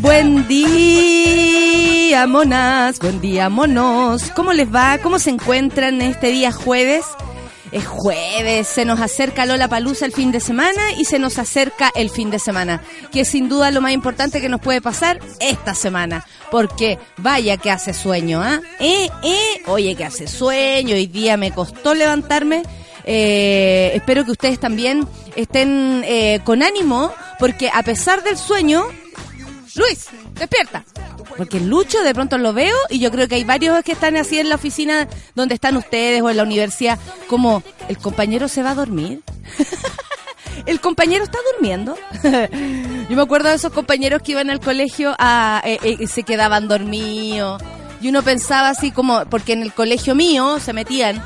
Buen día, monas. Buen día, monos. ¿Cómo les va? ¿Cómo se encuentran este día jueves? Es jueves, se nos acerca Lola Palusa el fin de semana y se nos acerca el fin de semana, que es sin duda lo más importante que nos puede pasar esta semana, porque vaya que hace sueño, ¿ah? ¿Eh? ¿Eh? Oye, que hace sueño, hoy día me costó levantarme. Eh, espero que ustedes también estén eh, con ánimo, porque a pesar del sueño, Luis, despierta. Porque Lucho de pronto lo veo y yo creo que hay varios que están así en la oficina donde están ustedes o en la universidad, como el compañero se va a dormir. el compañero está durmiendo. yo me acuerdo de esos compañeros que iban al colegio a, eh, eh, y se quedaban dormidos. Y uno pensaba así como, porque en el colegio mío se metían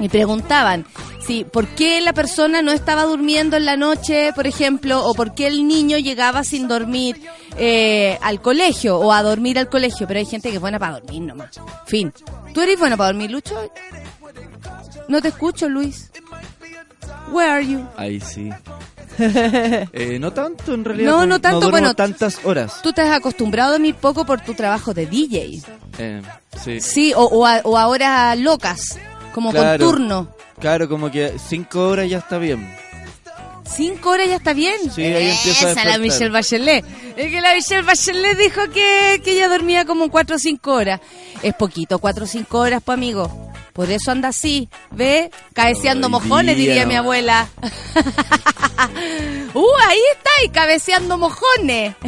y preguntaban, Sí, ¿por qué la persona no estaba durmiendo en la noche, por ejemplo, o por qué el niño llegaba sin dormir eh, al colegio o a dormir al colegio? Pero hay gente que es buena para dormir nomás. Fin. ¿Tú eres buena para dormir, Lucho? No te escucho, Luis. Where are you? Ahí sí. Eh, no tanto en realidad. No, no tanto, bueno, tantas horas. Tú te has acostumbrado a dormir poco por tu trabajo de DJ. Eh, sí. Sí, o, o, a- o ahora locas, como con turno. Claro, como que cinco horas ya está bien. ¿Cinco horas ya está bien? Sí, ahí empieza a Esa la despertar. Michelle Bachelet. Es que la Michelle Bachelet dijo que, que ella dormía como cuatro o cinco horas. Es poquito, cuatro o cinco horas, pues amigo. Por eso anda así, ¿ve? Cabeceando mojones, día diría no. mi abuela. ¡Uh, ahí está! Y cabeceando mojones.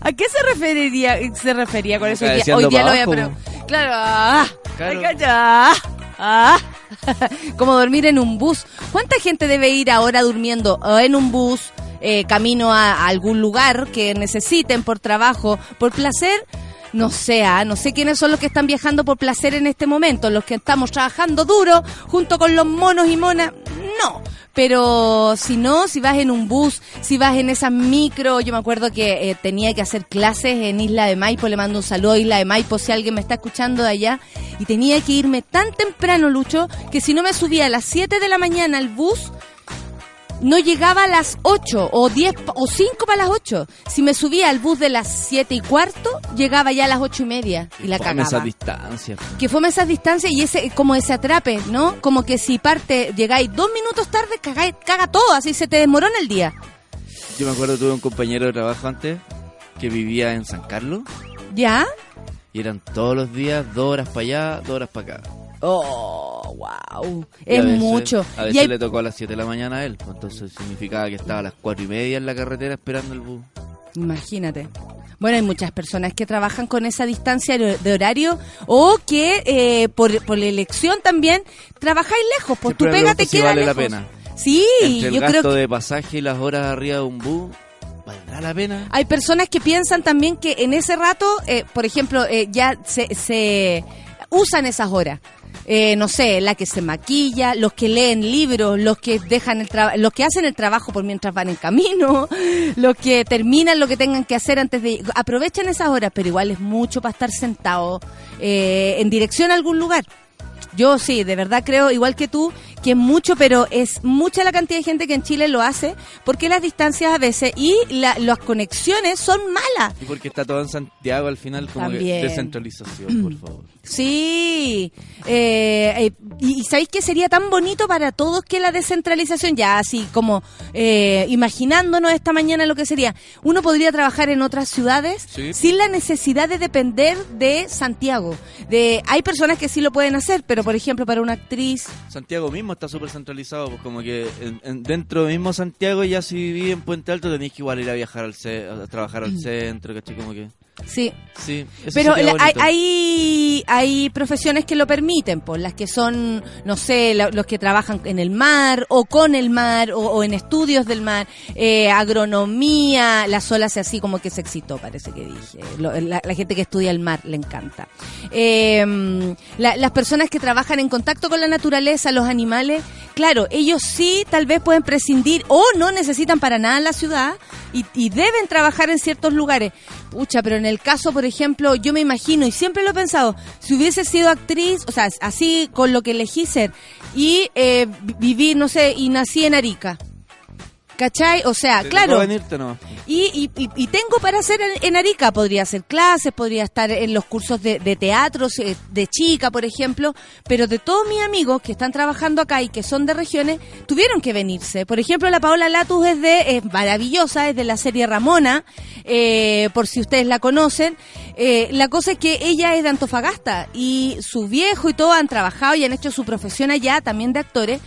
¿A qué se referiría, se refería con eso? Hoy día, hoy día lo voy a... abajo. Claro, ah, Claro. calla, ah. como dormir en un bus. ¿Cuánta gente debe ir ahora durmiendo o en un bus, eh, camino a, a algún lugar que necesiten por trabajo, por placer? No sé, ah, no sé quiénes son los que están viajando por placer en este momento, los que estamos trabajando duro junto con los monos y monas, no. Pero si no, si vas en un bus, si vas en esas micro, yo me acuerdo que eh, tenía que hacer clases en Isla de Maipo, le mando un saludo a Isla de Maipo si alguien me está escuchando de allá, y tenía que irme tan temprano, Lucho, que si no me subía a las 7 de la mañana al bus, no llegaba a las 8 o 10 pa- o 5 para las 8. Si me subía al bus de las 7 y cuarto, llegaba ya a las 8 y media y la cagaba. esa distancia. Que fome esas distancias y ese como ese atrape, ¿no? Como que si parte, llegáis dos minutos tarde, cagáis- caga todo, así se te desmorona el día. Yo me acuerdo tuve un compañero de trabajo antes que vivía en San Carlos ¿Ya? y eran todos los días dos horas para allá, dos horas para acá. Oh, wow. Y a Es veces- mucho. A Y veces hay- le tocó a las 7 de la mañana a él, pues entonces significaba que estaba a las cuatro y media en la carretera esperando el bus. Imagínate. Bueno, hay muchas personas que trabajan con esa distancia de horario o que eh, por, por la elección también trabajáis lejos, pues Siempre tu me pega te pregunto si queda vale la pena. Sí, Entre el yo creo gasto que de pasaje y las horas arriba de un bus, ¿valdrá la pena? hay personas que piensan también que en ese rato, eh, por ejemplo, eh, ya se, se usan esas horas. Eh, no sé, la que se maquilla, los que leen libros, los que dejan el los que hacen el trabajo por mientras van en camino, los que terminan lo que tengan que hacer antes de aprovechan esas horas, pero igual es mucho para estar sentado eh, en dirección a algún lugar. Yo sí, de verdad creo, igual que tú, que es mucho, pero es mucha la cantidad de gente que en Chile lo hace, porque las distancias a veces y la- las conexiones son malas. Y porque está todo en Santiago al final, como También. que descentralización, por favor. Sí, eh, eh, y, y sabéis que sería tan bonito para todos que la descentralización, ya así como eh, imaginándonos esta mañana lo que sería, uno podría trabajar en otras ciudades Sí. sin la necesidad de depender de Santiago. De, hay personas que sí lo pueden hacer, pero por ejemplo para una actriz, Santiago mismo está súper centralizado, pues como que en- en- dentro de mismo Santiago ya si vivís en Puente Alto tenéis que igual ir a viajar al ce- a trabajar al centro, ¿cachai? Como que... sí, Sí, eso Pero la- hay, hay, hay profesiones que lo permiten, pues las que son, no sé, la- los que trabajan en el mar o con el mar o, o en estudios del mar, eh, agronomía, la sola así como que se excitó, parece que dije. Lo- la, la gente que estudia el mar le encanta. Eh, la- las personas que trabajan en contacto con la naturaleza, los animales, claro, ellos sí tal vez pueden prescindir o no necesitan para nada la ciudad y, y deben trabajar en ciertos lugares. Pucha, pero en el caso, por ejemplo, yo me imagino, y siempre lo he pensado, si hubiese sido actriz, o sea, así con lo que elegí ser, y eh, vi- viví, no sé, y nací en Arica. ¿Cachai? O sea, ¿Te claro. venirte no? Y, y, y- y tengo para hacer en, en Arica, podría hacer clases, podría estar en los cursos de, de teatro, eh, de chica, por ejemplo, pero de todos mis amigos que están trabajando acá y que son de regiones, tuvieron que venirse. Por ejemplo, la Paola Latus es de, es maravillosa, es de la serie Ramona, eh, por si ustedes la conocen. Eh, la cosa es que ella es de Antofagasta y su viejo y todo han trabajado y han hecho su profesión allá, también de actores.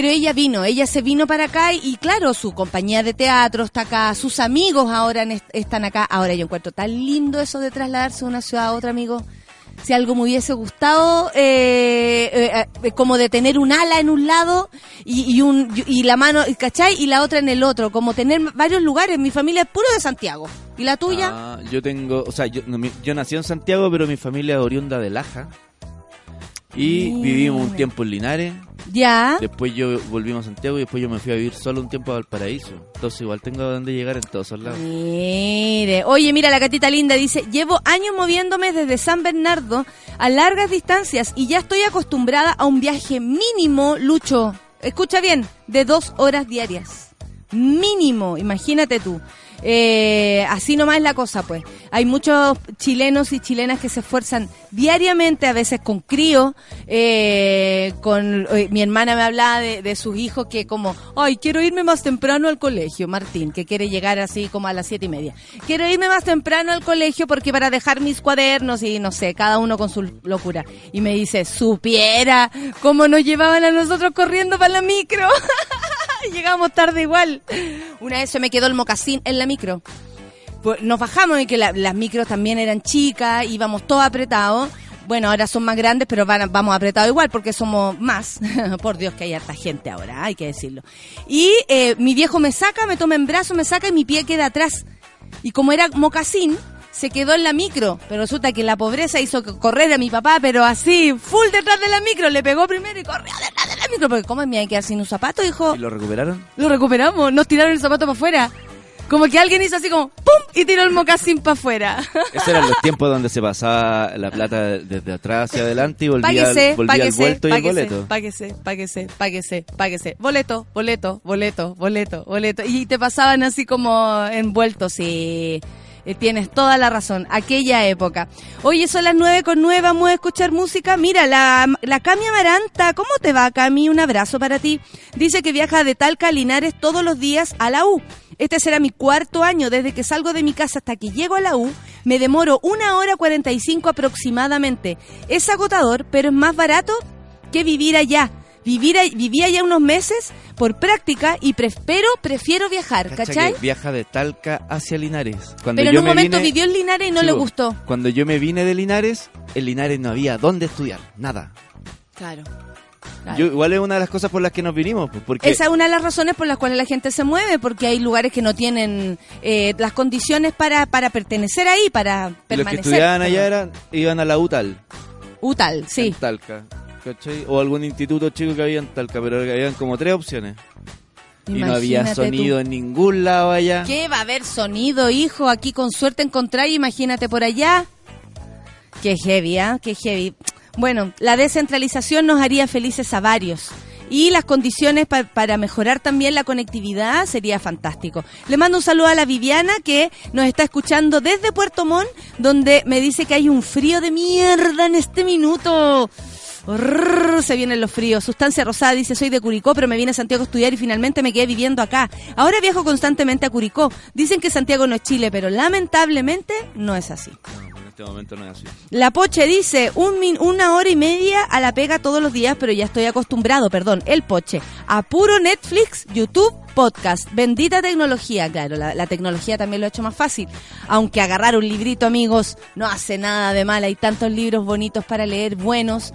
Pero ella vino, ella se vino para acá y, y claro, su compañía de teatro está acá, sus amigos ahora en est- están acá. Ahora yo encuentro tan lindo eso de trasladarse de una ciudad a otra, amigo. Si algo me hubiese gustado, eh, eh, eh, como de tener un ala en un lado y, y un, y la mano, ¿cachai? Y la otra en el otro, como tener varios lugares. Mi familia es puro de Santiago. ¿Y la tuya? Ah, yo tengo, o sea, yo, no, mi- yo nací en Santiago, pero mi familia es oriunda de Laja. Y vivimos un tiempo en Linares. Ya. Después yo volvimos a Santiago y después yo me fui a vivir solo un tiempo a Valparaíso. Entonces igual tengo a dónde llegar en todos esos lados. Mire, oye, mira, la catita linda dice, llevo años moviéndome desde San Bernardo a largas distancias y ya estoy acostumbrada a un viaje mínimo, Lucho. Escucha bien, de dos horas diarias. Mínimo, imagínate tú. Eh, así nomás es la cosa, pues. Hay muchos chilenos y chilenas que se esfuerzan diariamente, a veces con crío. eh, con eh, mi hermana me hablaba de, de sus hijos que como, ay, quiero irme más temprano al colegio, Martín, que quiere llegar así como a las siete y media. Quiero irme más temprano al colegio porque para dejar mis cuadernos y no sé, cada uno con su locura. Y me dice, supiera cómo nos llevaban a nosotros corriendo para la micro. Llegamos tarde igual. Una vez se me quedó el mocasín en la micro. Pues nos bajamos y que la- las micros también eran chicas, íbamos todos apretados. Bueno, ahora son más grandes, pero van, vamos apretados igual porque somos más. Por Dios que hay harta gente ahora, hay que decirlo. Y eh, mi viejo me saca, me toma en brazo, me saca y mi pie queda atrás. Y como era mocasín, se quedó en la micro. Pero resulta que la pobreza hizo correr a mi papá, pero así, full detrás de la micro. Le pegó primero y corrió detrás de la micro. Porque ¿cómo me iba a quedar sin un zapato, hijo? ¿Y lo recuperaron? Lo recuperamos, nos tiraron el zapato para afuera. Como que alguien hizo así como ¡pum! y tiró el mocasín para afuera. Esos eran los tiempos donde se pasaba la plata desde atrás hacia adelante y volvía, Páguese, al- volvía páguese, vuelto y el páguese, boleto. páguese, páguese, páguese, páguese. Boleto, boleto, boleto, boleto, boleto. Y te pasaban así como envueltos, sí. Eh, Tienes toda la razón, aquella época. Oye, son las nueve con nueve, vamos a escuchar música. Mira, la, la Cami Amaranta, ¿cómo te va, Cami? Un abrazo para ti. Dice que viaja de Talca a Linares todos los días a la U. Este será mi cuarto año desde que salgo de mi casa hasta que llego a la U. Me demoro una hora 45 aproximadamente. Es agotador, pero es más barato que vivir allá. Vivir, a- viví allá unos meses por práctica y pre- pero prefiero viajar, Cacha ¿cachai? que viaja de Talca hacia Linares. Cuando Pero en un me momento vine- vivió en Linares y no Sí, le gustó. Cuando yo me vine de Linares, en Linares no había dónde estudiar, nada. Claro. Yo, igual es una de las cosas por las que nos vinimos, pues, porque Esa es una de las razones por las cuales la gente se mueve, porque hay lugares que no tienen eh, las condiciones para, para pertenecer ahí, para los que permanecer. estudiaban allá eran, iban a la UTAL, UTAL, sí. en Talca, ¿cachai? O algún instituto chico que había en Talca, pero habían como tres opciones. Y no había sonido tú. en ningún lado allá. ¿Qué va a haber sonido, hijo? Aquí con suerte encontrar, imagínate por allá. Qué heavy, ¿ah? Qué heavy. Bueno, la descentralización nos haría felices a varios. Y las condiciones pa- para mejorar también la conectividad sería fantástico. Le mando un saludo a la Viviana que nos está escuchando desde Puerto Montt, donde me dice que hay un frío de mierda en este minuto. Rrr, se vienen los fríos. Sustancia Rosada dice, soy de Curicó, pero me vine a Santiago a estudiar y finalmente me quedé viviendo acá. Ahora viajo constantemente a Curicó. Dicen que Santiago no es Chile, pero lamentablemente no es así. No, en este momento no es así. La Poche dice, un min- una hora y media a la pega todos los días, pero ya estoy acostumbrado, perdón, el Poche. A puro Netflix, YouTube, podcast. Bendita tecnología, claro, la, tecnología también lo ha hecho más fácil. Aunque agarrar un librito, amigos, no hace nada de mal. Hay tantos libros bonitos para leer, buenos.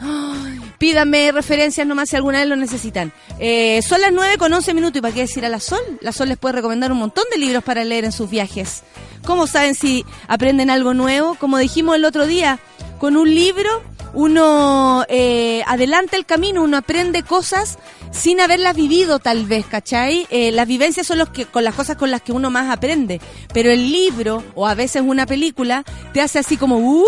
Pídanme referencias nomás si alguna vez lo necesitan. Eh, son las 9 con 11 minutos y para qué decir a la Sol. La Sol les puede recomendar un montón de libros para leer en sus viajes. ¿Cómo saben si aprenden algo nuevo? Como dijimos el otro día, con un libro uno eh, adelanta el camino, uno aprende cosas sin haberlas vivido tal vez, ¿cachai? Eh, las vivencias son los que, con las cosas con las que uno más aprende, pero el libro o a veces una película te hace así como ¡uh!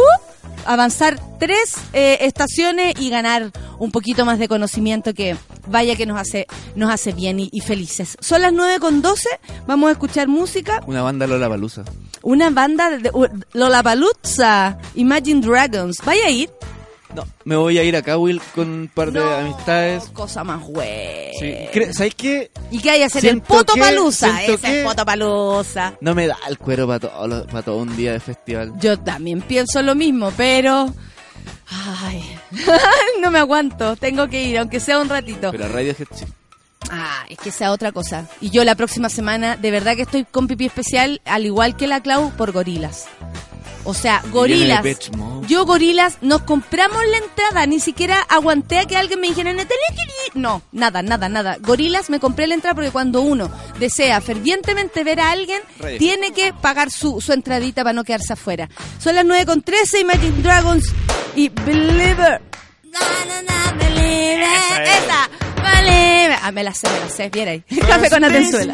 avanzar tres eh, estaciones y ganar un poquito más de conocimiento que vaya que nos hace nos hace bien y, y felices. Son las 9 con 12, vamos a escuchar música. Una banda Lola Palusa. Una banda de uh, Lollapalooza, Imagine Dragons. ¿Vaya a ir? No, me voy a ir a Will con un par de amistades. Cosa más güey. Sí. ¿Sabes qué? ¿Y qué hay que hacer? Siento el Poto Palusa. Ese es Poto Palusa. No me da el cuero para todo, para todo un día de festival. Yo también pienso lo mismo, pero. Ay, no me aguanto. Tengo que ir, aunque sea un ratito. Pero Radiohead sí. Ah, es que sea otra cosa. Y yo la próxima semana, de verdad que estoy con pipí especial, al igual que la Clau, por gorilas. O sea, gorilas. Yo, gorilas, nos compramos la entrada. Ni siquiera aguanté a que alguien me dijera. No, nada, nada, nada. Gorilas, me compré la entrada porque cuando uno desea fervientemente ver a alguien, tiene que pagar su, su entradita para no quedarse afuera. Son las 9 con 13, Imagine Dragons y Believer. Na, na, na, believer. Esa, believer. Ah, me la sé, me la sé. Viera ahí. Café con Atenzuela.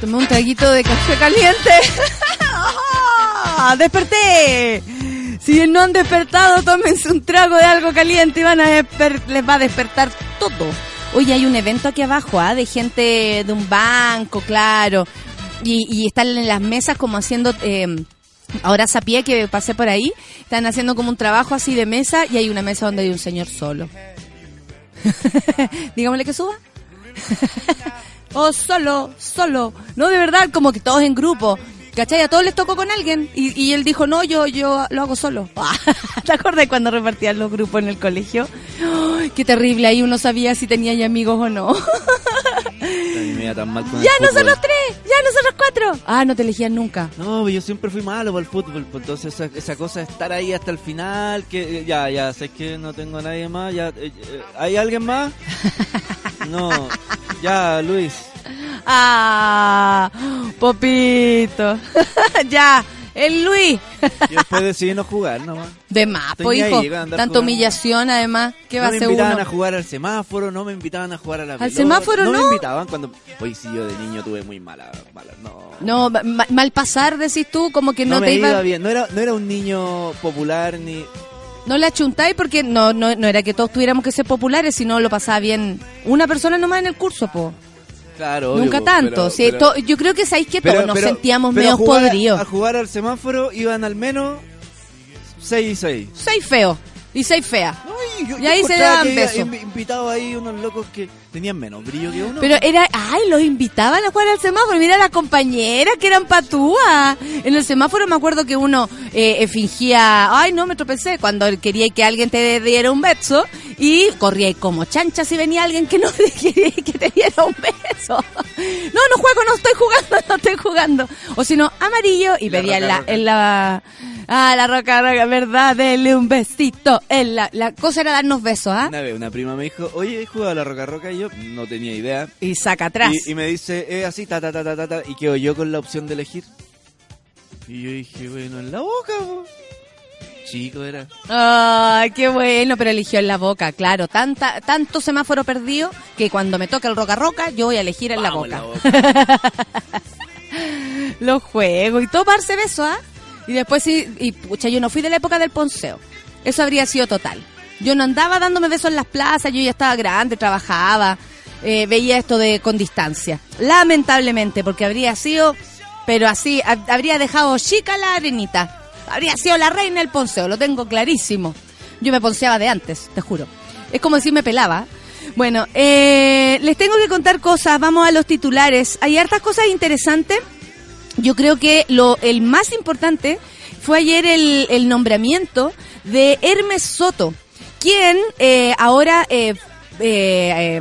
tomé un traguito de café caliente. ¡Ah! ¡Desperté! Si no han despertado, tómense un trago de algo caliente y van a les va a despertar todo. Oye, hay un evento aquí abajo, ¿ah? De gente de un banco, claro. Y, están en las mesas como haciendo... eh, ahora sapié que pasé por ahí. Están haciendo como un trabajo así de mesa y hay una mesa donde hay un señor solo. Digámosle que suba. oh, solo, solo. No, de verdad, como que todos en grupo. ¿Cachai? A todos les tocó con alguien. Y, y él dijo, no, yo, yo lo hago solo. ¿Te acuerdas cuando repartían los grupos en el colegio? Ay, qué terrible. Ahí uno sabía si tenía ya amigos o no. A mí me iba tan mal con el ya fútbol. nosotros tres, ya nosotros cuatro. Ah, no te elegían nunca. No, yo siempre fui malo para el fútbol, pues entonces esa, esa cosa de estar ahí hasta el final, que eh, ya, ya, sé que no tengo a nadie más, ya, eh, eh, ¿hay alguien más? No, ya, Luis. Ah, Popito. ya, el Luis. Y después decidí no jugar nomás. De más, po, hijo. Tanta jugando. humillación, además. ¿Qué va no a me hacer invitaban uno? a jugar al semáforo, no me invitaban a jugar a la pelota. semáforo no? me invitaban cuando... Oye, sí, yo de niño tuve muy mala... mala no. No, ma- mal pasar, decís tú, como que no, No te me iba... iba bien, no era, no era un niño popular ni... No le achuntáis porque no, no, no era que todos tuviéramos que ser populares, sino lo pasaba bien una persona nomás en el curso, po. Claro, Nunca tanto. pero- sí, pero- to- yo creo que sabéis que todos nos sentíamos medio podridos. A jugar al semáforo iban al menos 6 y 6. Seis feos y seis feas. Ay, yo- Y yo ahí se daban besos. invi- Invitado ahí unos locos que tenían menos brillo que uno. Pero era, ay, los invitaban a jugar al semáforo. Mira la compañera que eran patúas. En el semáforo me acuerdo que uno eh, eh, fingía, ay, no, me tropecé, cuando quería que alguien te diera un beso y corría como chancha si venía alguien que no quería que te diera un beso. No, no juego, no estoy jugando, no estoy jugando. O si no, amarillo y pedía en la, roca. en la, ah, la roca, roca, verdad, dele un besito. En la, la cosa era darnos besos, ¿ah? Una vez una prima me dijo, oye, ¿he jugado a la roca roca? Y yo no tenía idea. Y saca atrás. Y, y me dice, es así, ta, ta, ta, ta, ta, ta, y quedo yo con la opción de elegir. Y yo dije, bueno, en la boca, po. Chico era. Ay, qué bueno, pero eligió en la boca, claro. Tanta, tanto semáforo perdido que cuando me toca el roca roca, yo voy a elegir en la Vamos, boca. Los juegos y todo parse beso, ¿ah? Y después sí, y pucha, yo no fui de la época del ponceo. Eso habría sido total. Yo no andaba dándome besos en las plazas, yo ya estaba grande, trabajaba, eh, veía esto de con distancia. Lamentablemente, porque habría sido, pero así, ha- habría dejado chica la arenita. Habría sido la reina del ponceo, lo tengo clarísimo. Yo me ponceaba de antes, te juro. Es como decir me pelaba. Bueno, eh, les tengo que contar cosas, vamos a los titulares. Hay hartas cosas interesantes. Yo creo que lo el más importante fue ayer el, el nombramiento de Hermes Soto, quien eh, ahora eh, eh,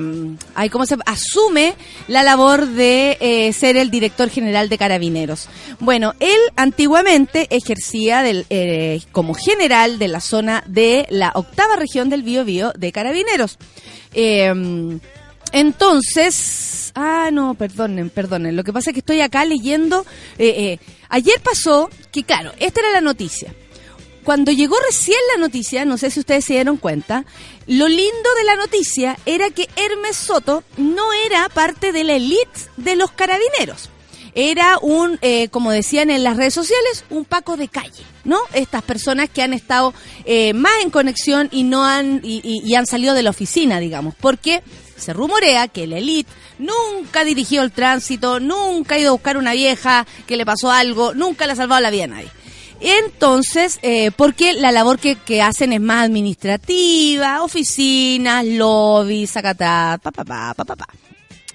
ay, ¿cómo se asume la labor de eh, ser el director general de Carabineros. Bueno, él antiguamente ejercía del, eh, como general de la zona de la octava región del Biobío de Carabineros. Eh, entonces, ah, no, perdonen, perdonen. Lo que pasa es que estoy acá leyendo. eh, ayer pasó que, claro, esta era la noticia. Cuando llegó recién la noticia, no sé si ustedes se dieron cuenta, lo lindo de la noticia era que Hermes Soto no era parte de la elite de los carabineros. Era un, eh, como decían en las redes sociales, un Paco de calle, ¿no? Estas personas que han estado eh, más en conexión y no han y, y- han salido de la oficina, digamos, porque se rumorea que la elite nunca dirigió el tránsito, nunca ha ido a buscar una vieja que le pasó algo, nunca le ha salvado la vida a nadie. Entonces, eh, porque la labor que, que hacen es más administrativa, oficinas, lobby, sacatá, pa, pa, pa, pa, pa, pa.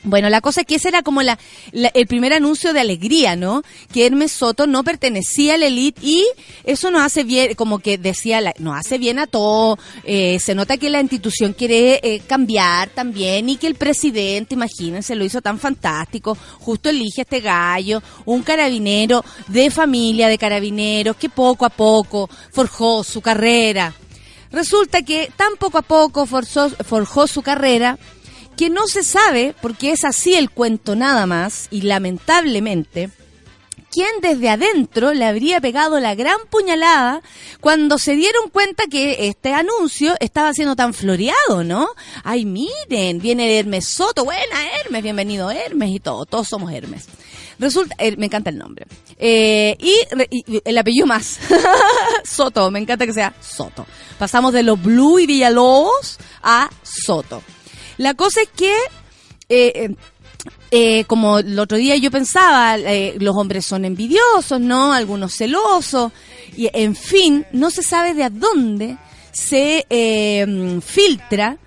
Bueno, la cosa es que ese era como la, el primer anuncio de alegría, ¿no? Que Hermes Soto no pertenecía a la elite y eso nos hace bien, como que decía, la- hace bien a todo. Eh, se nota que la institución quiere eh, cambiar también y que el presidente, imagínense, lo hizo tan fantástico. Justo elige a este gallo, un carabinero de familia de carabineros que poco a poco forjó su carrera. Resulta que tan poco a poco forzó- forjó su carrera que no se sabe, porque es así el cuento nada más, y lamentablemente, quién desde adentro le habría pegado la gran puñalada cuando se dieron cuenta que este anuncio estaba siendo tan floreado, ¿no? Ay, miren, viene Hermes Soto, buena Hermes, bienvenido Hermes y todo, todos somos Hermes. Resulta, eh, me encanta el nombre. Eh, y, el apellido más. Soto, me encanta que sea Soto. Pasamos de los Blue y Villalobos a Soto. La cosa es que, eh, eh, eh, como el otro día yo pensaba, eh, los hombres son envidiosos, ¿no? Algunos celosos. Y, en fin, no se sabe de a dónde se eh, filtra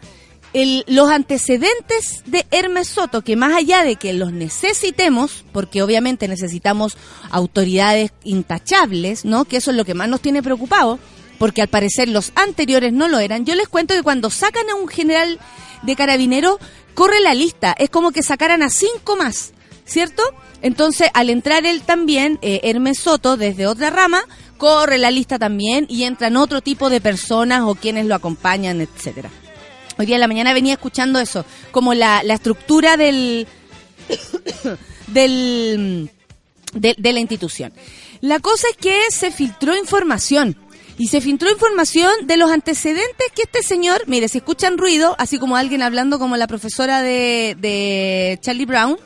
el- los antecedentes de Hermes Soto, que más allá de que los necesitemos, porque obviamente necesitamos autoridades intachables, ¿no? Que eso es lo que más nos tiene preocupado, porque al parecer los anteriores no lo eran. Yo les cuento que cuando sacan a un general de carabinero, corre la lista. Es como que sacaran a cinco más, ¿cierto? Entonces, al entrar él también, eh, Hermes Soto, desde otra rama, corre la lista también y entran otro tipo de personas o quienes lo acompañan, etcétera. Hoy día en la mañana venía escuchando eso, como la, la estructura del, del de, de la institución. La cosa es que se filtró información. Y se filtró información de los antecedentes que este señor, mire, si escuchan ruido, así como alguien hablando como la profesora de, de Charlie Brown,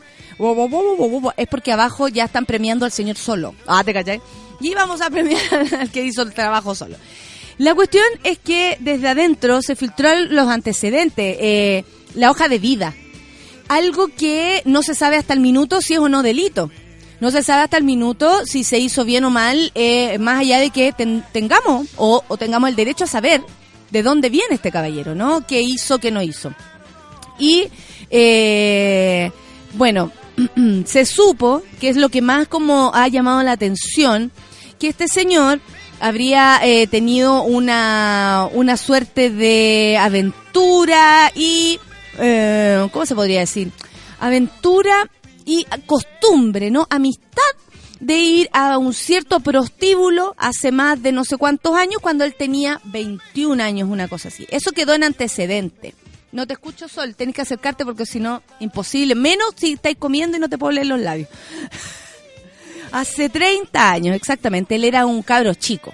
es porque abajo ya están premiando al señor solo. Ah, te cachai. Y vamos a premiar al que hizo el trabajo solo. La cuestión es que desde adentro se filtró los antecedentes, eh, la hoja de vida. Algo que no se sabe hasta el minuto si es o no delito. No se sabe hasta el minuto si se hizo bien o mal, eh, más allá de que ten- tengamos o, tengamos el derecho a saber de dónde viene este caballero, ¿no? ¿Qué hizo, qué no hizo? Y, eh, bueno, se supo, que es lo que más como ha llamado la atención, que este señor habría eh, tenido una, una suerte de aventura y, ¿cómo se podría decir? Aventura y costumbre, ¿no? Amistad de ir a un cierto prostíbulo hace más de no sé cuántos años cuando él tenía 21 años, una cosa así. Eso quedó en antecedente. No te escucho, Sol, tenés que acercarte porque si no, imposible. Menos si estáis comiendo y no te puedo leer los labios. Hace 30 años, exactamente. Él era un cabro chico.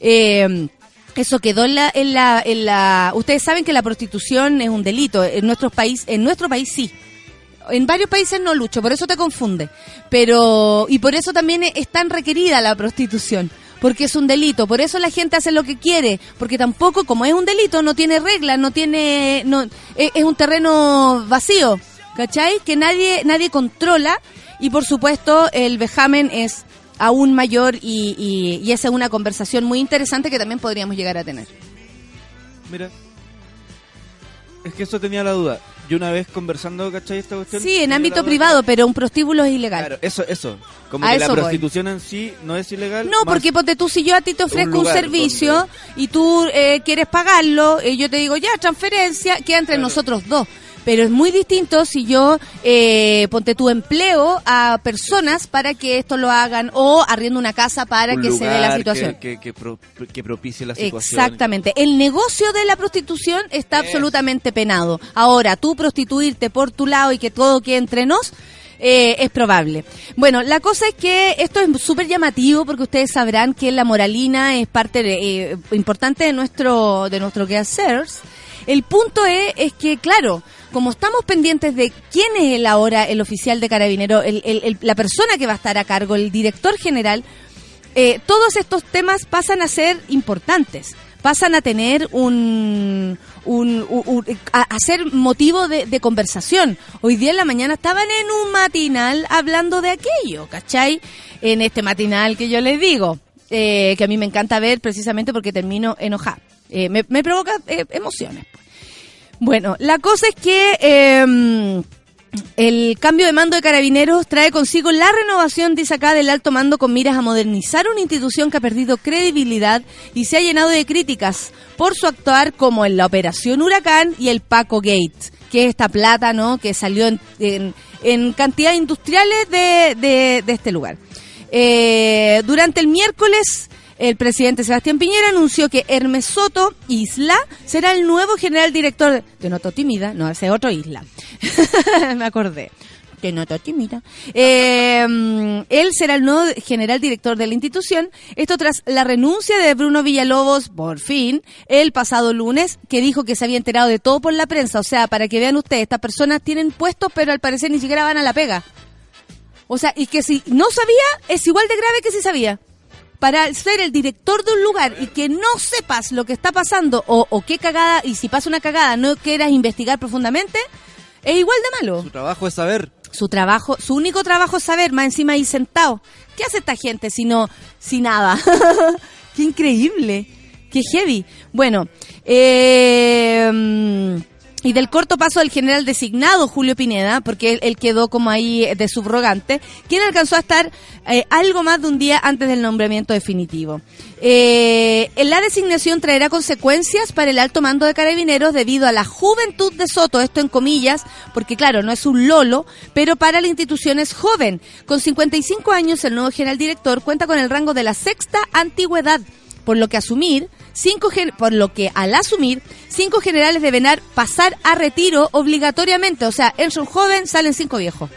Eh, eso quedó en la, en la, en la. Ustedes saben que la prostitución es un delito. En nuestro país, en nuestro país sí. En varios países no lucho, por eso te confunde. Pero y por eso también es tan requerida la prostitución, porque es un delito. Por eso la gente hace lo que quiere, porque tampoco como es un delito no tiene reglas, no tiene no es, es un terreno vacío, ¿cachai? Que nadie nadie controla y por supuesto el vejamen es aún mayor y, y, y esa es una conversación muy interesante que también podríamos llegar a tener. Mira. Es que eso tenía la duda. Yo una vez conversando, ¿cachai? Esta cuestión. Sí, en ámbito privado, pero un prostíbulo es ilegal. Claro, eso, eso. Como A que eso la voy. prostitución en sí no es ilegal. No, porque ponte tú, si yo a ti te ofrezco un, lugar servicio donde- y tú eh, quieres pagarlo, eh, yo te digo, ya, transferencia, queda entre Claro. nosotros dos. Pero es muy distinto si yo, eh, ponte tu empleo a personas para que esto lo hagan o arriendo una casa para un que se dé la situación. Que, que, que pro- que propicie la situación. Exactamente. El negocio de la prostitución está absolutamente penado. Ahora, tú prostituirte por tu lado y que todo quede entre nos, eh, es probable. Bueno, la cosa es que esto es súper llamativo porque ustedes sabrán que la moralina es parte de, eh, importante de nuestro, de nuestro quehacer. El punto es, es que, claro, como estamos pendientes de quién es el ahora el oficial de carabinero, el- el- el- la persona que va a estar a cargo, el director general, eh, todos estos temas pasan a ser importantes, pasan a tener un, un- a, a ser motivo de, conversación. Hoy día en la mañana estaban en un matinal hablando de aquello, ¿cachai? En este matinal que yo les digo, eh, que a mí me encanta ver precisamente porque termino enojada. Eh, me, me provoca eh, emociones. Bueno, la cosa es que eh, el cambio de mando de carabineros trae consigo la renovación, dice acá, del alto mando con miras a modernizar una institución que ha perdido credibilidad y se ha llenado de críticas por su actuar como en la Operación Huracán y el Paco Gate, que es esta plata, ¿no?, que salió en, en, en cantidades industriales de, de, de este lugar. Eh, durante el miércoles, el presidente Sebastián Piñera anunció que Hermes Soto Isla será el nuevo general director de, Noto Tímida, no, ese es otro Isla. Me acordé. Que Noto Tímida. Eh, mm, él será el nuevo general director de la institución. Esto tras la renuncia de Bruno Villalobos, por fin, el pasado lunes, que dijo que se había enterado de todo por la prensa. O sea, para que vean ustedes, estas personas tienen puestos, pero al parecer ni siquiera van a la pega. O sea, y que si no sabía, es igual de grave que si sabía. Para ser el director de un lugar y que no sepas lo que está pasando o, o qué cagada, y si pasa una cagada no quieras investigar profundamente, es igual de malo. Su trabajo es saber. Su trabajo, su único trabajo es saber, más encima ahí sentado. ¿Qué hace esta gente si no, si nada? Qué increíble, qué heavy. Bueno, eh, mm, y del corto paso del general designado Julio Pineda, porque él, quedó como ahí de subrogante, quien alcanzó a estar eh, algo más de un día antes del nombramiento definitivo. Eh, la designación traerá consecuencias para el alto mando de carabineros debido a la juventud de Soto, esto en comillas, porque claro, no es un lolo, pero para la institución es joven. Con 55 años, el nuevo general director cuenta con el rango de la sexta antigüedad, por lo que asumir cinco por lo que al asumir cinco generales deben ar- pasar a retiro obligatoriamente, o sea, entra un joven, salen cinco viejos.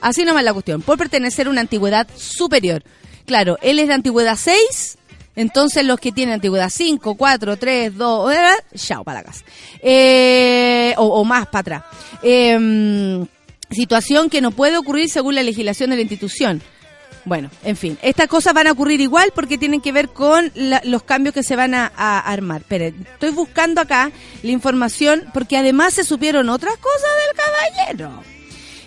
Así nomás la cuestión, por pertenecer a una antigüedad superior. Claro, él es de antigüedad 6, entonces los que tienen antigüedad 5, 4, 3, 2, eh, chao para la. Eh, o, más para atrás. Eh, situación que no puede ocurrir según la legislación de la institución. Bueno, en fin, estas cosas van a ocurrir igual porque tienen que ver con la- los cambios que se van a, armar. Pero estoy buscando acá la información porque además se supieron otras cosas del caballero.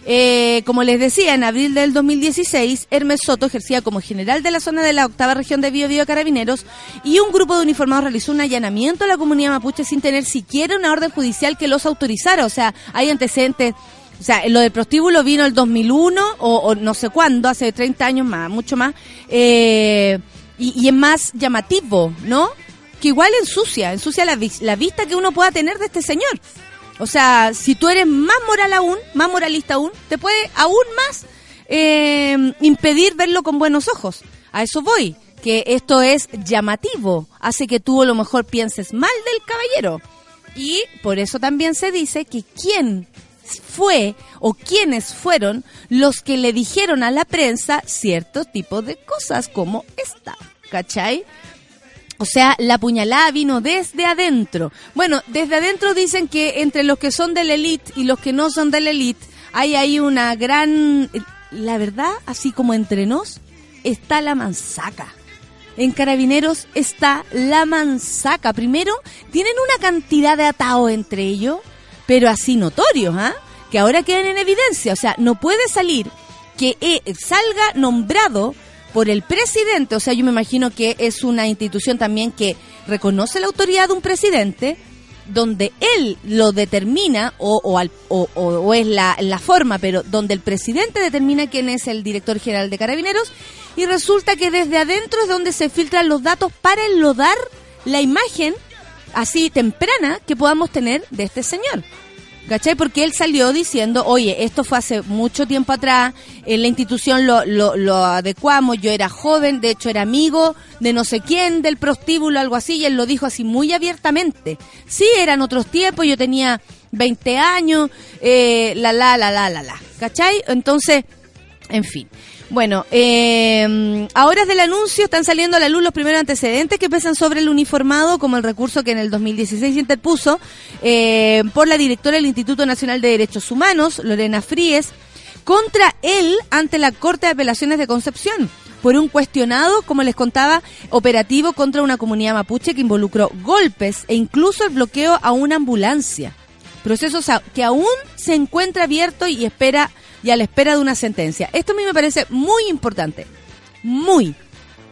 Eh, como les decía, en abril del 2016, Hermes Soto ejercía como general de la zona de la octava región de Bio Bio Carabineros y un grupo de uniformados realizó un allanamiento a la comunidad mapuche sin tener siquiera una orden judicial que los autorizara. O sea, hay antecedentes. O sea, lo del prostíbulo vino el 2001 o, o no sé cuándo, hace 30 años más, mucho más. eh, y, es más llamativo, ¿no? Que igual ensucia, ensucia la, vis- la vista que uno pueda tener de este señor. O sea, si tú eres más moral aún, más moralista aún, te puede aún más eh, impedir verlo con buenos ojos. A eso voy, que esto es llamativo, hace que tú a lo mejor pienses mal del caballero. Y por eso también se dice que quién fue o quiénes fueron los que le dijeron a la prensa ciertos tipos de cosas como esta, ¿cachai? O sea, la puñalada vino desde adentro. Bueno, desde adentro dicen que entre los que son de la elite y los que no son de la elite hay ahí una gran... La verdad, así como entre nos, está la manzaca. En Carabineros está la manzaca. Primero, tienen una cantidad de atados entre ellos, pero así notorios, ¿ah? Que ahora quedan en evidencia. O sea, no puede salir que eh, salga nombrado por el presidente, o sea, yo me imagino que es una institución también que reconoce la autoridad de un presidente, donde él lo determina, o, al- o es la, la forma, pero donde el presidente determina quién es el director general de carabineros, y resulta que desde adentro es donde se filtran los datos para enlodar la imagen así temprana que podamos tener de este señor. ¿Cachai? Porque él salió diciendo, oye, esto fue hace mucho tiempo atrás, en la institución lo, lo, lo adecuamos, yo era joven, de hecho era amigo de no sé quién, del prostíbulo, algo así, y él lo dijo así muy abiertamente. Sí, eran otros tiempos, yo tenía 20 años, eh, la, la, la, la, la, la. ¿Cachai? Entonces, en fin. Bueno, eh, a horas del anuncio están saliendo a la luz los primeros antecedentes que pesan sobre el uniformado, como el recurso que en el 2016 se interpuso eh, por la directora del Instituto Nacional de Derechos Humanos, Lorena Fríes, contra él ante la Corte de Apelaciones de Concepción por un cuestionado, como les contaba, operativo contra una comunidad mapuche que involucró golpes e incluso el bloqueo a una ambulancia. Proceso que aún se encuentra abierto y espera y a la espera de una sentencia. Esto a mí me parece muy importante, muy,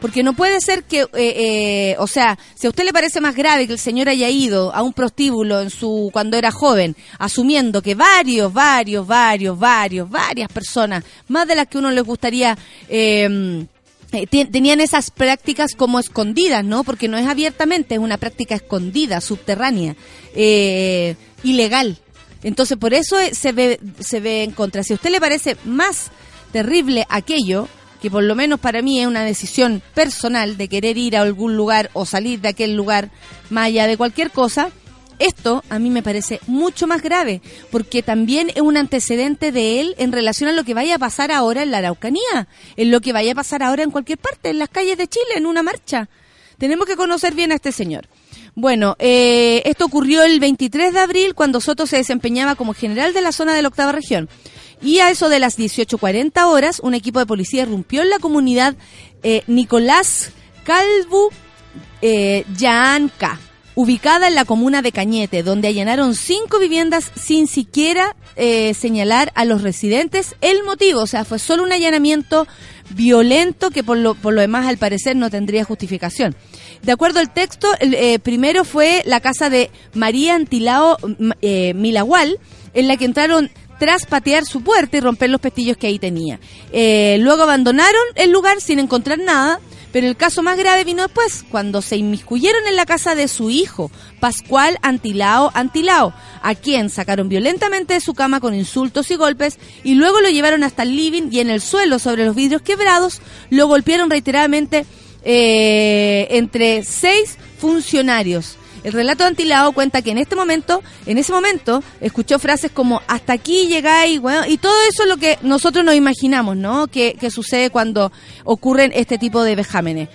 porque no puede ser que, eh, eh, o sea, si a usted le parece más grave que el señor haya ido a un prostíbulo en su cuando era joven, asumiendo que varios, varios, varios, varios, varias personas, más de las que uno les gustaría eh, eh, te- tenían esas prácticas como escondidas, ¿no? Porque no es abiertamente, es una práctica escondida, subterránea, eh, ilegal. Entonces, por eso eh, se ve, se ve en contra. Si a usted le parece más terrible aquello, que por lo menos para mí es una decisión personal de querer ir a algún lugar o salir de aquel lugar, más allá de cualquier cosa, esto a mí me parece mucho más grave, porque también es un antecedente de él en relación a lo que vaya a pasar ahora en la Araucanía, en lo que vaya a pasar ahora en cualquier parte, en las calles de Chile, en una marcha. Tenemos que conocer bien a este señor. Bueno, eh, esto ocurrió el 23 de abril cuando Soto se desempeñaba como general de la zona de la octava región. Y a eso de las 18.40 horas, un equipo de policía irrumpió en la comunidad eh, Nicolás Calvo eh, Yaanca, ubicada en la comuna de Cañete, donde allanaron cinco viviendas sin siquiera eh, señalar a los residentes el motivo. O sea, fue solo un allanamiento violento que por lo, por lo demás al parecer no tendría justificación. De acuerdo al texto, eh, primero fue la casa de María Antilao m- eh, Milagual, en la que entraron tras patear su puerta y romper los pestillos que ahí tenía. Eh, luego abandonaron el lugar sin encontrar nada, pero el caso más grave vino después, cuando se inmiscuyeron en la casa de su hijo, Pascual Antilao Antilao, a quien sacaron violentamente de su cama con insultos y golpes, y luego lo llevaron hasta el living y en el suelo sobre los vidrios quebrados, lo golpearon reiteradamente eh, entre seis funcionarios. El relato de Antilao cuenta que en este momento, en ese momento, escuchó frases como hasta aquí llegáis, bueno, y todo eso es lo que nosotros nos imaginamos, ¿no? Que, que sucede cuando ocurren este tipo de vejámenes.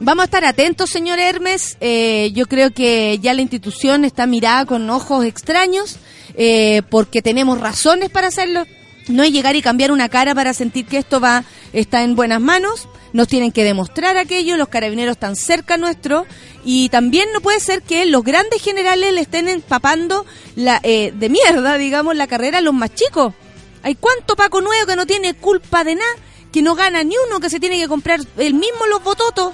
Vamos a estar atentos, señor Hermes. Eh, yo creo que ya la institución está mirada con ojos extraños, eh, porque tenemos razones para hacerlo. No es llegar y cambiar una cara para sentir que esto va está en buenas manos. Nos tienen que demostrar aquello. Los carabineros están cerca nuestro. Y también no puede ser que los grandes generales le estén empapando la, eh, de mierda, digamos, la carrera a los más chicos. Hay cuánto Paco Nuevo que no tiene culpa de nada, que no gana ni uno, que se tiene que comprar el mismo los bototos.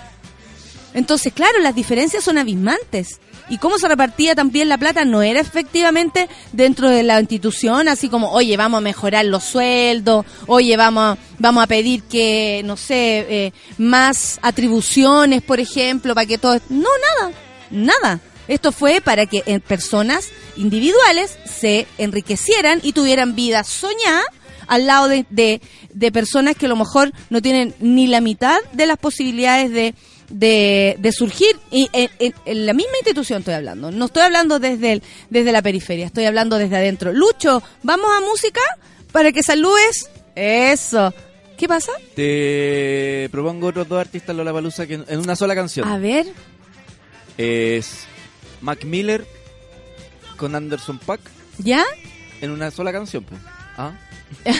Entonces, claro, las diferencias son abismantes. Y cómo se repartía también la plata no era efectivamente dentro de la institución, así como, oye, vamos a mejorar los sueldos, oye, vamos, a- vamos a pedir que, no sé, eh, más atribuciones, por ejemplo, para que todo... No, nada, nada. Esto fue para que eh, personas individuales se enriquecieran y tuvieran vida soñada al lado de, de, de personas que a lo mejor no tienen ni la mitad de las posibilidades de, de, de surgir. Y en, en- en la misma institución estoy hablando. No estoy hablando desde, el, desde la periferia, estoy hablando desde adentro. Lucho, ¿vamos a música? Para que saludes. Eso. ¿Qué pasa? Te propongo otros dos artistas Lollapalooza que en en una sola canción. A ver. Es Mac Miller con Anderson Pack ¿Ya? en una sola canción. pues. ¿Ah?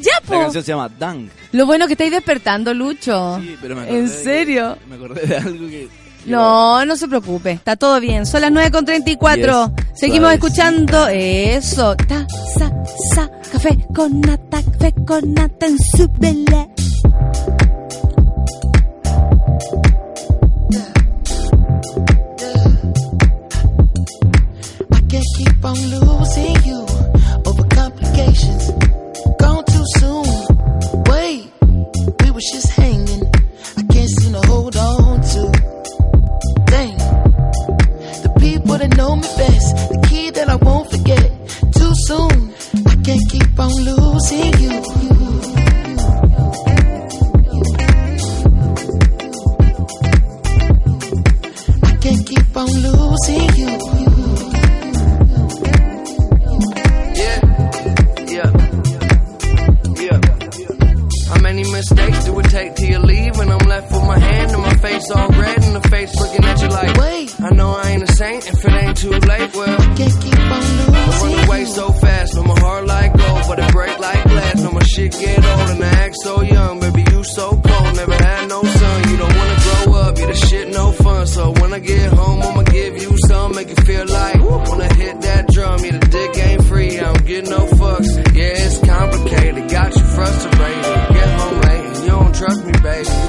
Ya, La po. canción se llama Dang. Lo bueno que estáis despertando, Lucho. Sí, pero me acordé ¿En de que- serio? me acordé de algo que... No, no se preocupe, está todo bien. Son las 9.34. Yes, Seguimos suave. escuchando eso. Ta, sa, sa, café con nata, café con nata en su vela. I can't keep on losing keep on losing you. I can't keep on losing you. Yeah, yeah, yeah. How many mistakes do it take till you leave? And I'm left with my hand and my face all red and the face looking at you like, Wait. I know I ain't a saint if it ain't too late. Well, Can't keep on I losing run away so but it break like glass. Now my shit get old and I act so young, baby you so cold. Never had no son, you don't wanna grow up, yeah the shit no fun. So when I get home, I'ma give you some, make you feel like wanna hit that drum. Yeah the dick ain't free, I don't get no fucks. Yeah it's complicated, got you frustrated. Get home late and you don't trust me, baby.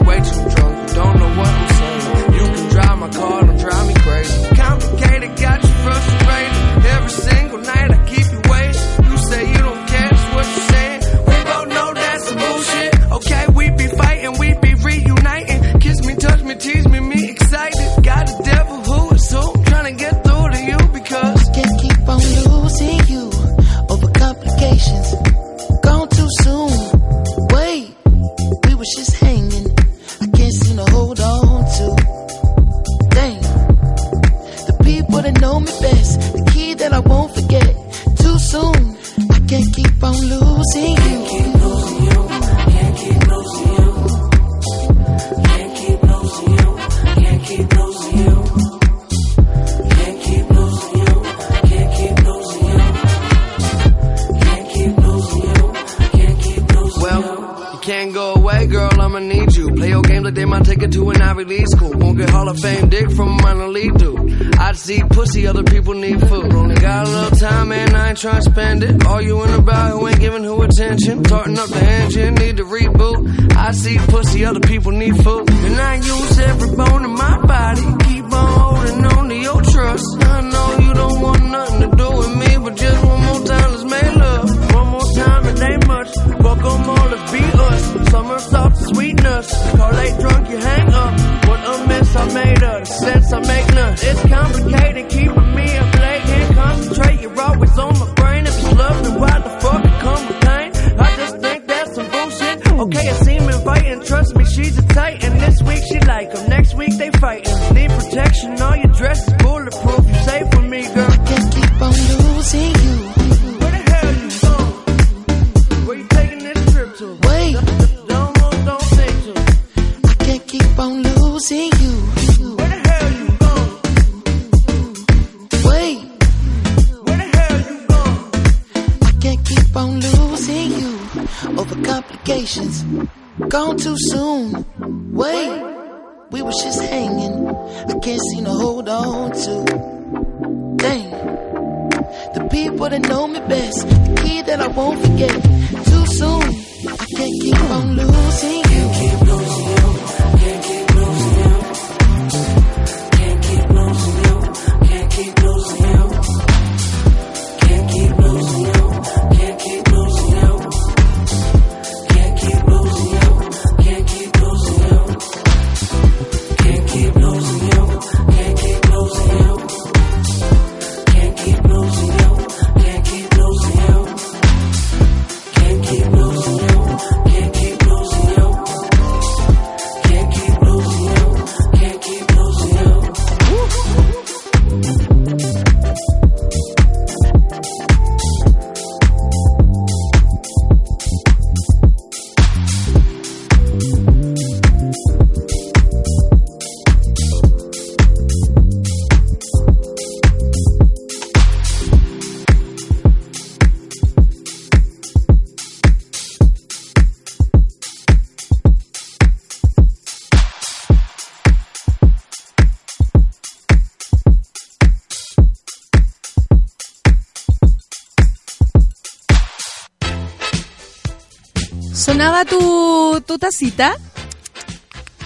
Tacita?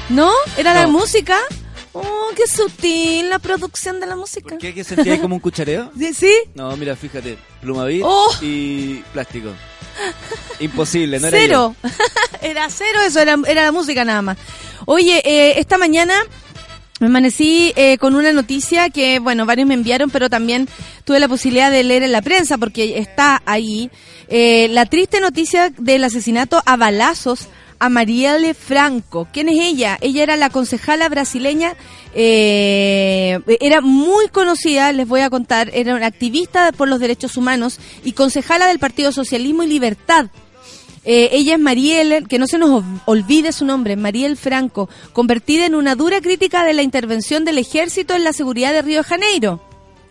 ¿No? ¿Era la música? Oh, qué sutil la producción de la música. ¿Por qué? ¿Que sentí ahí como un cuchareo? ¿Sí? ¿Sí? No, mira, fíjate, plumavit Oh. y plástico. Imposible, no era cero. era cero eso, era, era la música nada más. Oye, eh, esta mañana me amanecí eh, con una noticia que, bueno, varios me enviaron, pero también tuve la posibilidad de leer en la prensa porque está ahí. Eh, la triste noticia del asesinato a balazos a Marielle Franco. ¿Quién es ella? Ella era la concejala brasileña, eh, era muy conocida, les voy a contar, era una activista por los derechos humanos y concejala del Partido Socialismo y Libertad. Eh, ella es Marielle, que no se nos ol- olvide su nombre, Marielle Franco, convertida en una dura crítica de la intervención del ejército en la seguridad de Río de Janeiro.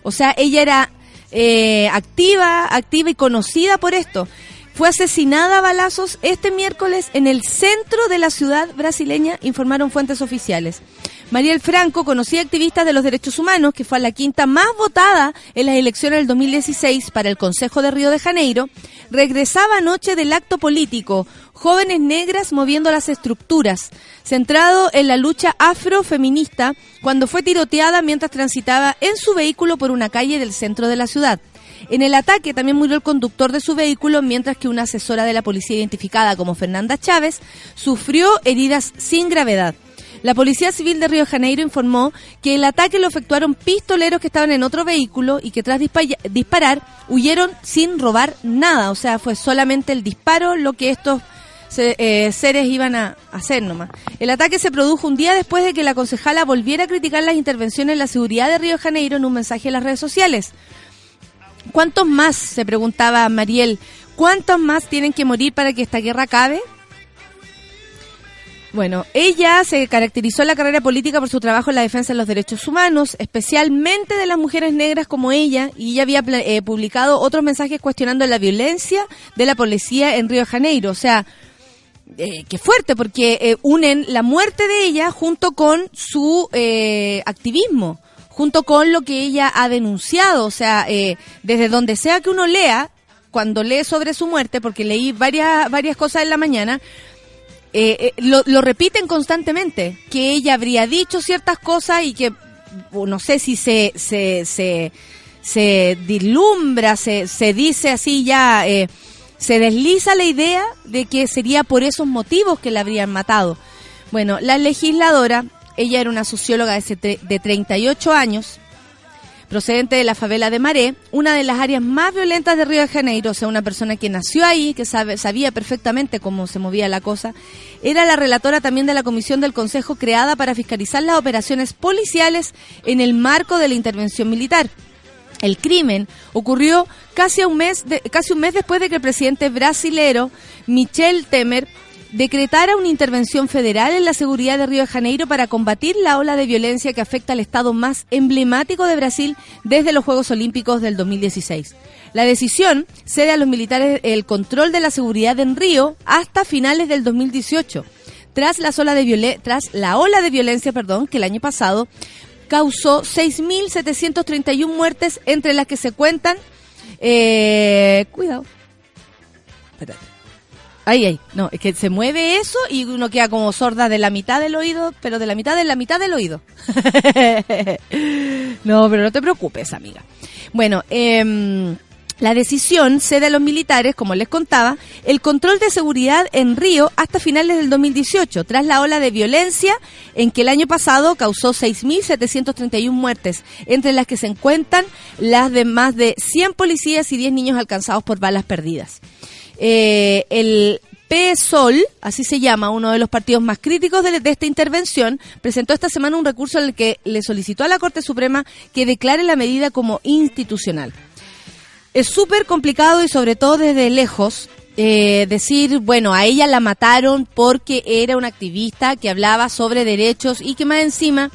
O sea, ella era eh, activa, activa y conocida por esto. Fue asesinada a balazos este miércoles en el centro de la ciudad brasileña, informaron fuentes oficiales. Mariel Franco, conocida activista de los derechos humanos, que fue la quinta más votada en las elecciones del 2016 para el Consejo de Río de Janeiro, regresaba anoche del acto político Jóvenes Negras Moviendo las Estructuras, centrado en la lucha afrofeminista, cuando fue tiroteada mientras transitaba en su vehículo por una calle del centro de la ciudad. En el ataque también murió el conductor de su vehículo, mientras que una asesora de la policía identificada como Fernanda Chávez sufrió heridas sin gravedad. La Policía Civil de Río de Janeiro informó que el ataque lo efectuaron pistoleros que estaban en otro vehículo y que tras dispa- disparar huyeron sin robar nada. O sea, fue solamente el disparo lo que estos eh, seres iban a hacer nomás. El ataque se produjo un día después de que la concejala volviera a criticar las intervenciones en la seguridad de Río de Janeiro en un mensaje en las redes sociales. ¿Cuántos más, se preguntaba Mariel, cuántos más tienen que morir para que esta guerra acabe? Bueno, ella se caracterizó en la carrera política por su trabajo en la defensa de los derechos humanos, especialmente de las mujeres negras como ella, y ella había eh, publicado otros mensajes cuestionando la violencia de la policía en Río de Janeiro. O sea, eh, que fuerte, porque eh, unen la muerte de ella junto con su eh, activismo, junto con lo que ella ha denunciado. O sea, eh, desde donde sea que uno lea, cuando lee sobre su muerte, porque leí varias, varias cosas en la mañana, eh, eh, lo, repiten constantemente, que ella habría dicho ciertas cosas y que no sé si se, se, se, se dislumbra, se, se dice así ya, eh, se desliza la idea de que sería por esos motivos que la habrían matado. Bueno, la legisladora, ella era una socióloga de, ese tre- de 38 años, procedente de la favela de Maré, una de las áreas más violentas de Río de Janeiro, o sea, una persona que nació ahí, que sabía perfectamente cómo se movía la cosa, era la relatora también de la comisión del Consejo creada para fiscalizar las operaciones policiales en el marco de la intervención militar. El crimen ocurrió casi un mes, casi un mes después de que el presidente brasilero Michel Temer decretara una intervención federal en la seguridad de Río de Janeiro para combatir la ola de violencia que afecta al estado más emblemático de Brasil desde los Juegos Olímpicos del 2016. La decisión cede a los militares el control de la seguridad en Río hasta finales del 2018 tras la ola de violen- tras la ola de violencia, perdón, que el año pasado causó 6.731 muertes, entre las que se cuentan, eh, cuidado, espérate, ahí, ahí, no, es que se mueve eso y uno queda como sorda de la mitad del oído, pero de la mitad de la mitad del oído. no, pero no te preocupes, amiga. Bueno, eh, la decisión cede a los militares, como les contaba, el control de seguridad en Río hasta finales del 2018, tras la ola de violencia en que el año pasado causó 6.731 muertes, entre las que se encuentran las de más de 100 policías y 10 niños alcanzados por balas perdidas. Eh, el PSOL, así se llama, uno de los partidos más críticos de, esta intervención, presentó esta semana un recurso en el que le solicitó a la Corte Suprema que declare la medida como institucional. Es súper complicado y sobre todo desde lejos eh, decir, bueno, a ella la mataron porque era una activista que hablaba sobre derechos y que más encima,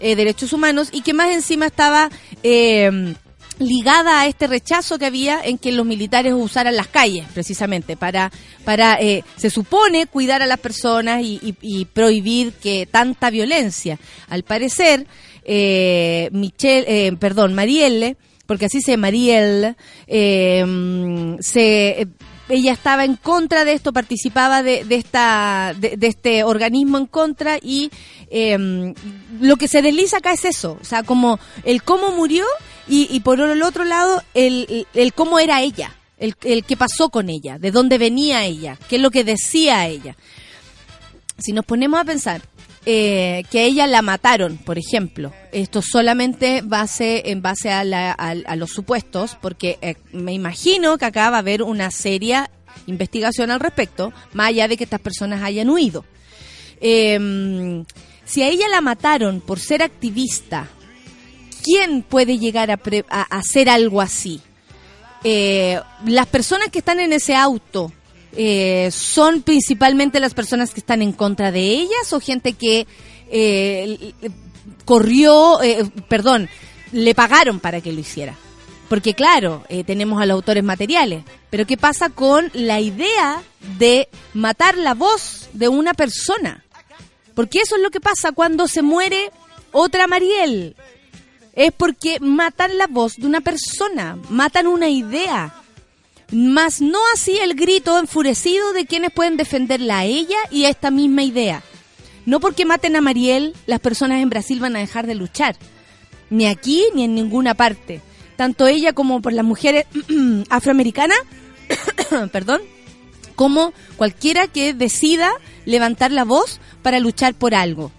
eh, derechos humanos, y que más encima estaba eh, ligada a este rechazo que había en que los militares usaran las calles, precisamente, para, para eh, se supone, cuidar a las personas y, y- y prohibir que tanta violencia. Al parecer, eh, Michelle, eh, perdón, Marielle, porque así se Marielle, eh, se, ella estaba en contra de esto, participaba de, de esta, de, de este organismo en contra y eh, lo que se desliza acá es eso, o sea, como el cómo murió y, y por el otro lado el, el, cómo era ella, el, el qué pasó con ella, de dónde venía ella, qué es lo que decía ella. Si nos ponemos a pensar eh, que a ella la mataron, por ejemplo, esto solamente base en base a, la- a- a los supuestos, porque eh, me imagino que acá va a haber una seria investigación al respecto, más allá de que estas personas hayan huido. Eh, si a ella la mataron por ser activista, ¿quién puede llegar a, pre- hacer algo así? Eh, las personas que están en ese auto eh, son principalmente las personas que están en contra de ellas o gente que eh, corrió, eh, perdón, le pagaron para que lo hiciera. Porque claro, eh, tenemos a los autores materiales, pero ¿qué pasa con la idea de matar la voz de una persona? Porque eso es lo que pasa cuando se muere otra Mariel. Es porque matan la voz de una persona, matan una idea. Más no así el grito enfurecido de quienes pueden defenderla a ella y a esta misma idea. No porque maten a Mariel, las personas en Brasil van a dejar de luchar. Ni aquí ni en ninguna parte. Tanto ella como por las mujeres afroamericanas, perdón, como cualquiera que decida levantar la voz para luchar por algo.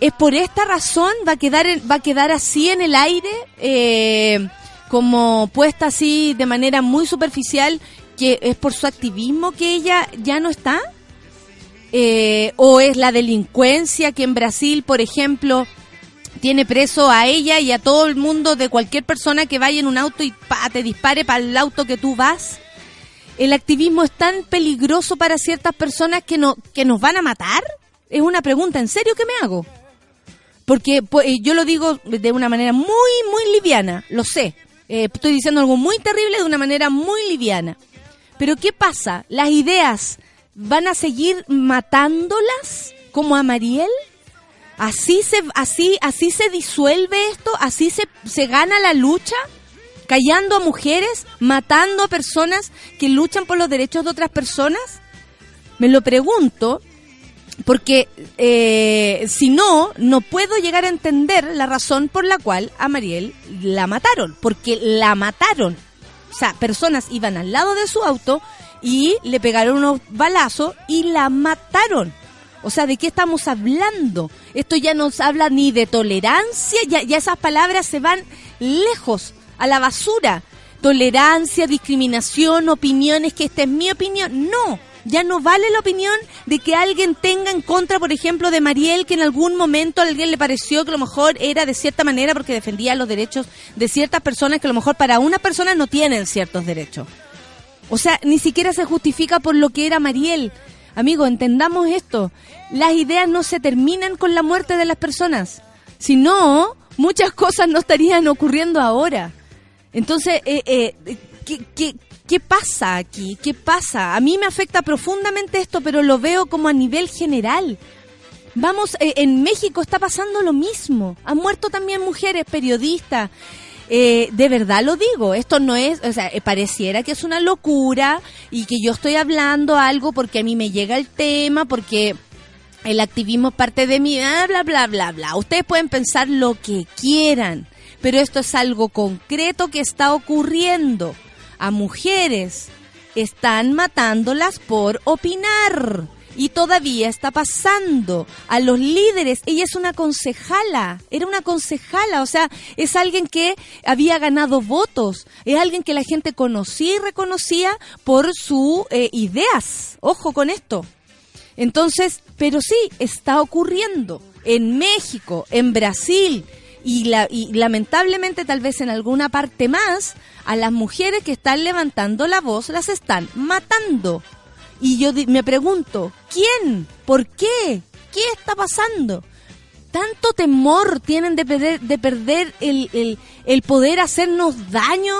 Es por esta razón va a quedar va a quedar así en el aire, eh, como puesta así de manera muy superficial, que es por su activismo que ella ya no está. Eh, o es la delincuencia que en Brasil, por ejemplo, tiene preso a ella y a todo el mundo de cualquier persona que vaya en un auto y pa, te dispare para el auto que tú vas. El activismo es tan peligroso para ciertas personas que, no, que nos van a matar. Es una pregunta en serio que me hago. Porque pues, yo lo digo de una manera muy, muy liviana, lo sé. Eh, estoy diciendo algo muy terrible de una manera muy liviana. Pero ¿qué pasa? Las ideas ¿Van a seguir matándolas como a Mariel? ¿Así se, así, así se disuelve esto? ¿Así se, se gana la lucha? ¿Callando a mujeres? ¿Matando a personas que luchan por los derechos de otras personas? Me lo pregunto porque eh, si no, no puedo llegar a entender la razón por la cual a Mariel la mataron, porque la mataron. O sea, personas iban al lado de su auto y le pegaron unos balazos y la mataron. O sea, ¿de qué estamos hablando? Esto ya no habla ni de tolerancia, ya, ya esas palabras se van lejos, a la basura. Tolerancia, discriminación, opiniones, que esta es mi opinión. No, ya no vale la opinión de que alguien tenga en contra, por ejemplo, de Mariel, que en algún momento a alguien le pareció que a lo mejor era de cierta manera porque defendía los derechos de ciertas personas que a lo mejor para una persona no tienen ciertos derechos. O sea, ni siquiera se justifica por lo que era Mariel. Amigo, entendamos esto. Las ideas no se terminan con la muerte de las personas. Si no, muchas cosas no estarían ocurriendo ahora. Entonces, eh, eh, ¿qué, qué, qué pasa aquí? ¿Qué pasa? A mí me afecta profundamente esto, pero lo veo como a nivel general. Vamos, eh, en México está pasando lo mismo. Han muerto también mujeres periodistas. Eh, de verdad lo digo, esto no es, o sea, eh, pareciera que es una locura y que yo estoy hablando algo porque a mí me llega el tema, porque el activismo es parte de mi, bla, bla, bla, bla, bla. Ustedes pueden pensar lo que quieran, pero esto es algo concreto que está ocurriendo. A mujeres están matándolas por opinar. Y todavía está pasando a los líderes. Ella es una concejala, era una concejala, o sea, es alguien que había ganado votos, es alguien que la gente conocía y reconocía por sus eh, ideas. Ojo con esto. Entonces, pero sí, está ocurriendo en México, en Brasil y, la, y lamentablemente tal vez en alguna parte más, a las mujeres que están levantando la voz las están matando. Y yo me pregunto, ¿quién? ¿Por qué? ¿Qué está pasando? ¿Tanto temor tienen de perder, de perder el, el, el poder hacernos daño?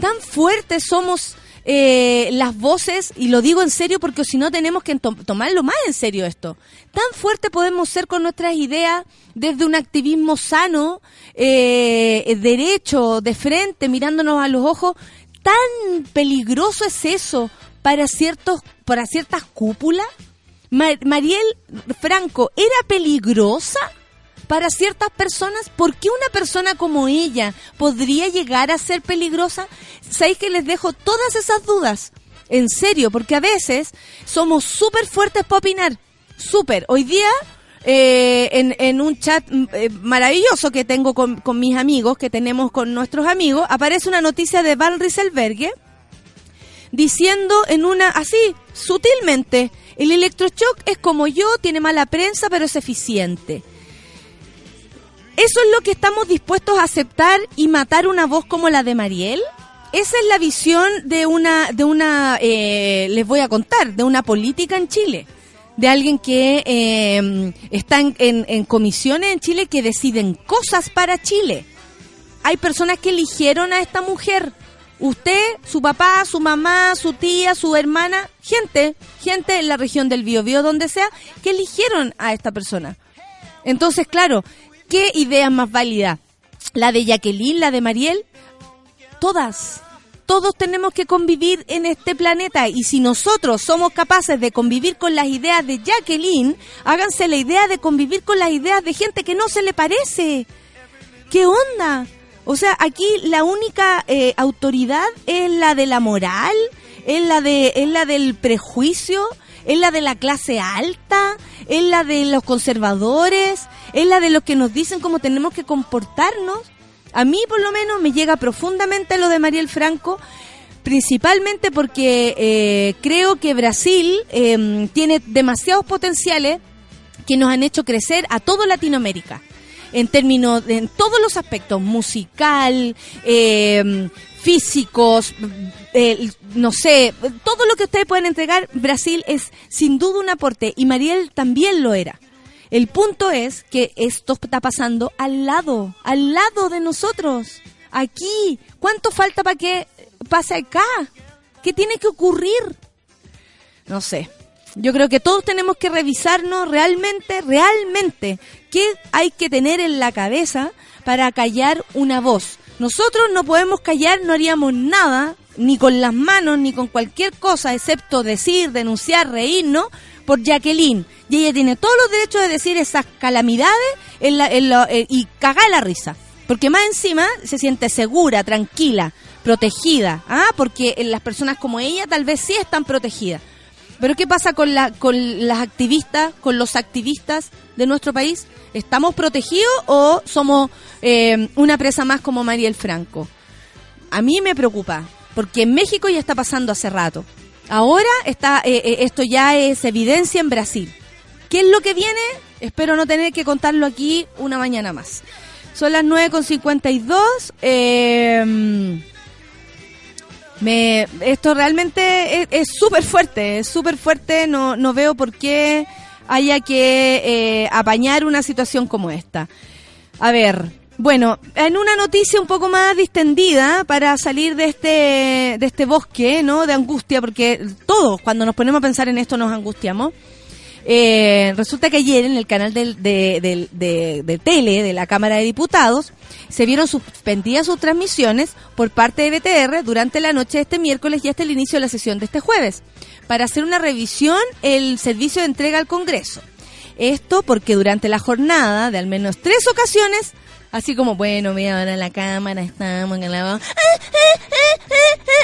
¿Tan fuertes somos eh, las voces? Y lo digo en serio porque si no tenemos que to- tomarlo más en serio esto. ¿Tan fuerte podemos ser con nuestras ideas desde un activismo sano, eh, derecho, de frente, mirándonos a los ojos? ¿Tan peligroso es eso para ciertos para ciertas cúpulas? Ma- Mariel Franco era peligrosa para ciertas personas. ¿Por qué una persona como ella podría llegar a ser peligrosa? ¿Sabéis que les dejo todas esas dudas? En serio, porque a veces somos súper fuertes para opinar. Súper. Hoy día, eh, en, un chat mm, eh, maravilloso que tengo con, mis amigos, que tenemos con nuestros amigos, aparece una noticia de Val Rieselberghe diciendo en una, así, sutilmente, el electroshock es como yo, tiene mala prensa, pero es eficiente. ¿Eso es lo que estamos dispuestos a aceptar y matar una voz como la de Mariel? Esa es la visión de una, de una, eh, les voy a contar, de una política en Chile, de alguien que eh, está en, en- en comisiones en Chile que deciden cosas para Chile. Hay personas que eligieron a esta mujer. Usted, su papá, su mamá, su tía, su hermana, gente, gente en la región del Biobío, donde sea, que eligieron a esta persona. Entonces, claro, ¿qué idea más válida? ¿La de Jacqueline, la de Mariel? Todas. Todos tenemos que convivir en este planeta y si nosotros somos capaces de convivir con las ideas de Jacqueline, háganse la idea de convivir con las ideas de gente que no se le parece. ¿Qué onda? O sea, aquí la única eh, autoridad es la de la moral, es la de es la del prejuicio, es la de la clase alta, es la de los conservadores, es la de los que nos dicen cómo tenemos que comportarnos. A mí, por lo menos, me llega profundamente lo de Mariel Franco, principalmente porque eh, creo que Brasil eh, tiene demasiados potenciales que nos han hecho crecer a todo Latinoamérica en términos en todos los aspectos musical eh, físicos no sé todo lo que ustedes pueden entregar Brasil es sin duda un aporte y Mariel también lo era. El punto es que esto está pasando al lado al lado de nosotros aquí. Cuánto falta para que pase acá qué tiene que ocurrir no sé. Yo creo que todos tenemos que revisarnos realmente, realmente, qué hay que tener en la cabeza para callar una voz. Nosotros no podemos callar, no haríamos nada, ni con las manos, ni con cualquier cosa, excepto decir, denunciar, reírnos por Jacqueline. Y ella tiene todos los derechos de decir esas calamidades en la- en la- eh, y cagar la risa. Porque más encima se siente segura, tranquila, protegida. ¿ah? Porque eh, las personas como ella tal vez sí están protegidas. Pero ¿qué pasa con, la, con las activistas, con los activistas de nuestro país? ¿Estamos protegidos o somos eh, una presa más como Mariel Franco? A mí me preocupa, porque en México ya está pasando hace rato. Ahora está eh, eh, esto ya es evidencia en Brasil. ¿Qué es lo que viene? Espero no tener que contarlo aquí una mañana más. Son las 9.52. Eh, me, esto realmente es- súper fuerte, es súper fuerte. No, no veo por qué haya que apañar una situación como esta. A ver, bueno, en una noticia un poco más distendida para salir de este, de este bosque, ¿no? De angustia, porque todos cuando nos ponemos a pensar en esto nos angustiamos. Eh, resulta que ayer en el canal de, del- de- de tele de la Cámara de Diputados se vieron suspendidas sus transmisiones por parte de BTR durante la noche de este miércoles y hasta el inicio de la sesión de este jueves para hacer una revisión el servicio de entrega al Congreso. Esto porque durante la jornada de al menos tres ocasiones, así como, bueno, mira, ahora la cámara, estamos en la...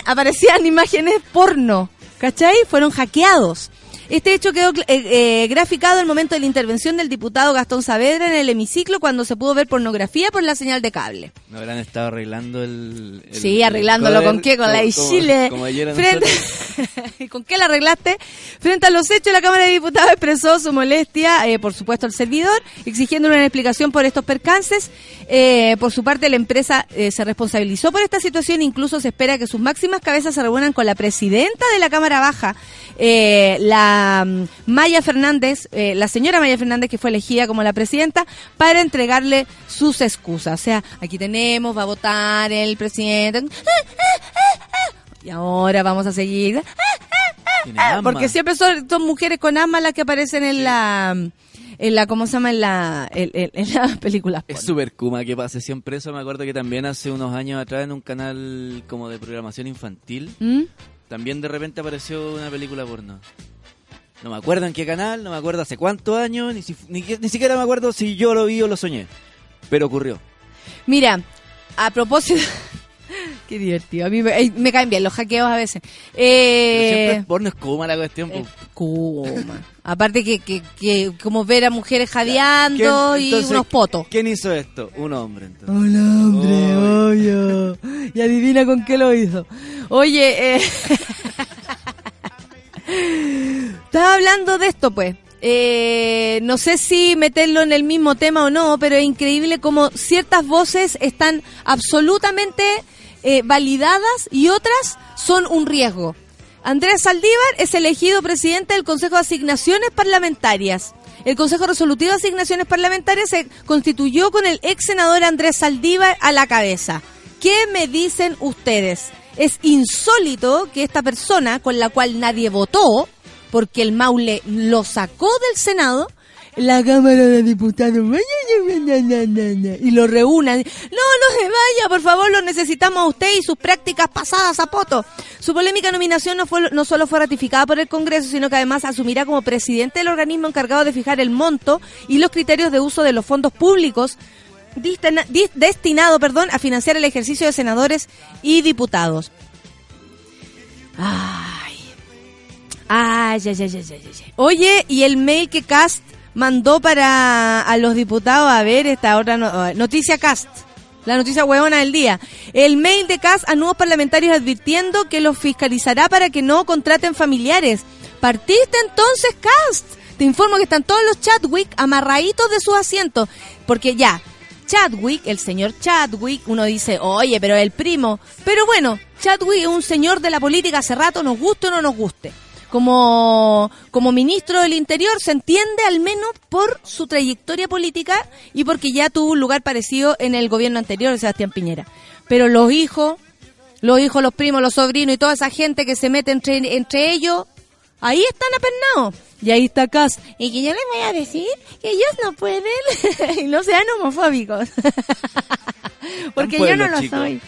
aparecían imágenes porno, ¿cachai? Fueron hackeados. Este hecho quedó eh, eh, graficado el momento de la intervención del diputado Gastón Saavedra en el hemiciclo cuando se pudo ver pornografía por la señal de cable. No habrán estado arreglando el. el- Sí, el arreglándolo cover con qué, con como- la de Chile. Como Frente- nosotros. ¿Y ¿Con qué la arreglaste? Frente a los hechos, la Cámara de Diputados expresó su molestia, eh, por supuesto, al servidor, exigiendo una explicación por estos percances. Eh, por su parte, la empresa eh, se responsabilizó por esta situación. Incluso se espera que sus máximas cabezas se reúnan con la presidenta de la Cámara Baja, eh, la mm, Maya Fernández, eh, la señora Maya Fernández, que fue elegida como la presidenta, para entregarle sus excusas. O sea, aquí tenemos, va a votar el presidente. Y ahora vamos a seguir. Porque siempre son, son mujeres con asma las que aparecen en la, en la, ¿cómo se llama? En la, en, en- películas. Es súper kuma que pase siempre eso. Me acuerdo que también hace unos años atrás en un canal como de programación infantil, ¿Mm? también de repente apareció una película porno. No me acuerdo en qué canal, no me acuerdo hace cuántos años, ni, si- ni, ni siquiera me acuerdo si yo lo vi o lo soñé. Pero ocurrió. Mira, a propósito, qué divertido. A mí me, bien los hackeos a veces. Pero siempre Eh, es porno es kuma la cuestión. eh, Kuma. Aparte que, que, que como ver a mujeres jadeando ¿Quién- y unos potos. ¿Quién hizo esto? Un hombre. Entonces. Hola, hombre, obvio. Y adivina con qué lo hizo. Oye, eh... estaba hablando de esto, pues. Eh, no sé si meterlo en el mismo tema o no, pero es increíble como ciertas voces están absolutamente eh, validadas y otras son un riesgo. Andrés Saldívar es elegido presidente del Consejo de Asignaciones Parlamentarias. El Consejo Resolutivo de Asignaciones Parlamentarias se constituyó con el ex senador Andrés Saldívar a la cabeza. ¿Qué me dicen ustedes? Es insólito que esta persona, con la cual nadie votó, porque el Maule lo sacó del Senado, la Cámara de Diputados y lo reúnan. No, no se vaya, por favor, lo necesitamos a usted y sus prácticas pasadas a poto. Su polémica nominación no, fue, no solo fue ratificada por el Congreso, sino que además asumirá como presidente del organismo encargado de fijar el monto y los criterios de uso de los fondos públicos destinado perdón, a financiar el ejercicio de senadores y diputados. Ay. Ay, ay, ay, ay, ay, ay. Oye, y el mail que Cast mandó para a los diputados, a ver, esta otra no- eh, noticia Cast. La noticia huevona del día. El mail de Cast a nuevos parlamentarios advirtiendo que los fiscalizará para que no contraten familiares. Partiste entonces, Cast. Te informo que están todos los Chadwick amarraditos de sus asientos. Porque ya, Chadwick, el señor Chadwick, uno dice, oye, pero el primo. Pero bueno, Chadwick es un señor de la política hace rato, nos guste o no nos guste. Como, como ministro del Interior se entiende al menos por su trayectoria política y porque ya tuvo un lugar parecido en el gobierno anterior de Sebastián Piñera. Pero los hijos, los hijos, los primos, los sobrinos y toda esa gente que se mete entre, entre ellos, Ahí están apernados. Y ahí está Cass. Y que yo les voy a decir que ellos no pueden y no sean homofóbicos. Porque yo no lo chicos. soy.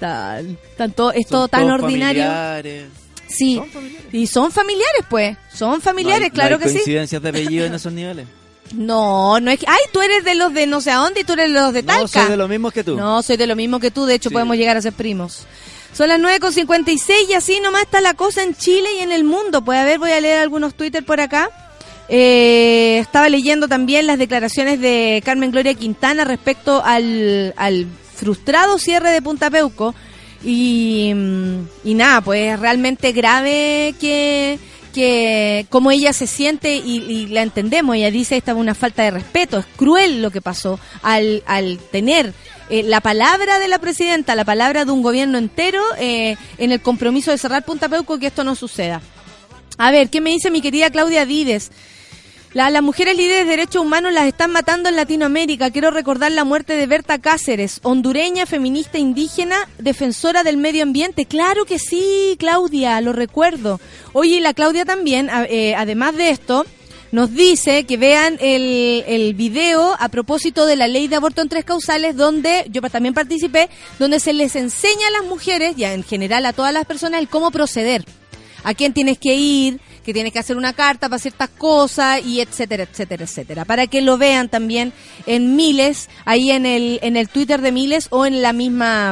Tan, tan todo- es todo tan ordinario. familiares. Sí. Son familiares. Y son familiares, pues. Son familiares, No hay- claro no hay que sí. coincidencias de apellido en esos niveles. No, no es que. Ay, tú eres de los de no sé a dónde y tú eres de los de Talca. No, soy de los mismos que tú. No, soy de lo mismo que tú, de hecho Sí. podemos llegar a ser primos. Son las 9.56 y así nomás está la cosa en Chile y en el mundo. Pues a ver, voy a leer algunos Twitter por acá. Eh, estaba leyendo también las declaraciones de Carmen Gloria Quintana respecto al, al frustrado cierre de Punta Peuco. Y, y nada, pues es realmente grave que, que como ella se siente y, la entendemos. Ella dice esta es una falta de respeto, es cruel lo que pasó al, al tener eh, la palabra de la presidenta, la palabra de un gobierno entero eh, en el compromiso de cerrar Punta Peuco que esto no suceda. A ver, ¿qué me dice mi querida Claudia Dides? La- las mujeres líderes de derechos humanos las están matando en Latinoamérica. Quiero recordar la muerte de Berta Cáceres, hondureña, feminista indígena, defensora del medio ambiente. Claro que sí, Claudia, lo recuerdo. Oye, y la Claudia también, eh, además de esto, nos dice que vean el, el video a propósito de la ley de aborto en tres causales, donde yo también participé, donde se les enseña a las mujeres, y en general a todas las personas, el cómo proceder a quién tienes que ir, que tienes que hacer una carta para ciertas cosas y etcétera, etcétera, etcétera. Para que lo vean también en Miles, ahí en el en el Twitter de Miles o en la misma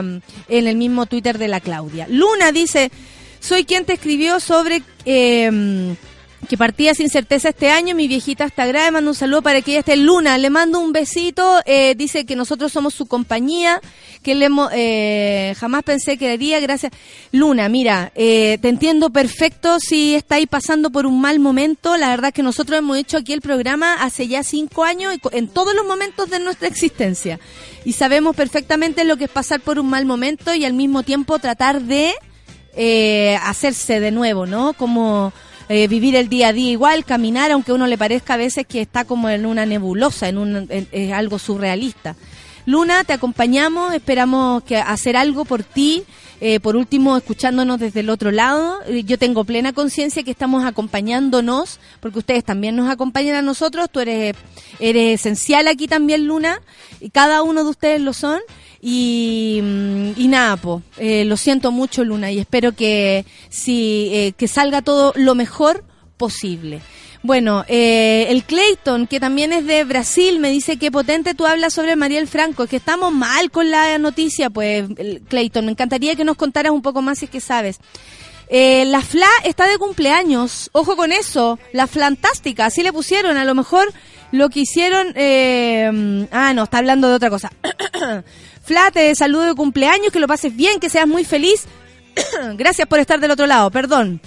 en el mismo Twitter de la Claudia. Luna dice, "Soy quien te escribió sobre eh, que partía sin certeza este año, mi viejita está grave, mando un saludo para que ella esté Luna, le mando un besito, eh, dice que nosotros somos su compañía, que le eh, jamás pensé que haría, gracias. Luna, mira, eh, te entiendo perfecto si estáis pasando por un mal momento, la verdad es que nosotros hemos hecho aquí el programa hace ya cinco años en todos los momentos de nuestra existencia y sabemos perfectamente lo que es pasar por un mal momento y al mismo tiempo tratar de eh, hacerse de nuevo, ¿no? Como eh, vivir el día a día igual, caminar, aunque a uno le parezca a veces que está como en una nebulosa, en, un, en- algo surrealista. Luna, te acompañamos, esperamos que hacer algo por ti. eh, por último, escuchándonos desde el otro lado, Eh, yo tengo plena conciencia que estamos acompañándonos, porque ustedes también nos acompañan a nosotros. Tú eres, eres esencial aquí también, Luna, y cada uno de ustedes lo son. Y, mm, y nada, po, eh, lo siento mucho, Luna, y espero que, si, eh, que salga todo lo mejor posible. Bueno, eh, el Clayton, que también es de Brasil, me dice que potente tú hablas sobre Mariel Franco, que estamos mal con la noticia, pues, Clayton, me encantaría que nos contaras un poco más si es que sabes. Eh, la Fla está de cumpleaños, ojo con eso, la Flantástica, así le pusieron, a lo mejor lo que hicieron, eh, ah, no, está hablando de otra cosa. Fla, te saludo de cumpleaños, que lo pases bien, que seas muy feliz. Gracias por estar del otro lado, perdón.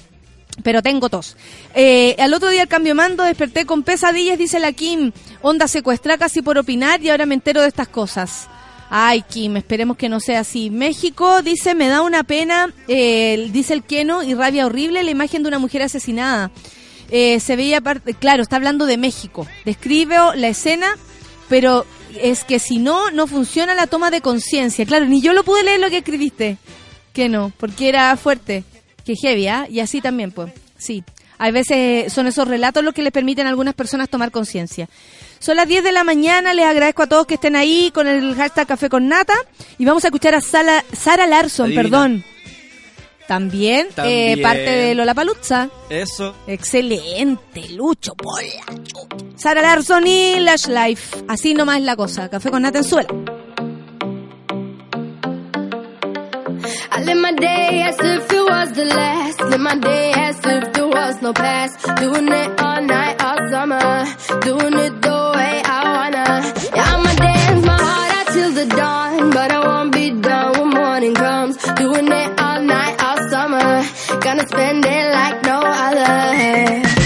Pero tengo tos. Eh, al otro día el cambio de mando desperté con pesadillas, dice la Kim. Onda secuestra casi por opinar y ahora me entero de estas cosas. Ay, Kim, esperemos que no sea así. México dice, me da una pena, eh, dice el Keno, y rabia horrible la imagen de una mujer asesinada. Eh, se veía, claro, está hablando de México. Describe la escena, pero es que si no, no funciona la toma de conciencia. Claro, ni yo lo pude leer lo que escribiste. Que no, porque era fuerte. Que heavy, ¿ah? Y así también, pues. Sí. A veces son esos relatos los que les permiten a algunas personas tomar conciencia. Son las 10 de la mañana, les agradezco a todos que estén ahí con el hashtag Café con Nata. Y vamos a escuchar a Sala- Sara Larson, Adivina. perdón. También, También. Eh, parte de Lola Paluzza. Eso. Excelente, Lucho, pola. Sara Larson y Lash Life. Así nomás es la cosa. Café con Nata en suela. I live my day as if it was the last. Live my day as if there was no past. Doing it all night, all summer. Doing it the way I wanna. Yeah, I'ma dance my heart out till the dawn. But I won't be done when morning comes. Gonna spend it like no other.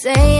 say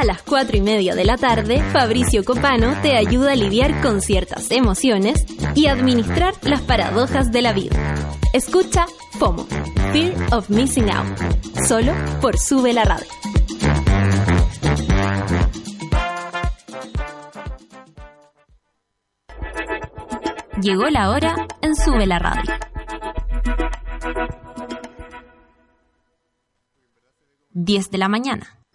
A las 4 y media de la tarde, Fabricio Copano te ayuda a lidiar con ciertas emociones y administrar las paradojas de la vida. Escucha FOMO, Fear of Missing Out, solo por Sube la Radio. Llegó la hora en Sube la Radio. 10 de la mañana,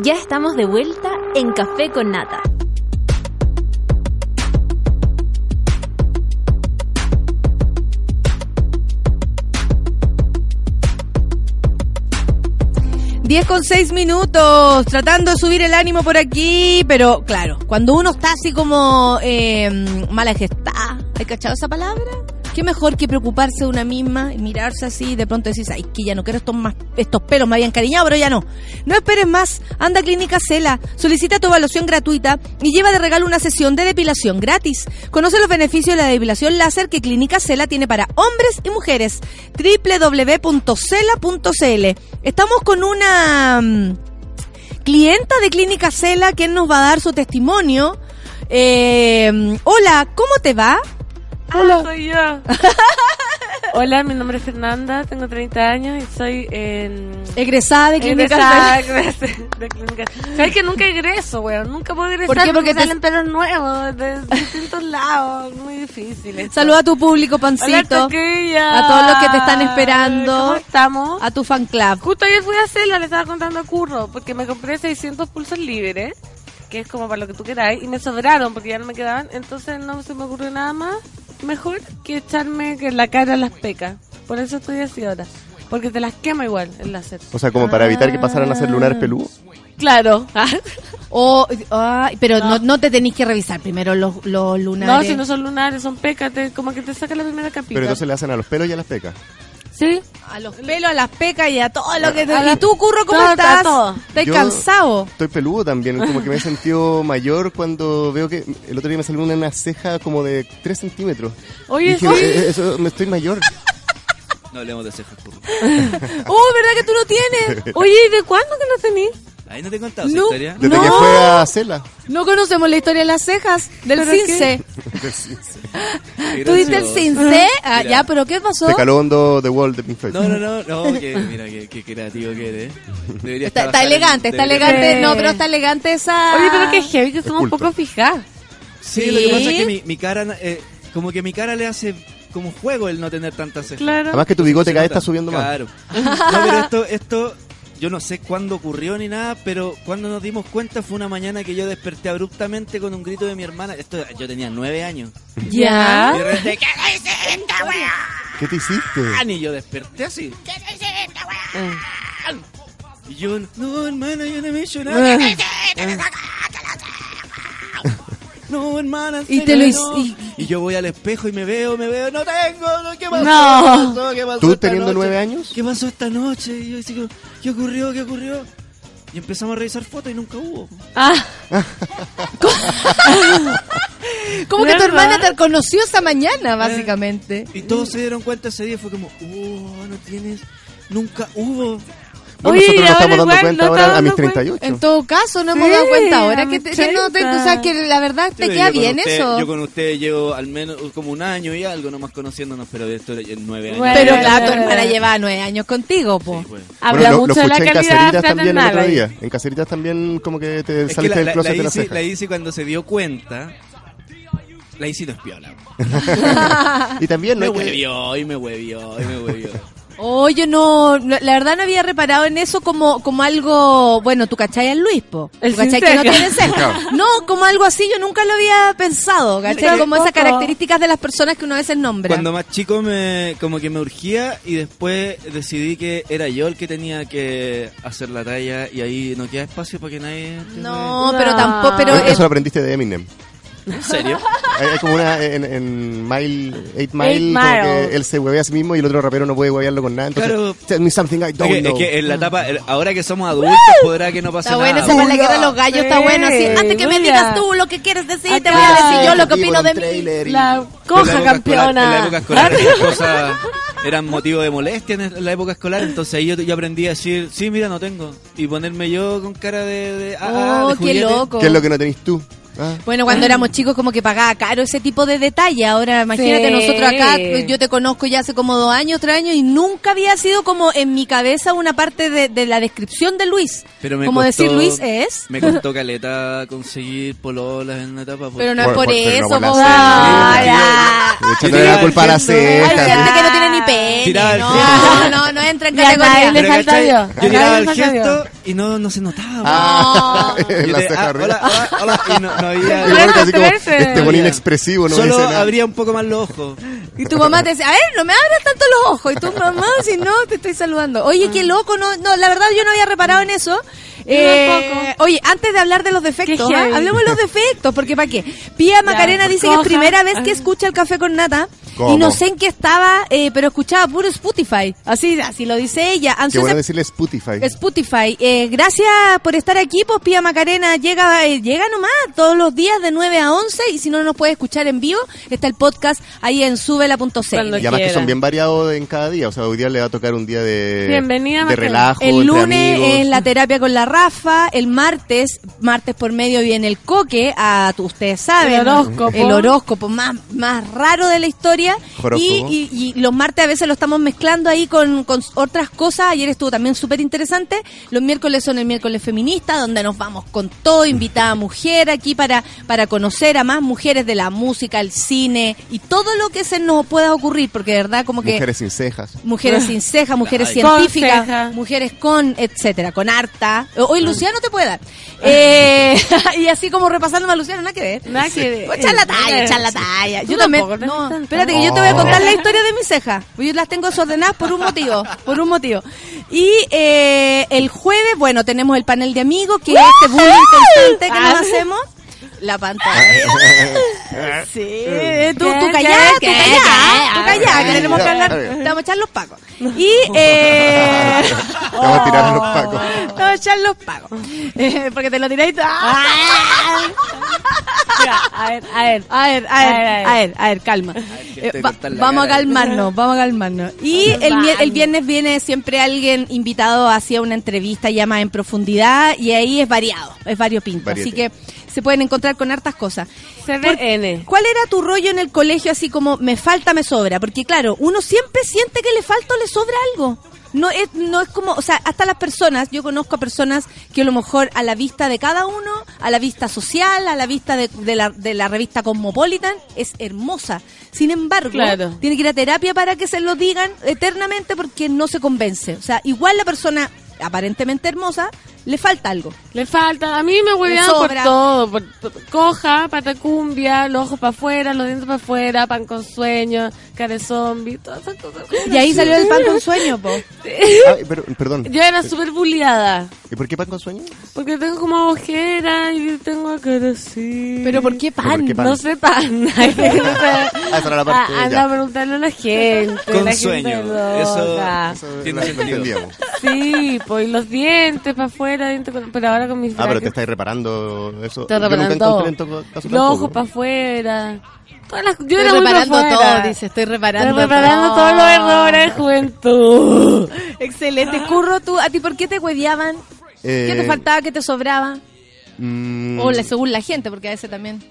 Ya estamos de vuelta en Café con Nata. Diez con seis minutos, tratando de subir el ánimo por aquí, pero claro, cuando uno está así como eh, mala gesta, ¿hay cachado esa palabra? Qué mejor que preocuparse de una misma y mirarse así y de pronto decís, ay, que ya no quiero estos, más, estos pelos, me habían cariñado, pero ya no. No esperes más, anda a Clínica Cela, solicita tu evaluación gratuita y lleva de regalo una sesión de depilación gratis. Conoce los beneficios de la depilación láser que Clínica Cela tiene para hombres y mujeres. www.cela.cl Estamos con una mm, clienta de Clínica Cela quien nos va a dar su testimonio. Eh, hola, ¿cómo te va? Hola. soy yo. Hola, mi nombre es Fernanda, tengo 30 años y soy en... Egresada de Clínica Cela. ¿Sabes que nunca egreso, weón? Nunca puedo egresar ¿Por qué? Porque te- salen pelos nuevos de distintos lados. Muy difícil. esto. Saluda a tu público, Pancito. A todos los que te están esperando. ¿Cómo estamos? A tu fan club. Justo ayer fui a hacerla, le estaba contando a Curro, porque me compré 600 pulsos libres, que es como para lo que tú queráis, y me sobraron porque ya no me quedaban, entonces no se me ocurrió nada más mejor que echarme que en la cara las pecas. Por eso estoy así ahora. Porque te las quema igual el láser. O sea, como para evitar que pasaran a ser lunares peludos. Claro. O, ay, pero no. no te tenéis que revisar primero los, los lunares. no, si no son lunares, son pecas, te- como que te saca la primera capita. Pero entonces le hacen a los pelos y a las pecas. Sí. A los pelos, a las pecas y a todo lo que te... A la- ¿Y tú, Curro, cómo todo, estás? todo. ¿Estás Yo- cansado? Estoy peludo también, como que me he sentido mayor cuando veo que el otro día me salió una ceja como de 3 centímetros. Oye, Dije, sí. "Eh, eso, me estoy mayor. No hablemos de cejas, curro. ¡Oh, verdad que tú no tienes! Oye, ¿y de cuándo que no tenís? Ahí no te he contado esa No. historia. Desde No. que fue a Cela. No conocemos la historia de las cejas, del ¿Pero cince. ¿Tú diste el cince? Ah, Mira. ya, pero ¿qué pasó? De caló hondo The Wall de Pink Floyd. No, no, no, no, que, mira, qué, qué creativo que eres. Deberías Está, está trabajar en- elegante, está elegante. No, pero está elegante esa... Oye, pero qué heavy que somos un poco fijadas. Sí, Sí. lo que pasa es que mi, mi cara, eh, como que mi cara le hace como juego el no tener tantas cejas. Claro. Además que tu bigote cada vez está subiendo más. Claro. No, pero esto, esto, yo no sé cuándo ocurrió ni nada, pero cuando nos dimos cuenta fue una mañana que yo desperté abruptamente con un grito de mi hermana. Esto, yo tenía nueve años. Ya. Y de repente, ¿qué weá? ¿Qué te hiciste? Y yo desperté así. ¿Qué hiciste, weá? Y yo, no, hermana, yo no me he hecho nada. No, hermana, en Y te lo no. y- Y yo voy al espejo y me veo, me veo, no tengo, no, ¿qué pasó? No. ¿Qué pasó? ¿Qué pasó ¿Tú esta teniendo noche? nueve años? ¿Qué pasó esta noche? Y yo decía, ¿qué ocurrió? ¿Qué ocurrió? Y empezamos a revisar fotos y nunca hubo. Ah, Como que tu hermana te conoció esta mañana, básicamente. Y todos se dieron cuenta ese día, fue como, oh, no tienes, nunca hubo. Bueno, Oye, nosotros nos estamos dando igual cuenta no ahora a mis dando cuenta. 38. En todo caso, no hemos Sí, dado cuenta ahora que, te- que no te, 30. o sea, que la verdad te Sí, queda yo con bien usted- eso. Yo con usted llevo al menos como un año y algo nomás conociéndonos, pero de esto en nueve años. Bueno, Pero Bueno, claro, tu bueno, hermana bueno. lleva nueve años contigo, po. Sí, pues. habla Bueno, lo, lo mucho de la escuché en calidad Caseritas también el otro día. En Caseritas también como que te Es que saliste la, del la, closet la de la Isi, ceja. la Isi cuando se dio cuenta, la Isi no es piola. Y también no Me que- huevió y me huevió y me huevió. Oye, no, no, la verdad no había reparado en eso como, como algo, bueno, tú cachai al Luis, po. El cachai que no tiene ceja. No, como algo así yo nunca lo había pensado, cachai, como esas características de las personas que uno a veces nombra. Cuando más chico me como que me urgía y después decidí que era yo el que tenía que hacer la talla y ahí no queda espacio para que nadie... No, No. pero tampoco, pero Eso es- lo aprendiste de Eminem. ¿En serio? Hay como una en, en Mile, 8 Mile, Eight como Mile. que él se huevea a sí mismo y el otro rapero no puede huevearlo con nada. Entonces, Claro. tell me something I Es don't que, es know. que en la etapa, el- ahora que somos adultos, podrá que no pase Está nada. bueno, esa los gallos está Sí, bueno. Así, antes que me digas tú lo que quieres decir, te Acá. voy a decir yo lo que opino de mí. La coja época escolar- campeona. en la época escolar esas cosas eran motivo de molestia en la época escolar, entonces ahí yo, yo aprendí a decir, sí, mira, no tengo. Y ponerme yo con cara de... de, ah, ah, Oh, de qué loco. ¿Qué es lo que no tenés tú? Ah. Bueno, cuando éramos chicos como que pagaba caro ese tipo de detalle. Ahora imagínate Sí. nosotros acá, yo te conozco ya hace como dos años, tres años y nunca había sido como en mi cabeza una parte de, de la descripción de Luis. Pero me como costó- decir Luis es. Me costó caleta conseguir pololas en una etapa. Pero no es por pues, pero no eso, por la. Echándole tiraba la culpa a la. Hay gente que no tiene ni pene. No, no, no entra en categoría. yo. Tiraba el gesto y no, no se notaba. Ah, la te- ceja ah, arriba. hola, hola, hola, y no, no había... Y luego así como, este buen Había. inexpresivo, no Solo abría un poco más los ojos. Y tu mamá te decía, a ver, no me abras tanto los ojos. Y tu mamá, si no, te estoy saludando. Oye, qué loco, no, no, la verdad yo no había reparado en eso. Eh, tampoco. oye, antes de hablar de los defectos, ¿ah? hablemos de los defectos, porque ¿para qué? Pía Macarena dice que es primera vez que Ah. escucha el café con nata. ¿Cómo? Y no sé en qué estaba, eh, pero escuchaba puro Spotify. Así, así lo dice ella. Qué Ansiosa bueno decirle Spotify. Spotify. Eh, gracias por estar aquí, pues Pía Macarena llega eh, llega nomás todos los días de 9 a 11 y si no nos puede escuchar en vivo, está el podcast ahí en subela.cl. Cuando Y además que son bien variados en cada día. O sea, hoy día le va a tocar un día de, Bienvenida, de relajo, El lunes amigos. es la terapia con la Rafa, el martes, martes por medio viene el coque, a tu- ustedes saben, El horóscopo. el horóscopo más, más raro de la historia. Horóscopo. Y, y- y los martes a veces lo estamos mezclando ahí con, con otras cosas. Ayer estuvo también súper interesante. Los miércoles son el miércoles feminista, donde nos vamos con todo, invitada mujer aquí para, para conocer a más mujeres de la música, el cine y todo lo que se nos pueda ocurrir, porque de verdad como que... Mujeres sin cejas. Mujeres sin ceja, mujeres Ay. Con científicas, ceja. mujeres con, etcétera, con harta. Hoy Luciano te puede dar. Eh, y así como repasando a Luciano, nada que ver. Nada que ver. Pues echar la talla, echar la talla. Yo también. No, espérate que yo te voy a contar la historia de mis cejas. Yo las tengo desordenadas por un motivo, por un motivo. Y eh, el jueves, bueno, tenemos el panel de amigos, que es este bullying constante que nos Ah. hacemos. La pantalla. Sí, tú, tú ¿Qué, callá, tú callá, tú callá, que tenemos que hablar, te vamos a echar los pacos. Y, eh... Te vamos a tirar los pacos. Te vamos a echar los pacos. Eh, porque te lo tiráis. ¡Ah! A ver, a ver. A ver, a ver, a ver, a ver, calma. Eh, va- vamos a calmarnos, vamos a calmarnos. Y el, el viernes viene siempre alguien invitado hacia una entrevista ya más en profundidad y ahí es variado, es variopinto. Variete. Así que se pueden encontrar con hartas cosas. ¿Cuál era tu rollo en el colegio así como me falta, me sobra? Porque claro, uno siempre siente que le falta o le sobra algo. No es, no es como, o sea, hasta las personas, yo conozco a personas que a lo mejor a la vista de cada uno, a la vista social, a la vista de, de la, de la revista Cosmopolitan, es hermosa. Sin embargo, Claro. tiene que ir a terapia para que se lo digan eternamente porque no se convence. O sea, igual la persona aparentemente hermosa, le falta algo. Le falta, a mí me huevean por todo, por, por- coja, patacumbia, los ojos para afuera, los dientes para afuera, pan con sueño, cara de zombie, todas esas cosas. Y ahí salió el pan con sueño, po. Ay, pero, perdón. Yo era súper bulliada. ¿Y por qué pan con sueño? Porque tengo como ojera y tengo cara así. Pero ¿por qué ¿Pero pan? por qué pan? No sé pan. Ah, esa era la parte, Ah, Anda ya. a preguntarle a la gente. Con la sueño. Gente. Eso- Eso Tiene sentido. Sí, pues los dientes para afuera, dientes pero ahora con mis Ah, pero te estáis reparando eso. Nunca reparando los ojos para afuera. Todas las, yo Estoy reparando pa' todo, dice, estoy reparando Estoy reparando todo. todos los errores de juventud. Excelente. Curro, tú, ¿a ti por qué te hueveaban? ¿Qué Eh, te faltaba? ¿Qué te sobraba? mm, O la- según la gente, porque a veces también.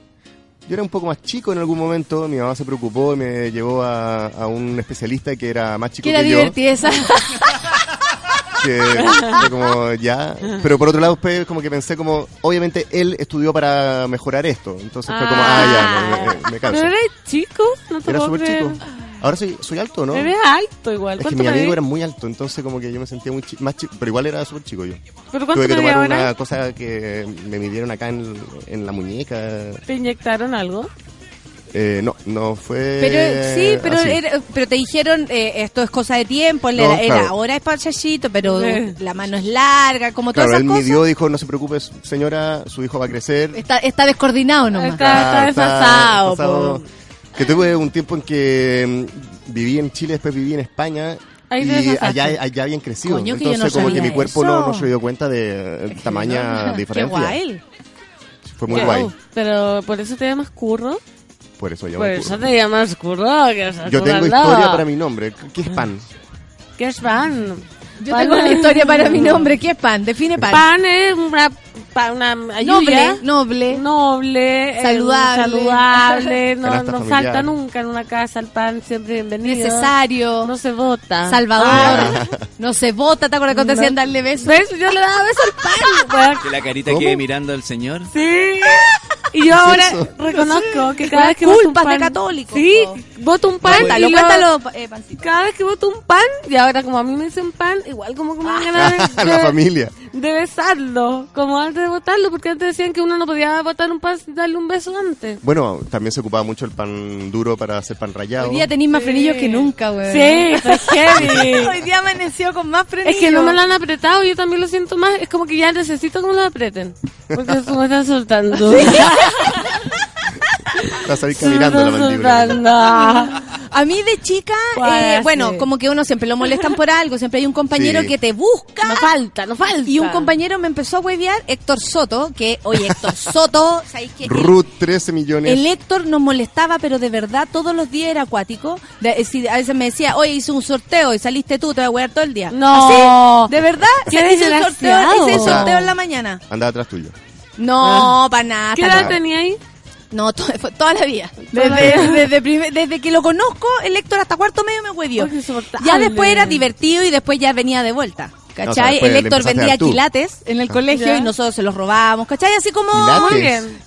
Yo era un poco más chico en algún momento, mi mamá se preocupó y me llevó a, a un especialista que era más chico Que era que yo. Que fue como ya. Pero por otro lado, después como que pensé como, obviamente él estudió para mejorar esto. Entonces fue como, ah, ya, me, me- me Pero canso. eres chico, no te Era súper chico. Ahora soy, soy alto, ¿no? Eres alto igual. Es que ¿Cuánto mi amigo era muy alto, entonces como que yo me sentía muy chi- más chico, pero igual era súper chico yo. ¿Pero cuánto Tuve que tomar ahora? una cosa que me midieron acá en, en la muñeca. ¿Te inyectaron algo? Eh, no, no fue. Pero sí, pero, era- pero te dijeron, eh, esto es cosa de tiempo, No, era, claro. ahora es pachachito, pero Eh. la mano es larga, como todas Claro, esas él cosas. midió, dijo, no se preocupe, señora, su hijo va a crecer. Está, está descoordinado nomás. Está- está desfasado, desfasado. Que tuve un tiempo en que mm, viví en Chile, después viví en España. Ahí y allá, allá habían crecido. Coño, que yo Entonces, no como que mi cuerpo no, no se dio cuenta de eh, tamaña Qué diferencia. guay. Fue muy Qué- guay. Pero por eso te llamas curro. Por eso Por eso curro. te llamas curro. Que Yo tengo historia para mi nombre. ¿Qué es pan? ¿Qué es pan? Yo tengo una historia para mi nombre. ¿Qué es pan? Define pan. Pan es una, pa- una noble, ayuda. noble. Noble, eh, Saludable. saludable, no, no falta nunca en una casa el pan, siempre bienvenido. Necesario. No se vota. Salvador. Ah. No se vota, ¿te acuerdas cuando No. decían darle besos? ¿Ves? Yo le daba beso al pan. Que la carita quede mirando al señor. Sí. Y yo ahora eso? reconozco que cada vez que voto un de pan... católico, Sí, voto un pan Cuéntalo, y lo- cuéntalo, eh, pancito. Cada vez que voto un pan, y ahora como a mí me dicen pan, igual como que me dan ganas de, la de- familia. de besarlo, como antes de votarlo, porque antes decían que uno no podía votar un pan sin darle un beso antes. Bueno, también se ocupaba mucho el pan duro para hacer pan rallado. Hoy día tenéis más frenillos que nunca, güey. Sí, es heavy. Hoy día amaneció con más frenillos. Es que no me lo han apretado, yo también lo siento más. Es como que ya necesito que me lo aprieten. Porque eso me están soltando. Vas a ir Se me caminando la mandíbula. A mí de chica, ¿Cuál eh, bueno, como que uno siempre lo molestan por algo, siempre hay un compañero Sí. que te busca. No falta, no falta. Y un compañero me empezó a huevear, Héctor Soto, que, oye, Héctor Soto, ¿sabéis qué? Ruth, 13 millones. El Héctor nos molestaba, pero de verdad todos los días era acuático. De- eh, si a veces me decía, oye, hice un sorteo y saliste tú, te voy a huear todo el día. No. ¿Así? ¿De verdad? Qué O sea, hice, el sorteo, hice el O sea, sorteo en la mañana. Andaba atrás tuyo. No, para nada. ¿Qué edad tenía ahí? No, to- fue toda la vida. Toda la Desde, vida. desde, que lo conozco, el Héctor hasta cuarto medio me huevió. Ya después era divertido y después ya venía de vuelta. No, o ¿Cachai? sea, después el Héctor vendía quilates en el colegio Ya. y nosotros se los robábamos. ¿Cachai? Así como...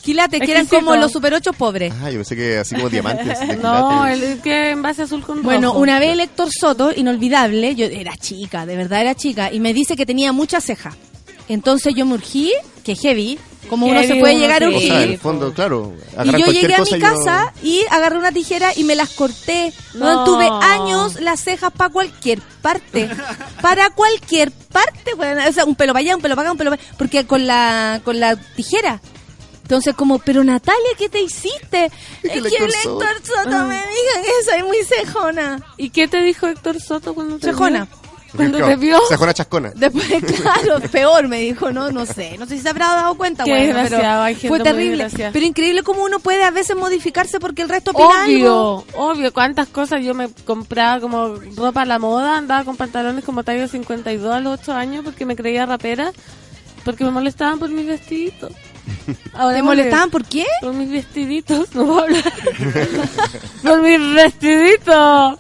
¿Quilates? Que eran como los super ocho pobres. Ah, yo pensé que así como diamantes. No, el que en base azul con Bueno, rojo. una vez el Héctor Soto, inolvidable, yo era chica, de verdad era chica, y me dice que tenía mucha ceja. Entonces yo me urgí, que heavy, como uno se puede llegar a sí. O sea, en el urgir. fondo, claro. Y yo llegué a mi casa y agarré una tijera y me las corté. No. Tuve años las cejas para cualquier parte. para cualquier parte. bueno, o sea, un pelo para allá, un pelo para acá, un pelo para Porque con la, con la tijera. Entonces, como, pero Natalia, ¿qué te hiciste? Es que el. Héctor Soto me dijo que soy muy cejona. ¿Y qué te dijo Héctor Soto cuando te Cejona. Cuando te vio. Sajona chascona. Después, claro, peor me dijo, no, no sé, no sé si se habrá dado cuenta, Qué bueno, pero gente fue terrible. Pero increíble cómo uno puede a veces modificarse porque el resto opina algo. Obvio, obvio. ¿Cuántas cosas yo me compraba como ropa a la moda? Andaba con pantalones como talla 52 a los 8 años porque me creía rapera. Porque me molestaban por mis vestiditos. Ahora ¿Te molestaban por qué? Por mis vestiditos, no puedo hablar. por mis vestiditos.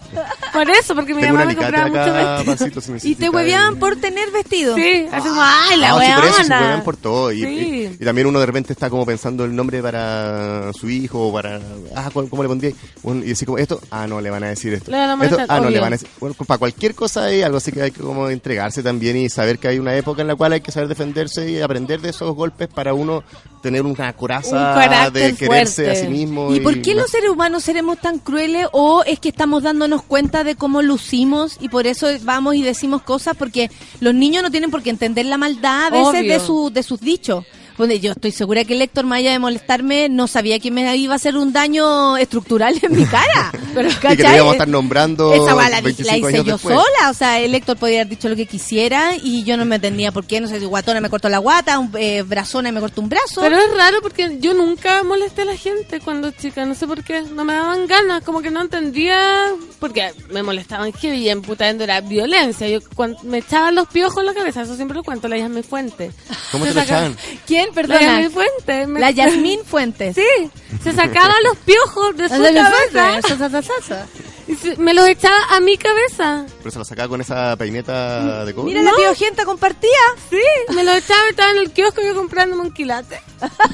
Por eso, porque mi Tengo mamá me compraba muchos vestidos. si Y te hueveaban el- por tener vestido. Sí, así como, ay, la Ah, sí, por eso se huevona. huevean por todo. Y, Sí. y- y también uno de repente está como pensando el nombre para su hijo o para. Ah, ¿cuál- ¿cómo le pondría? Y decir como esto, ah, no, le van a decir esto. Le van a Esto, molestar, ah, no, le van a decir. Bueno, para cualquier cosa hay algo así que hay que como entregarse también y saber que hay una época en la cual hay que saber defenderse y aprender de esos golpes para uno tener una coraza Un carácter de quererse fuerte. a sí mismo. ¿Y por qué los seres humanos seremos tan crueles o es que estamos dándonos cuenta de cómo lucimos y por eso vamos y decimos cosas? Porque los niños no tienen por qué entender la maldad a veces Obvio. de, su, de sus dichos. Donde yo estoy segura que el Héctor, más allá de molestarme, no sabía que me iba a hacer un daño estructural en mi cara. Pero, Y que ¿cachai? a estar nombrando Esa la, di- 25 la hice años yo después. sola, o sea, el Héctor podía haber dicho lo que quisiera y yo no me entendía por qué, no sé si guatona me cortó la guata, un, eh, brazona me cortó un brazo. Pero es raro porque yo nunca molesté a la gente cuando chica, no sé por qué, no me daban ganas, como que no entendía, porque me molestaban que bien putando era violencia. Yo cuando me echaban los piojos en la cabeza, eso siempre lo cuento, la mi fuente. ¿Cómo Se te lo echaban? ¿Quién? La Perdona. Yasmín Fuentes. me- La Yasmín Fuentes. Sí, se sacaba los piojos de su cabeza y se- me los echaba a mi cabeza. Pero se lo sacaba con esa peineta de cobre. Mira la piojenta compartía. Sí, me los echaba, estaba en el kiosco yo comprándome un quilate,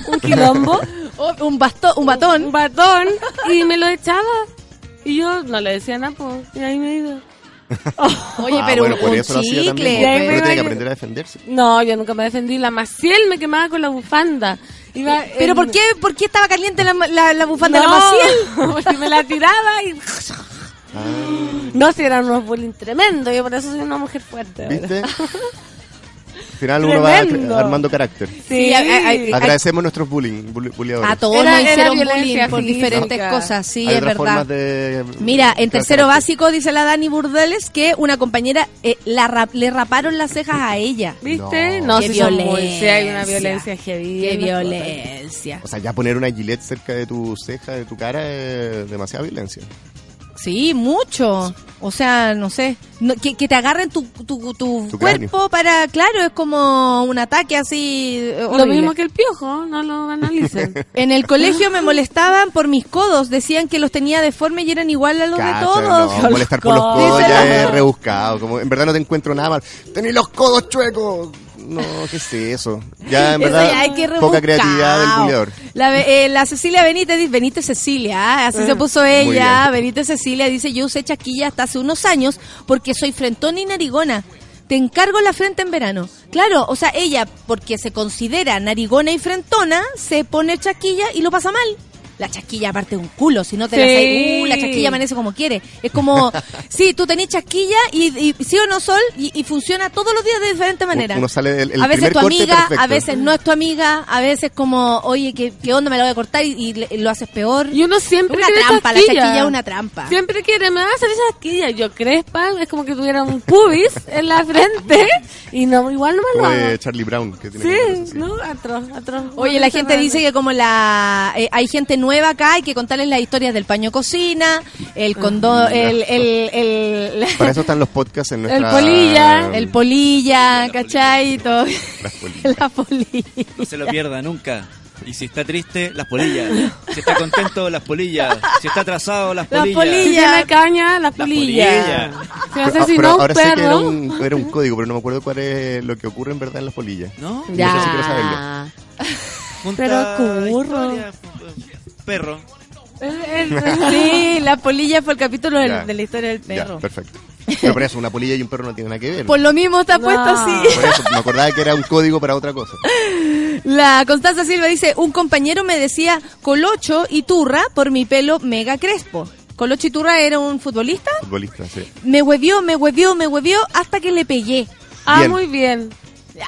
un quilombo. Oh, un bastón, un un batón. batón y me lo echaba. Y yo no le decía nada, pues, y ahí me iba. Oye, Ah, pero bueno, por un eso lo hacía chicle. también. Pero tiene que aprender a defenderse. No, yo nunca me defendí. La Maciel me quemaba con la bufanda. Iba ¿Pero en- por qué, por qué estaba caliente la, la, la bufanda no, de la Maciel? porque me la tiraba y... Ah, No, si eran unos bullying tremendo. Yo por eso soy una mujer fuerte. ahora. ¿Viste? Al final uno va Tremendo. armando carácter. Sí, hay- hay- Agradecemos nuestros bullying, bulleadores. A todos Era- nos era hicieron violencia bullying por física. diferentes cosas, sí, Hay es otras verdad. formas de... Mira, en tercero carácter. básico dice la Dani Burdeles que una compañera eh, la rap- le raparon las cejas a ella. ¿Viste? No. No, Qué si son muy- violencia. sí, hay una violencia heavy. Qué violencia. O sea, ya poner una gilet cerca de tu ceja, de tu cara, es demasiada violencia. Sí, mucho. O sea, no sé. No, que, que te agarren tu, tu, tu Tu cuerpo para. Claro, es como un ataque así. eh, Lo mismo que el piojo, no lo analicen. En el colegio me molestaban por mis codos. Decían que los tenía deformes y eran igual a los de todos. no, molestar por los codos. ya es rebuscado. Como, en verdad no te encuentro nada mal. Tenés los codos chuecos. No, ¿qué es eso? Ya, en Eso verdad, ya hay que poca creatividad del buleador. La, eh, la Cecilia Benítez dice, Benítez Cecilia, ah, así se puso ella. Benítez Cecilia dice, yo usé chaquilla hasta hace unos años porque soy frentona y narigona. Te encargo la frente en verano. Claro, o sea, ella, porque se considera narigona y frentona, se pone chaquilla y lo pasa mal. La chaquilla aparte de un culo, si no te la sabes, uh, la chaquilla amanece como quiere. Es como, sí, tú tenés chaquilla y, y sí o no sol y, y funciona todos los días de diferente manera. Uno sale el a veces tu amiga, perfecto. a veces no es tu amiga, a veces como, oye, ¿qué, qué onda? Me la voy a cortar y, lo haces peor. Y uno siempre Una quiere trampa, la chasquilla. chaquilla es una trampa. Siempre quiere, me va a hacer esa chasquilla. Yo crespa, es como que tuviera un pubis en la frente y no igual no me lo hago. Charlie Brown. Que tiene Sí, así. no, atroz, atroz. Oye, la gente dice que como la eh, hay gente nueva acá, hay que contarles las historias del paño cocina, el condón, el, el, el, Para eso están los podcasts en nuestra... polilla, el polilla, ¿cachai? Y todo. Las polillas. La polilla. No se lo pierda nunca. Y si está triste, las polillas. Si está contento, las polillas. Si está atrasado, las Las polillas. Si polillas. tiene caña, la polilla. polilla. Si Pero, ah, asesinó pero un ahora sé que era perro. un, era un código, pero no me acuerdo cuál es lo que ocurre en verdad en las polillas. ¿No? Ya. Sí quiero saberlo. Junta Pero curro. historia, Perro. Sí, la polilla fue el capítulo del- Ya. de la historia del perro. Ya, perfecto. Pero por eso, una polilla y un perro no tienen nada que ver. Por lo mismo está No. puesto así. Por eso, me acordaba que era un código para otra cosa. La Constanza Silva dice, un compañero me decía Colocho y Turra por mi pelo mega crespo. Colocho y Turra era un futbolista. Futbolista, sí. Me huevió, me huevió, me huevió hasta que le pegué. Ah, Bien. muy bien.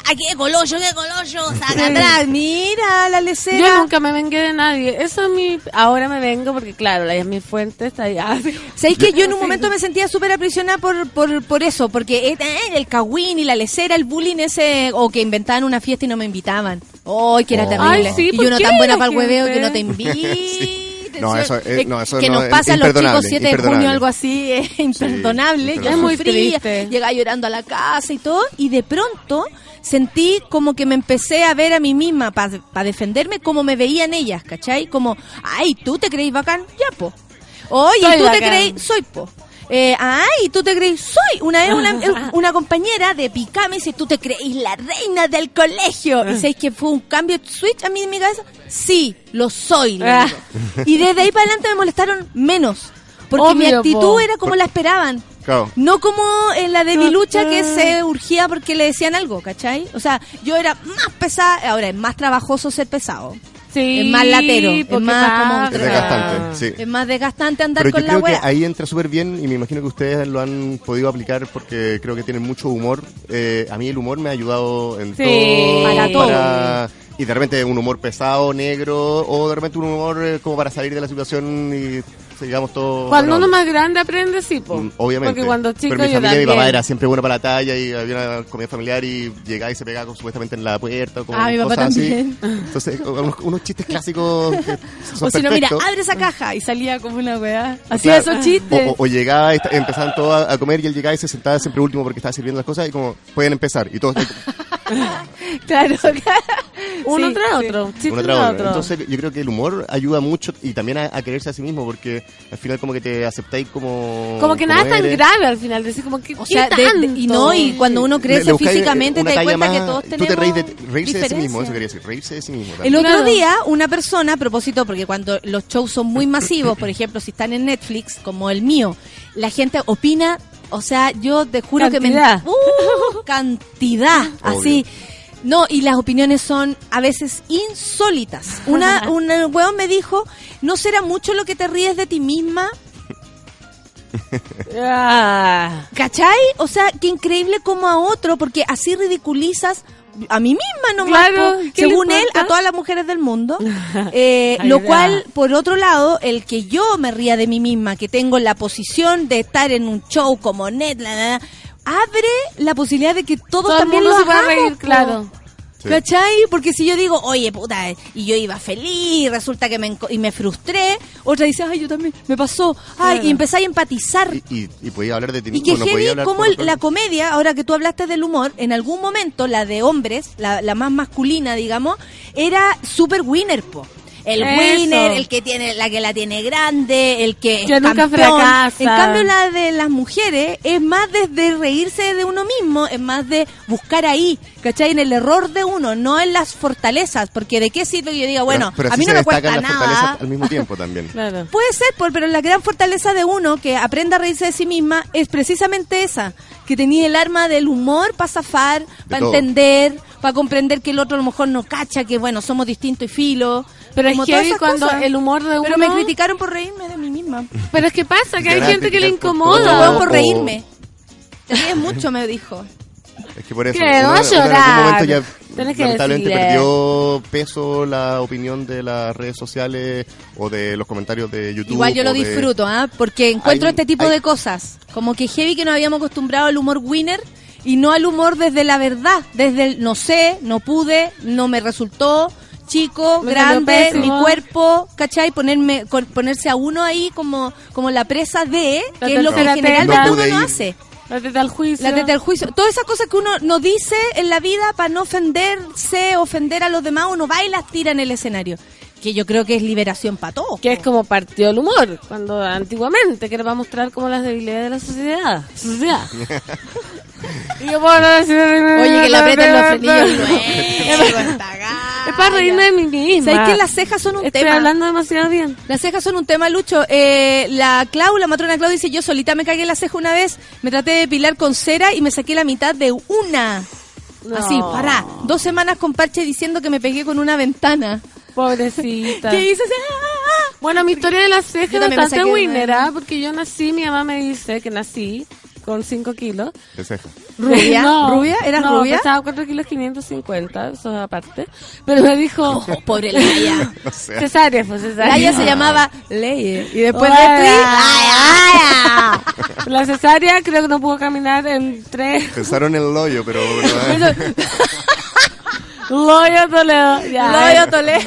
¡Ay, qué colocho, qué colocho! ¡Saca atrás! Mira, la lecera. Yo nunca me vengué de nadie. Eso es mi... Ahora me vengo porque, claro, la mi fuente está sí. ¿Sabéis que yo en un momento me sentía súper aprisionada por, por, por eso? Porque el cagüín y la lecera, el bullying ese, o que inventaban una fiesta y no me invitaban. ¡Ay, que era Oh. terrible! Ay, sí, y ¿por uno tan buena para el hueveo que no te invite. Sí. No, eso, eh, no, eso que no, nos es pasa a los chicos imperdonable, 7 de junio, algo así, es imperdonable. Yo Es muy triste. llegaba llorando a la casa y todo, y de pronto sentí como que me empecé a ver a mí misma para defenderme como me veían ellas, ¿cachai? Como, ay, ¿tú te creís bacán? Ya, po. Oye, Soy ¿tú te creís? Soy, po. Eh, ay, ¿tú te creís? Soy. Una vez una, una compañera de Picá me dice, ¿tú te creís la reina del colegio? ¿Y sabéis que fue un cambio de switch a mí en mi cabeza? Sí, lo soy. le Ah. digo. Y desde ahí para adelante me molestaron menos. Porque mi actitud po. era como la esperaban. Claro. No como en la de Lucha que se urgía porque le decían algo, ¿cachai? O sea, yo era más pesada, ahora es más trabajoso ser pesado. Sí, Es más latero, es más como-. Es desgastante, sí. Es más desgastante andar Pero con yo la creo que ahí entra súper bien y me imagino que ustedes lo han podido aplicar porque creo que tienen mucho humor. Eh, a mí el humor me ha ayudado en Sí. todo. Para todo. para- Y de repente un humor pesado, negro, o de repente un humor eh, como para salir de la situación y todos... Cuando uno más grande aprende, sí, po. Mm, Obviamente. Porque cuando chico Pero mi familia, mi papá era siempre bueno para la talla y había una comida familiar y llegaba y se pegaba con- supuestamente en la puerta con Ah, mi papá también. así. Entonces, unos, unos chistes clásicos que son O si no, mira, abre esa caja y salía como una weá. Hacía Claro. esos chistes. O, o- o llegaba, y empezaban todos a, a comer y él llegaba y se sentaba siempre último porque estaba sirviendo las cosas y como, pueden empezar. Y todos Claro, Uno Sí, tras sí. otro. chiste uno tras otro. otro. Entonces yo creo que el humor ayuda mucho y también a, a quererse a sí mismo porque al final como que te aceptáis como... como que nada es tan grave al final. Decir, como que. O sea, ¿qué de- y no, y cuando uno Le- crece le buscáis físicamente te das cuenta que más- todos Tú tenemos te reís de, reírse de sí mismo, diferencias. eso quería decir, reírse de sí mismo. El también. otro Claro. día, una persona, a propósito, porque cuando los shows son muy masivos, por ejemplo, si están en Netflix, como el mío, la gente opina, o sea, yo te juro Cantidad. que me... ¡Uh! cantidad, así. No, y las opiniones son a veces insólitas. Una, un huevón me dijo, ¿no será mucho lo que te ríes de ti misma? Ah. ¿Cachai? O sea, qué increíble como a otro, porque así ridiculizas a mí misma nomás, Claro, po, ¿qué le según él, a todas las mujeres del mundo. Eh, lo cual, por otro lado, el que yo me ría de mí misma, que tengo la posición de estar en un show como net, la, la, la, abre la posibilidad de que todos Todo el también mundo lo se hagamos, reír, claro. Sí. ¿Cachai? Porque si yo digo, oye, puta, y yo iba feliz, resulta que me, y me frustré, otra dice, ay, yo también, me pasó, ay, Claro. y empezáis a empatizar. Y, y, y podía hablar de ti Y mismo, que no podía heavy hablar como el- la comedia, ahora que tú hablaste del humor, en algún momento la de hombres, la, la más masculina, digamos, era super winner, po. El Eso. winner, el que tiene, la que la tiene grande, el que, Que es nunca campeón. fracasa. En cambio la de las mujeres es más desde reírse de uno mismo, es más de buscar ahí, ¿cachai? En el error de uno, no en las fortalezas, porque de qué sirve que yo diga, bueno, pero, pero a mí no se me cuesta las nada. fortalezas al mismo tiempo también. Claro. Puede ser, por- pero la gran fortaleza de uno que aprenda a reírse de sí misma es precisamente esa, que tenía el arma del humor para zafar, para entender, para comprender que el otro a lo mejor no cacha, que bueno, somos distintos y filo. Pero es como todas heavy cuando cosas. el humor de uno. Pero me criticaron por reírme de mí misma. Pero es que pasa que hay gente que le por incomoda. huevo por o- reírme. Te ríes mucho, me dijo. Es que por eso, ¿Qué? uno, ¿No va a uno en algún llorar? momento ya Tenés que lamentablemente decirle. perdió peso la opinión de las redes sociales o de los comentarios de YouTube. Igual yo lo de- disfruto, ¿ah? Porque encuentro Hay- este tipo hay- de cosas. Como que heavy que nos habíamos acostumbrado al humor winner y no al humor desde la verdad. Desde el no sé, no pude, no me resultó, chico, Me grande, mi cuerpo, ¿cachai? Ponerme, con- ponerse a uno ahí como, como la presa de, La que es lo que generalmente. No uno no hace. La teta al juicio. La teta del juicio. Todas esas cosas que uno no dice en la vida para no ofenderse, ofender a los demás, uno va y las tira en el escenario. Que yo creo que es liberación para todos. Que es como partió el humor, cuando antiguamente que era para mostrar como las debilidades de la sociedad. sociedad. y yo puedo decir, Oye, que le aprieten los frenillos. Es para reírme de mí misma. ¿Sabes que las cejas son un Estoy tema? hablando demasiado bien. Las cejas son un tema, Lucho. Eh, la Clau, la matrona Clau dice, yo solita me cagué la ceja una vez, me traté de depilar con cera y me saqué la mitad de una. No. Así, para. Dos semanas con parche diciendo que me pegué con una ventana. Pobrecita. ¿Qué hice? Ah, ah, Bueno, mi historia de las cejas es bastante saqué winner, una. ¿ah? Porque yo nací, mi mamá me dice que nací con 5 kilos. de ceja. ¿Rubia? ¿Rubia? ¿Eras no, rubia? pesaba 4 kilos 550, eso aparte. Pero me dijo... ah. Pobre Laia. O sea, Cesárea, fue cesárea. Laia se llamaba Leye. Y después de. ¡Laia! La cesárea creo que no pudo caminar en tres... pensaron en el hoyo, pero... pero- Loyo Toledo. Loyo. Toledo.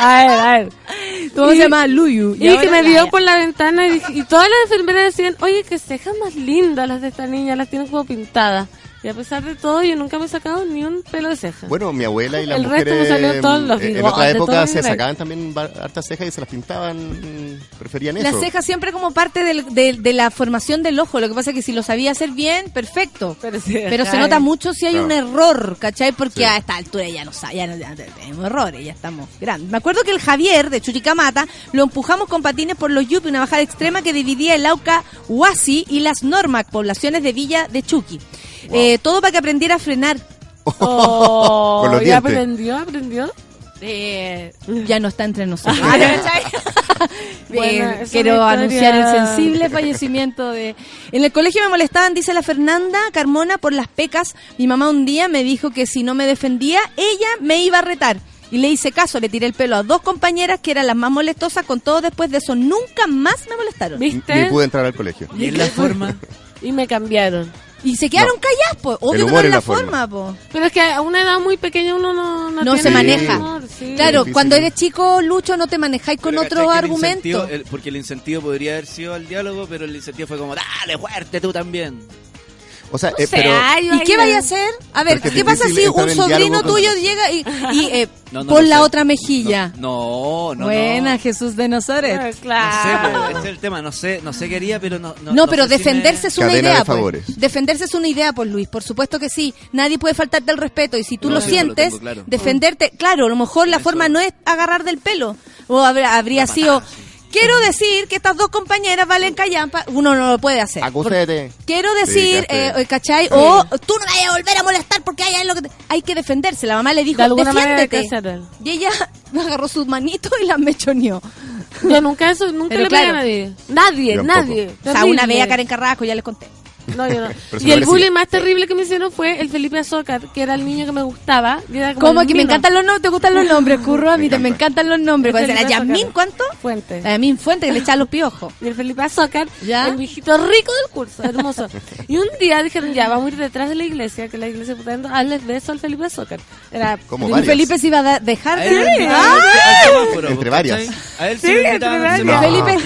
A ver, a ver. ¿Cómo Y- se llama? Luyu. Y, que me vio por la ventana y, dije- y todas las enfermeras decían, oye, qué cejas más lindas las de esta niña, las tienen como pintadas. Y a pesar de todo, yo nunca me he sacado ni un pelo de ceja. Bueno, mi abuela y las El resto me salió todos los eh, en otra época se sacaban también hartas cejas y se las pintaban, preferían eso. Las cejas siempre como parte del- de, de la formación del ojo. Lo que pasa es que si lo sabía hacer bien, perfecto. Pero, sí, Pero se nota mucho si hay un error, ¿cachai? Porque Sí. a esta altura ya no sabe, ya, no, ya tenemos errores, ya estamos grandes. Me acuerdo que el Javier de Chuchicamata lo empujamos con patines por los Yupi, una bajada extrema que dividía el Lauca Huasi y las Normac, poblaciones de Villa de Chuqui. Eh, todo para que aprendiera a frenar. Oh, Con los ¿y dientes. aprendió? ¿Aprendió? Eh, ya no está entre nosotros. Ah. Bueno, Eh, quiero anunciar el sensible fallecimiento de... En el colegio me molestaban, dice la Fernanda Carmona, por las pecas. Mi mamá un día me dijo que si no me defendía, ella me iba a retar. Y le hice caso, le tiré el pelo a dos compañeras que eran las más molestosas, con todo después de eso nunca más me molestaron. ¿Viste? Ni pude entrar al colegio. Y en la forma. Y me cambiaron. Y se quedaron No. calladas, pues. Obvio que no es la forma. forma, po. Pero es que a una edad muy pequeña uno no, no, No tiene se maneja. humor, sí. Claro, cuando eres chico, Lucho, no te manejáis con Pero otro ¿cachai que el argumento. incentivo- el- porque el incentivo podría haber sido al diálogo, pero el incentivo fue como, dale fuerte tú también. O sea, No eh, pero ¿Y qué ay. vaya a hacer? A ver, Porque ¿qué pasa si un sobrino con- tuyo llega y, y eh, No, no pon la sé. otra mejilla? No, no, no. Buena, no. Jesús de Nazaret. Ah, No sé, Claro. po, ese es el tema, no sé, no sé qué haría, pero no... No, No, pero sé si defenderse me- es una Cadena idea, de pues. favores. Defenderse es una idea, pues Luis. Por supuesto que sí. Nadie puede faltarte el respeto y si tú No, lo sí, lo sientes, tengo claro. defenderte, claro, a lo mejor la Eso- forma no es agarrar del pelo. O habría, habría sido, quiero decir que estas dos compañeras valen callampa. Uno no lo puede hacer. acúsate. Quiero Sí, decir, eh, ¿cachai? O tú no vayas a volver a molestar porque hay algo que te- hay que defenderse. La mamá le dijo, De defiéndete. Y ella agarró sus manitos y las mechoneó. Yo nunca eso, nunca Pero le pegué a claro. nadie. Nadie, nadie. O sea, una vez a Karen Carrasco, ya les conté. No, yo no. Y el bullying más terrible que me hicieron fue el Felipe Azócar, que era el niño que me gustaba. y era como Como que me encantan los nombres, te gustan los nombres, curro, a mí Me te me encanta. encantan los nombres. ¿Cuál será? Felipe ¿Yasmín cuánto? Fuente. Yasmín Fuente, que le echaba los piojos. Y el Felipe Azócar, Ya. el viejito rico del curso, hermoso. Y un día dijeron, ya, vamos a ir detrás de la iglesia, que la iglesia putando, hazles beso al Felipe Azócar. Era Como varias. Felipe se iba a dejar A de... ¡Ah! Entre varias. A él sí, entre varias. Felipe.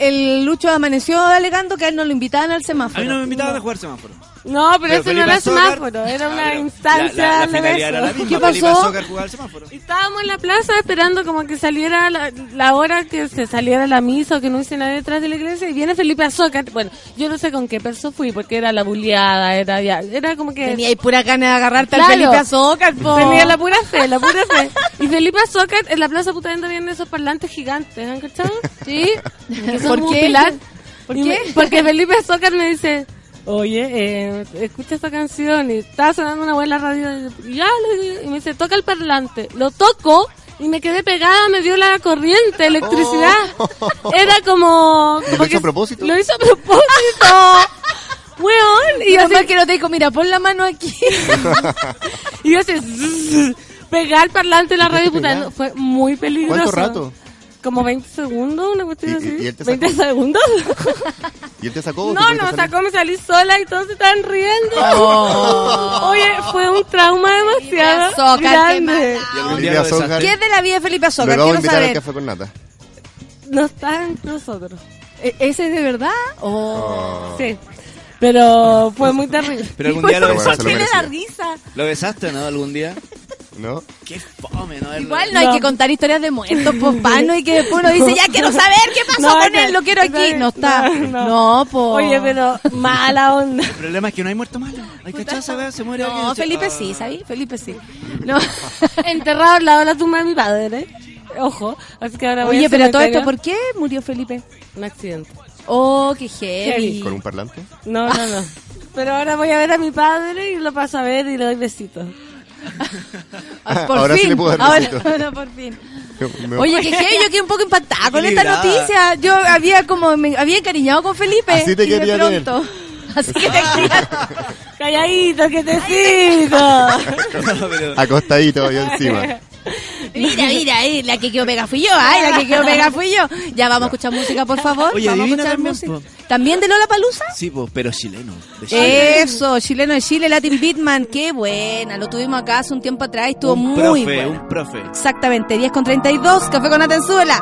El Lucho amaneció alegando que a él no lo invitaban al A semáforo. mí no me invitaban a jugar semáforo. No, pero, Pero ese no era Azócar- semáforo, era una instancia La, la, la de era la misma. ¿Qué Felipe pasó? Azócar jugaba al semáforo. Y Estábamos en la plaza esperando como que saliera la, la hora que se saliera la misa o que no hice nadie detrás de la iglesia y viene Felipe Azócar. Bueno, yo no sé con qué peso fui porque era la buleada, era ya, era como que... Tenía ahí pura gana de agarrarte Claro. al Felipe Azócar, po. Tenía la pura fe, la pura fe. Y Felipe Azócar en la plaza Putaendo vienen esos parlantes gigantes, ¿han cachado? Sí. Que son ¿Por qué? pilar. ¿Por Y qué? me- porque Felipe Azócar me dice, oye, eh, escucha esta canción y estaba sonando una buena radio. Y ya, y me dice, toca el parlante. Lo toco y me quedé pegada, me dio la corriente, electricidad. Era como... ¿Lo hizo a propósito? Lo hizo a propósito. Weón. Y yo así- que no te dijo, mira, pon la mano aquí. y yo así, pegar el parlante en la radio puta, fue muy peligroso. ¿Cuánto rato? Como 20 segundos, una cuestión ¿Y- así. y- y él te ¿20 sacó? segundos? ¿Y él te sacó? no, no, salir? sacó, me salí sola y todos se estaban riendo. Oh. Oye, fue un trauma demasiado Azócar, qué grande. Azócar. besaste. ¿Qué es de la vida de Felipe Azócar? Quiero invitar al saber. café con nata. No está entre nosotros. ¿E- ¿Ese es de verdad? Oh. Oh. Sí. Pero fue muy terrible. Pero algún día lo besaste. ¿Qué? ¿Lo besaste, no? ¿Algún día? ¿No? Qué fome, ¿no? Igual no, hay No. que contar historias de muertos, pues, pano, y que después uno dice, ya quiero saber qué pasó No, con él, lo quiero aquí. No está. No, no. No, pues. Oye, pero mala onda. El problema es que no hay muerto malo. Hay esa weá, se muere alguien. No, Felipe Ah. sí, ¿sabes? Felipe sí. No. Enterrado al lado de la tumba de mi padre. ¿eh? Ojo. Así que ahora voy Oye, pero todo esto, ¿por qué murió Felipe? Un accidente. Oh, qué heavy. Heavy. ¿Con un parlante? No, no, no. Pero ahora voy a ver a mi padre y lo paso a ver y le doy besitos. Ah, por Ahora sí fin. le puedo dar ahora, ahora por fin. Me- Oye, qué heavy, yo quedé un poco impactada con esta noticia. Yo había como, me había encariñado con Felipe. Así te y de quería tener. pronto. Así que te quería. Calladito, que te sigo. Acostadito yo encima. Mira, mira, ahí, la que quedó pega fui yo, ay, la que quedó pega fui yo. Ya vamos a escuchar música, por favor. Oye, vamos a adivina escuchar también, música. ¿También de Lola Palusa? Sí, pues, pero chileno. de Chile. Eso, chileno de Chile, Latin Beatman, qué buena. Lo tuvimos acá hace un tiempo atrás y estuvo un muy profe, bueno. un profe. Exactamente, 10 con 32, café con Atenzuela.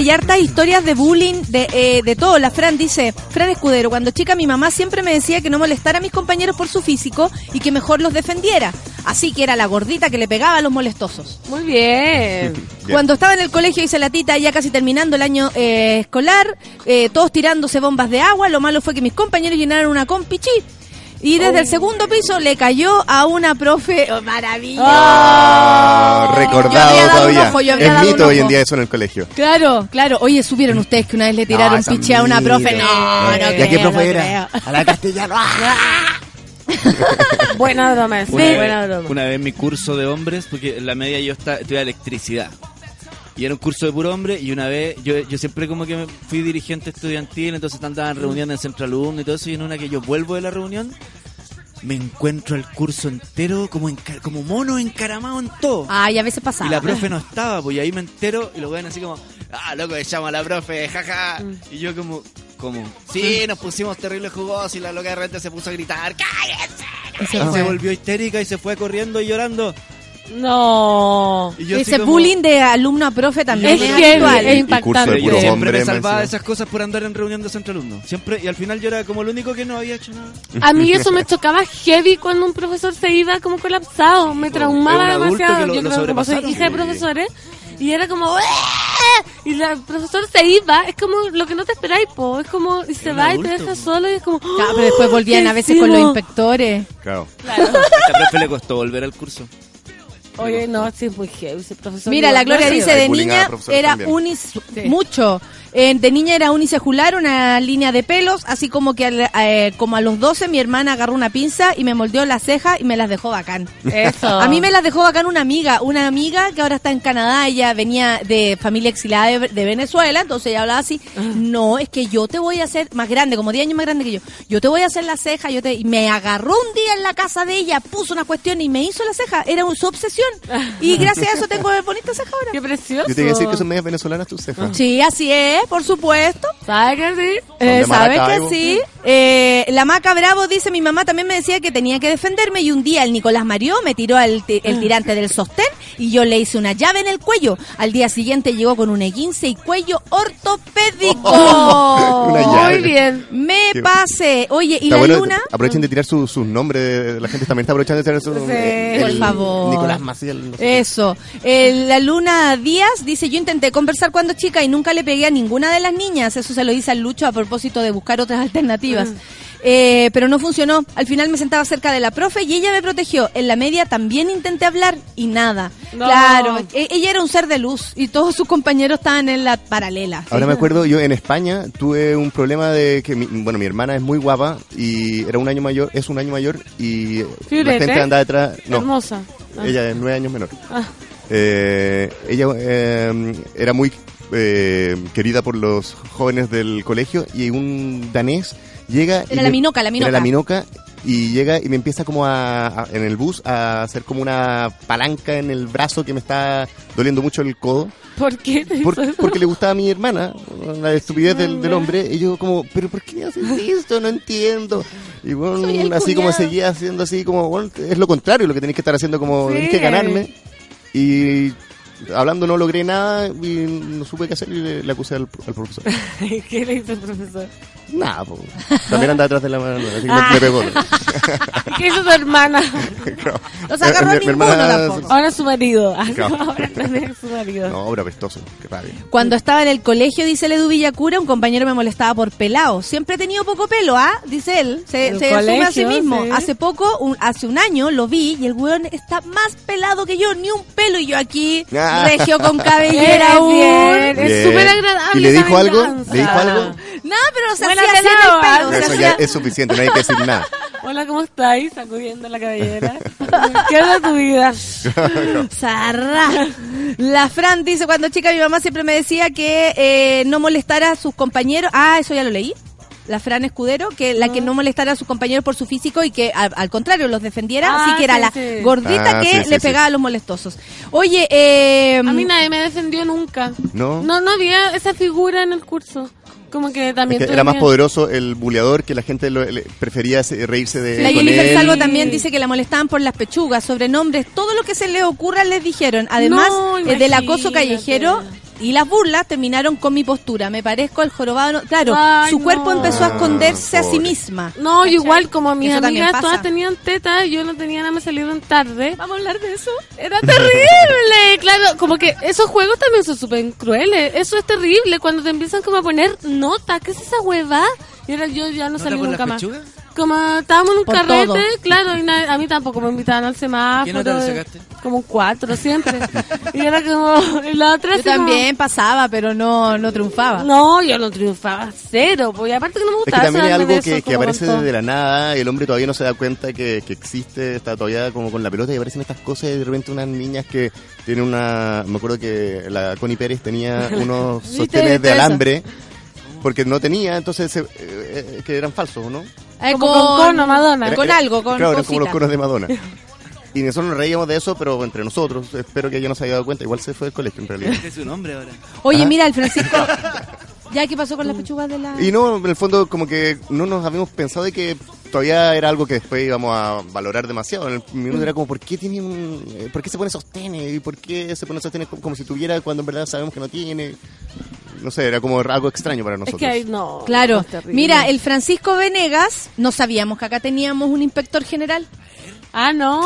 Hay hartas historias de bullying, de, eh, de todo. La Fran dice, Fran Escudero, cuando chica mi mamá siempre me decía que no molestara a mis compañeros por su físico y que mejor los defendiera. Así que era la gordita que le pegaba a los molestosos. Muy bien. Bien. Cuando estaba en el colegio hice la tita, ya casi terminando el año eh, escolar, eh, todos tirándose bombas de agua. Lo malo fue que mis compañeros llenaron una compichi. Y desde el segundo piso le cayó a una profe. ¡Oh, ¡Maravilloso! Ah, Yo recordado todavía. ojo, yo habría es mito hoy en día eso en el colegio. Claro, claro. Oye, ¿supieron ustedes que una vez le tiraron esa piche a una profe? No, no, ¿Y a qué profe no era? creo. A la castellano. Buena broma Una, buena vez, broma. una vez mi curso de hombres, porque en la media yo esta- estudiaba electricidad. Y era un curso de puro hombre y una vez, yo, yo siempre como que fui dirigente estudiantil, entonces andaban en reuniones en centro alumno y todo eso, y en una que yo vuelvo de la reunión, me encuentro el curso entero como como mono encaramado en todo. Ay, a veces pasaba. Y la profe no estaba, pues y ahí me entero y lo ven así como, ah, loco, llama a la profe, jaja. Y yo como, como, sí, nos pusimos terribles jugosos y la loca de repente se puso a gritar, ¡cállese! Y se se volvió histérica y se fue corriendo y llorando. No. Ese como- bullying de alumno a profe también Es es, impactante. de Pero puro yo siempre hombre, me salvaba de esas cosas por andar en reunión de centro alumno. Siempre, y al final yo era como el único que no había hecho nada. A mí eso me chocaba heavy cuando un profesor se iba como colapsado. Me traumaba es un adulto demasiado. que lo- Yo lo creo que como soy hija de profesores. Y era como... Y la- el profesor se iba. Es como lo que no te esperáis, po. Es como... Y se va y te deja solo y es como... Claro, pero después volvían a veces con los inspectores. Claro. A esta profe le costó volver al curso. Oye, no, sí muy heavy profesor. Mira, la Gloria dice, de niña era unis... Mucho. Eh, de niña era unicejular, una línea de pelos, así como que al- eh, como a los 12 mi hermana agarró una pinza y me moldeó las cejas y me las dejó bacán. Eso. A mí me las dejó bacán una amiga, una amiga que ahora está en Canadá, ella venía de familia exilada de, de Venezuela, entonces ella hablaba así, no, es que yo te voy a hacer, más grande, como 10 años más grande que yo, yo te voy a hacer la ceja, yo te, y me agarró un día en la casa de ella, puso una cuestión y me hizo la ceja, era un- su obsesión, y gracias a eso tengo bonita ceja ahora. Qué precioso. Yo te iba a decir que son medias venezolanas tus cejas. Sí, así es, por supuesto. ¿Sabes que sí? Eh, de ¿Sabes Maracaibo. que sí? Eh, la Maca Bravo dice, mi mamá también me decía que tenía que defenderme y un día el Nicolás Mario me tiró el tirante del sostén y yo le hice una llave en el cuello. Al día siguiente llegó con un E15 y cuello ortopédico. Muy bien. Me pase. Oye, ¿y Está la bueno, luna? Aprovechen de tirar su- sus nombres. La gente también está aprovechando de tirar sus nombres. por favor. Nicolás Maciel. no sé. Eso. Eh, la Luna Díaz dice, yo intenté conversar cuando chica y nunca le pegué a ninguna de las niñas. Eso se lo dice al Lucho a propósito de buscar otras alternativas. Eh, pero no funcionó. Al final me sentaba cerca de la profe y ella me protegió. En la media también intenté hablar y nada. No. Claro, e- ella era un ser de luz y todos sus compañeros estaban en la paralela. Ahora me acuerdo, yo en España tuve un problema de que, mi, bueno, mi hermana es muy guapa y era un año mayor, es un año mayor y la gente anda detrás. No, Hermosa. Ah. ella es nueve años menor. Ah. Eh, ella eh, era muy eh, querida por los jóvenes del colegio y un danés llega... y Era me- la Minoca, la Minoca. Era la Minoca y llega y me empieza como a, a- en el bus a hacer como una palanca en el brazo que me está doliendo mucho el codo. ¿Por qué? te Por- hizo eso? porque le gustaba a mi hermana, la estupidez del, del hombre, y yo como, pero ¿por qué haces esto? No entiendo. Y bueno, así como seguía haciendo así como, bueno, es lo contrario lo que tenéis que estar haciendo, como Sí. tenéis que ganarme. Y hablando no logré nada y no supe qué hacer y le, acusé al, al profesor. ¿Qué le hizo el profesor? Nada, po. también anda atrás de la mano, así que Ah. me, me pegó. ¿Qué hizo tu hermana? No se agarró Mi- mi ninguno hermana- tampoco. Ahora es su marido. Claro. Ahora es su marido. No, obra apestoso, qué rabia. Cuando estaba en el colegio, dice Ledu Villacura, un compañero me molestaba por pelado. Siempre he tenido poco pelo, ¿ah? Dice él. Se, El se asume a sí colegio, mismo. sí. Hace poco, un- hace un año, lo vi y el weón está más pelado que yo, ni un pelo. Y yo aquí, Ah. regio con cabellera Es aún. bien, es Bien. súper agradable. ¿Y le esa dijo algo? venganza. ¿Le dijo algo? No, pero se Buena hacía así en pelado, el pelo. ah. se Eso ya es suficiente, no hay que decir nada. Hola, ¿cómo estáis? Sacudiendo la cabellera. ¿Qué onda tu vida? Zarra. La Fran dice, cuando chica mi mamá siempre me decía que eh, no molestara a sus compañeros. Ah, eso ya lo leí. La Fran Escudero, que la que no molestara a sus compañeros por su físico y que al, al contrario los defendiera, Ah, así que era sí, la sí. gordita Ah, que sí, le sí. pegaba a los molestosos. Oye, eh, A mí nadie me defendió nunca. ¿No? No, no había esa figura en el curso. Como que Es también que era más poderoso el buleador que la gente lo- le- prefería se- reírse de La con Jennifer él. Salvo también dice que la molestaban por las pechugas, sobrenombres, todo lo que se les ocurra les dijeron. Además No, eh, del acoso callejero y las burlas terminaron con mi postura. Me parezco al jorobado. no- Claro, Ay, su cuerpo no. empezó a Ah, esconderse a sí misma. No, ¿Cachai? igual como mis Eso amigas todas tenían tetas, yo no tenía nada, me salieron tarde. ¿Vamos a hablar de eso? Era terrible, claro, como que esos juegos también son súper crueles. Eso es terrible cuando te empiezan como a poner nota, ¿qué es esa hueva? Y ahora yo ya no ¿Nota salí nunca más. pechugas? Como estábamos en un Por carrete, todo. claro, y na- a mí tampoco me invitaban al semáforo. ¿Qué nota le sacaste? Como un cuatro siempre. y era como, y la otra Yo así como- también pasaba, pero no, no triunfaba. No, yo no triunfaba, cero. Pues, y aparte que no me Es que gustaba. también es algo que, eso, que aparece desde la nada, el hombre todavía no se da cuenta que, que existe, está todavía como con la pelota y aparecen estas cosas y de repente unas niñas que tienen una... Me acuerdo que la Connie Pérez tenía unos ¿Viste? sostenes ¿Viste de eso? alambre porque no tenía, entonces eh, eh, que eran falsos, ¿no? Eh, Como con cono, Madonna. Era- Con era- algo, con Claro, eran como los conos de Madonna. Y nosotros nos reíamos de eso, pero entre nosotros, espero que ella no se haya dado cuenta, igual se fue del colegio en realidad. Este es su nombre ahora. Oye, Ah. mira, el Francisco... ¿Ya qué pasó con las pechugas de la...? Y no, en el fondo como que no nos habíamos pensado de que todavía era algo que después íbamos a valorar demasiado. En el minuto era como, ¿por qué tiene un... eh, ¿Por qué se pone sostenes? ¿Y por qué se pone sostenes como si tuviera cuando en verdad sabemos que no tiene? No sé, era como algo extraño para Es nosotros. que ahí no. Claro. es. Mira, el Francisco Venegas, no sabíamos que acá teníamos un inspector general. Ah, no.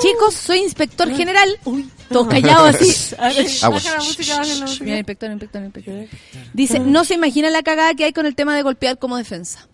Chicos, soy inspector general. Uy, todos callados así. Baja la música, baja la música. Mira, inspector, inspector, inspector. Dice, no se imagina la cagada que hay con el tema de golpear como defensa.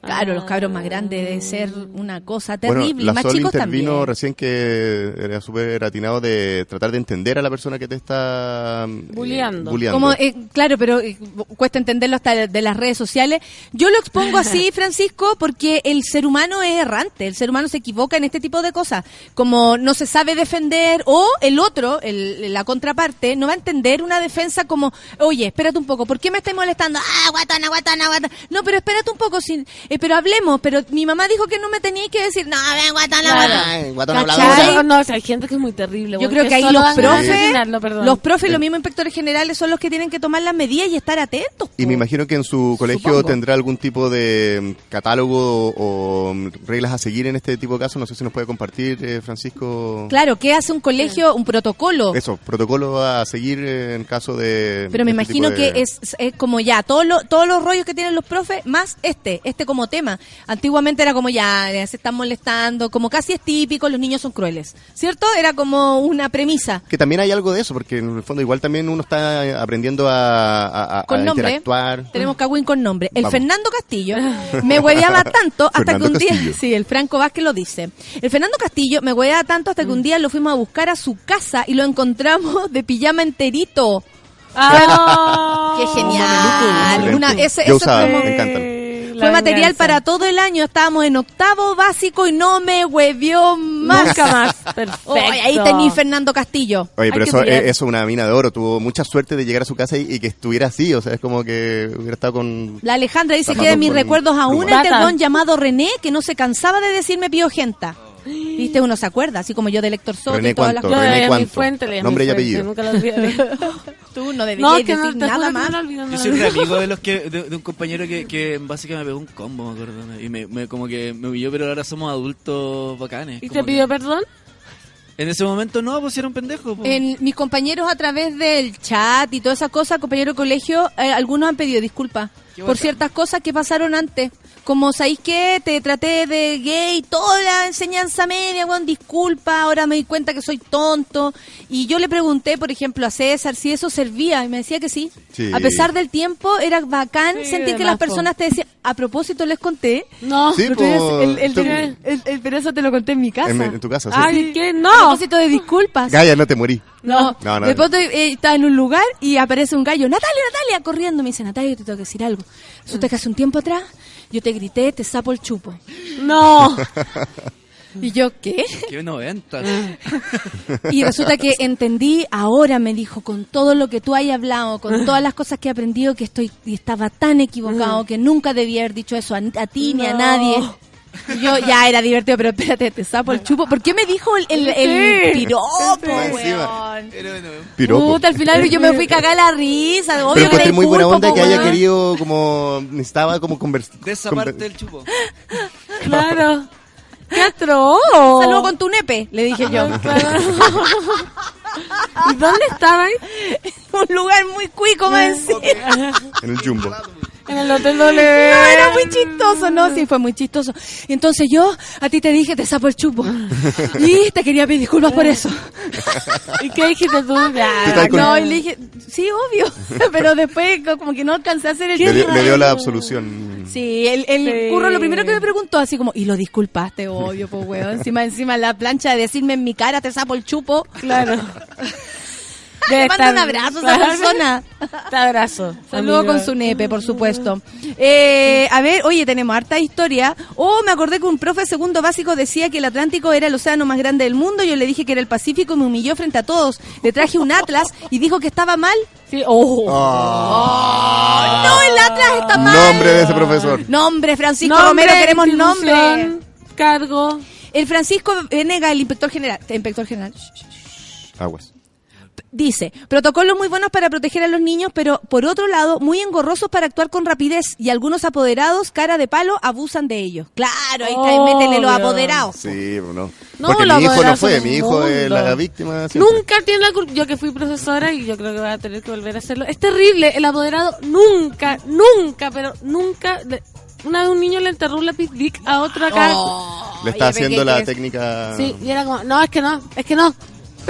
Claro, los cabros más grandes debe ser una cosa terrible. Bueno, la más Sol chicos intervino también. recién que era súper atinado de tratar de entender a la persona que te está eh, Bulleando. bulleando. Como, eh, claro, pero eh, cuesta entenderlo hasta de, de las redes sociales. Yo lo expongo así, Francisco, porque el ser humano es errante, el ser humano se equivoca en este tipo de cosas. Como no se sabe defender, o el otro, el- la contraparte, no va a entender una defensa como, oye, espérate un poco, ¿por qué me estáis molestando? Ah, guatana, guatana, guatana. No, pero espérate un poco, sin, eh, pero hablemos, pero mi mamá dijo que no me teníais que decir, no, ven, guatón ¿Cachai? habladora. No, no, o sea, hay gente que es muy terrible. Yo creo que ahí los profes, los profes, los mismos inspectores generales son los que tienen que tomar las medidas y estar atentos. Y me imagino que en su colegio Supongo. tendrá algún tipo de mm, catálogo o, mm, reglas a seguir en este tipo de casos. No sé si nos puede compartir, eh, Francisco. Claro, ¿qué hace un colegio? Un protocolo. Eso, protocolo a seguir en caso de. Pero me este imagino de- que es, es como ya, todos los todos los rollos que tienen los profes, más este, este como tema. Antiguamente era como ya, eh, se están molestando, como casi es típico, los niños son crueles. ¿Cierto? Era como una premisa. Que también hay algo de eso, porque en el fondo igual también uno está aprendiendo a, a- a- Con a nombre. interactuar. Tenemos Cagüín con nombre. El Vamos. Fernando Castillo me hueveaba tanto hasta Fernando que un día. Castillo. Sí, el Franco Vázquez lo dice. El Fernando Castillo me hueveaba tanto hasta que un día lo fuimos a buscar a su casa y lo encontramos de pijama enterito. Ah, ¡Qué genial! Una- ese- Yo eso usaba, como- me encantan. La Fue material venganza. para todo el año. Estábamos en octavo básico y no me huevió más. Nunca más. Perfecto. Ahí tení Fernando Castillo. Oye, pero eso, eh, eso es una mina de oro. Tuvo mucha suerte de llegar a su casa y, y que estuviera así. O sea, es como que hubiera estado con. La Alejandra dice que de mis recuerdos aún Tata. don llamado René que no se cansaba de decirme piojenta. Viste, uno se acuerda, así como yo de Lector Soto René y todas las. René mi fuente, leía mi Nombre y apellido. Nunca lo olvidé. Tú no No, que no, decir te juro nada que más. no olvido, no Yo soy un amigo de los que de, de un compañero que, que en básica me pegó un combo, me acuerdo. Y me, me- como que me humilló, pero ahora somos adultos bacanes. ¿Y te que- pidió perdón? En ese momento no, pues era un pendejo. pues. En mis compañeros a través del chat y todas esas cosas, compañeros de colegio, eh, algunos han pedido disculpas por ciertas cosas que pasaron antes. Como, ¿sabéis qué? Te traté de gay, toda la enseñanza media, weón, disculpa, ahora me di cuenta que soy tonto. Y yo le pregunté, por ejemplo, a César si eso servía, y me decía que sí. Sí. A pesar del tiempo, era bacán Sí, sentir que las personas te decían, a propósito les conté. No. Sí, Pero po, el- el- tú- el- el- el- pero eso te lo conté en mi casa. en, en tu casa, sí. Ay, ¿qué? A No. propósito de disculpas. Gaya, no te morí. No, No, no, de no. pronto eh, estaba en un lugar y aparece un gallo, Natalia, Natalia, corriendo. Me dice, Natalia, yo te tengo que decir algo. Resulta que hace un tiempo atrás yo te grité, te sapo el chupo. No. Y yo, ¿qué? Qué 90. Y resulta que entendí, ahora me dijo, con todo lo que tú hayas hablado, con todas las cosas que he aprendido, que estoy y estaba tan equivocado que nunca debía haber dicho eso a, a ti ni a nadie. Yo ya era divertido, pero espérate, te sapo el chupo. ¿Por qué me dijo el, el, el Sí. piropo, weón? Piropo. Puta, al final yo me fui cagada la risa. Obvio Pero que encontré muy buena onda que haya querido como necesitaba como conversar. De esa parte del chupo. Claro. ¡Qué atroz! Saludo con tu nepe, le dije yo. ¿Y dónde estaban? Un lugar muy cuico, me decía. en el jumbo. En el Hotel W. No, era muy chistoso, ¿no? Sí, fue muy chistoso. Y entonces yo a ti te dije, te sapo el chupo. Y te quería pedir disculpas por eso. ¿Y qué dijiste tú? No, y le dije, sí, obvio. Pero después co- como que no alcancé a hacer el Le, dio- le dio la absolución. Sí, el, el Sí. curro lo primero que me preguntó, así como, y lo disculpaste, obvio, pues, weón. Encima, encima la plancha de decirme en mi cara, te sapo el chupo. Claro. Le mando un abrazo a esa persona. Te abrazo. Saludo amigo. con su nepe, por supuesto. Eh, a ver, oye, tenemos harta historia. Oh, me acordé que un profe segundo básico decía que el Atlántico era el océano más grande del mundo. Yo le dije que era el Pacífico y me humilló frente a todos. Le traje un atlas y dijo que estaba mal. Sí, oh. Ah. No, el atlas está mal. Nombre de ese profesor. Nombre, Francisco Nombre, Romero, queremos nombre. Cargo. El Francisco Venega, el inspector general. Inspector general. Aguas. Dice, protocolos muy buenos para proteger a los niños, pero por otro lado, muy engorrosos para actuar con rapidez y algunos apoderados, cara de palo, abusan de ellos. Claro, ahí está, métele los apoderados. Sí, no. No, Porque mi hijo no fue, mi hijo es la víctima. siempre. Nunca tiene la culpa. Yo que fui profesora y yo creo que voy a tener que volver a hacerlo. Es terrible. El apoderado nunca, nunca, pero nunca. le- Una vez un niño le enterró un lápiz Bic a otro acá. Le está Oye, haciendo ¿qué la técnica. Sí, y era como, no, es que no, es que no.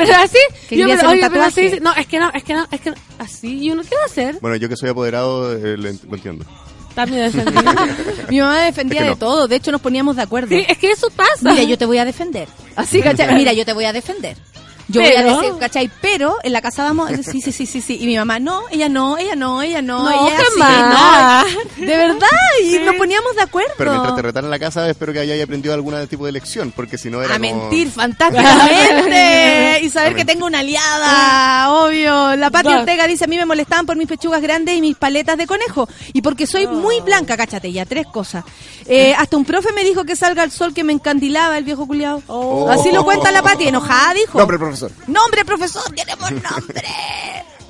Pero así, Que yo, un pero así, no, es que no, es que no, es que no. Así, y uno, ¿qué va a hacer? Bueno, yo que soy apoderado, eh, lo, ent- lo entiendo. También. Mi mamá me defendía Es que de no. todo, de hecho nos poníamos de acuerdo. sí, es que eso pasa. Mira, yo te voy a defender. Así, ¿cachai? Mira, yo te voy a defender. Yo voy Pero- a decir, ¿cachai? Pero en la casa vamos, sí, sí, sí, sí, sí. Y mi mamá, no, ella no, ella no, ella no, No, ella sí, jamás. no. De verdad, y nos poníamos de acuerdo. Pero mientras te retan en la casa, espero que hayas aprendido algún tipo de lección, porque si no era a como- mentir fantásticamente y saber A que mentir. tengo una aliada, obvio. La Pati. Ortega dice, a mí me molestaban por mis pechugas grandes y mis paletas de conejo y porque soy muy blanca, cáchate, ya tres cosas. Eh, hasta un profe me dijo que salga al sol que me encandilaba el viejo culiado. Oh. Así lo cuenta la Pati, enojada dijo. Nombre, profesor. Nombre, profesor, queremos nombre.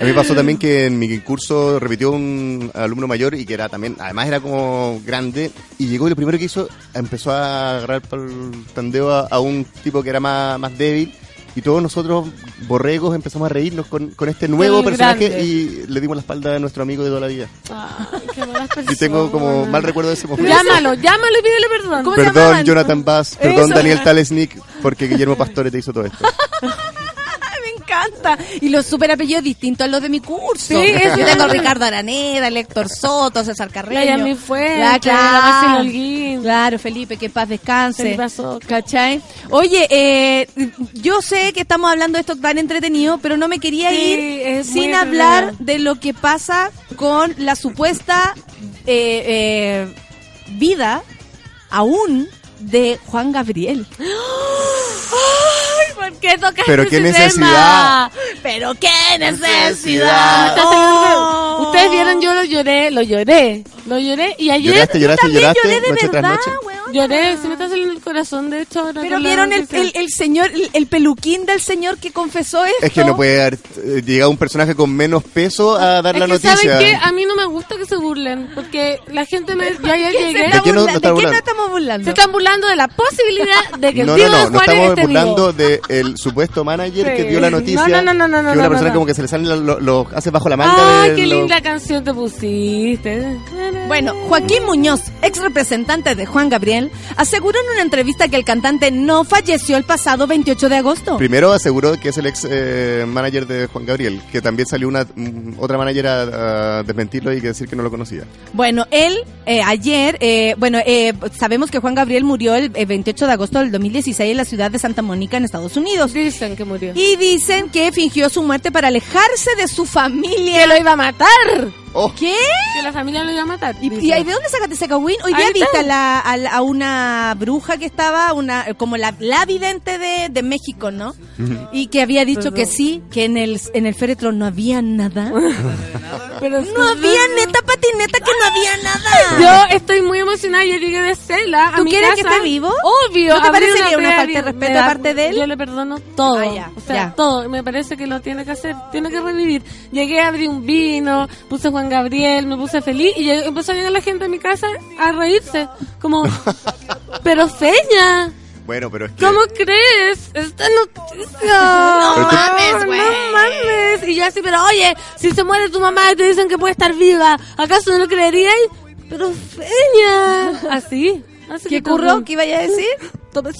A mí me pasó también que en mi curso repitió un alumno mayor y que era también, además era como grande, y llegó y lo primero que hizo, empezó a agarrar por el tandeo a, a un tipo que era más, más débil. Y todos nosotros, borregos, empezamos a reírnos con, con este nuevo El personaje grande. y le dimos la espalda a nuestro amigo de toda la vida. Ay, qué malas Y tengo como mal recuerdo de ese momento. Llámalo, llámalo y pídele perdón. ¿Cómo se Perdón, llamaban? Jonathan Bass, perdón, Eso. Daniel Talesnik, porque Guillermo Pastore te hizo todo esto. Encanta. Y los super apellidos distintos a los de mi curso. Sí. Yo tengo a Ricardo Araneda, el Héctor Soto, César Carreño. La Yami fue, La, la claro. Claro, Felipe, que paz descanse. ¿Cachai? Oye, eh, yo sé que estamos hablando de esto tan entretenido, pero no me quería Sí, ir sin hablar entretenido. de lo que pasa con la supuesta eh, eh, vida aún de Juan Gabriel. Ay, ¿por qué tocaste Pero qué ese necesidad. tema? Pero qué Necesidad. Oh. Ustedes vieron, yo lo lloré, lo lloré, lo lloré. Y ayer ¿Lloraste, lloraste, También lloraste? lloré de noche tras verdad, noche. Lloré, se me está saliendo el corazón, de hecho. ahora Pero vieron el, el, el señor, el, el peluquín del señor que confesó esto. Es que no puede haber eh, llegado un personaje con menos peso a dar Es la que, noticia. ¿saben qué? A mí no me gusta que se burlen, porque la gente me... Ya, ya ¿Qué se llegué. ¿De qué no- ¿De qué estamos burlando? Se están burlando de la posibilidad de que el No, tío no, no, de no Juanes estamos esté burlando del supuesto manager Sí. que dio la noticia. No, no, no, no, no, que una no, persona como que se le salen los hace bajo la manga Ay, de qué lo- linda canción te pusiste. Bueno, Joaquín Muñoz, ex representante de Juan Gabriel, aseguró en una entrevista que el cantante no falleció el pasado 28 de agosto. Primero aseguró que es el ex eh, manager de Juan Gabriel, que también salió una mm, otra manager a, a desmentirlo y que decir que no lo conocía. Bueno, él eh, ayer, eh, bueno, eh, sabemos que Juan Gabriel murió el, eh, 28 de agosto del 2016 en la ciudad de Santa Mónica, en Estados Unidos. Dicen que murió. Y dicen que fingió su muerte para alejarse de su familia. que lo iba a matar. Oh, ¿Qué? Que la familia lo iba a matar. ¿Y, y de dónde sacaste ese cagüín? Hoy día viste a, la- a a una bruja que estaba, una como la, la vidente de, de México, ¿no? Y que había dicho que sí, que en el, en el féretro no había nada. Pero No había neta patineta que no había nada. Yo estoy muy emocionada. Yo llegué de Cela a ¿Tú mi quieres casa. que esté vivo? Obvio. ¿No te parecería una peda falta de respeto da- aparte de él? Yo le perdono todo. Ah, ya, o sea, ya. todo. Me parece que lo tiene que hacer. Tiene que revivir. Llegué, abrí un vino, puse Juan Gabriel, me puse feliz y empezó a llegar la gente a mi casa a reírse. Como, pero Feña, bueno, pero es que... ¿cómo crees? Esta noticia. No mames, güey. No mames. Y yo así, pero oye, si se muere tu mamá y te dicen que puede estar viva, ¿acaso no lo creeríais? Pero Feña. Así. así ¿Qué todo. ¿Qué iba a decir?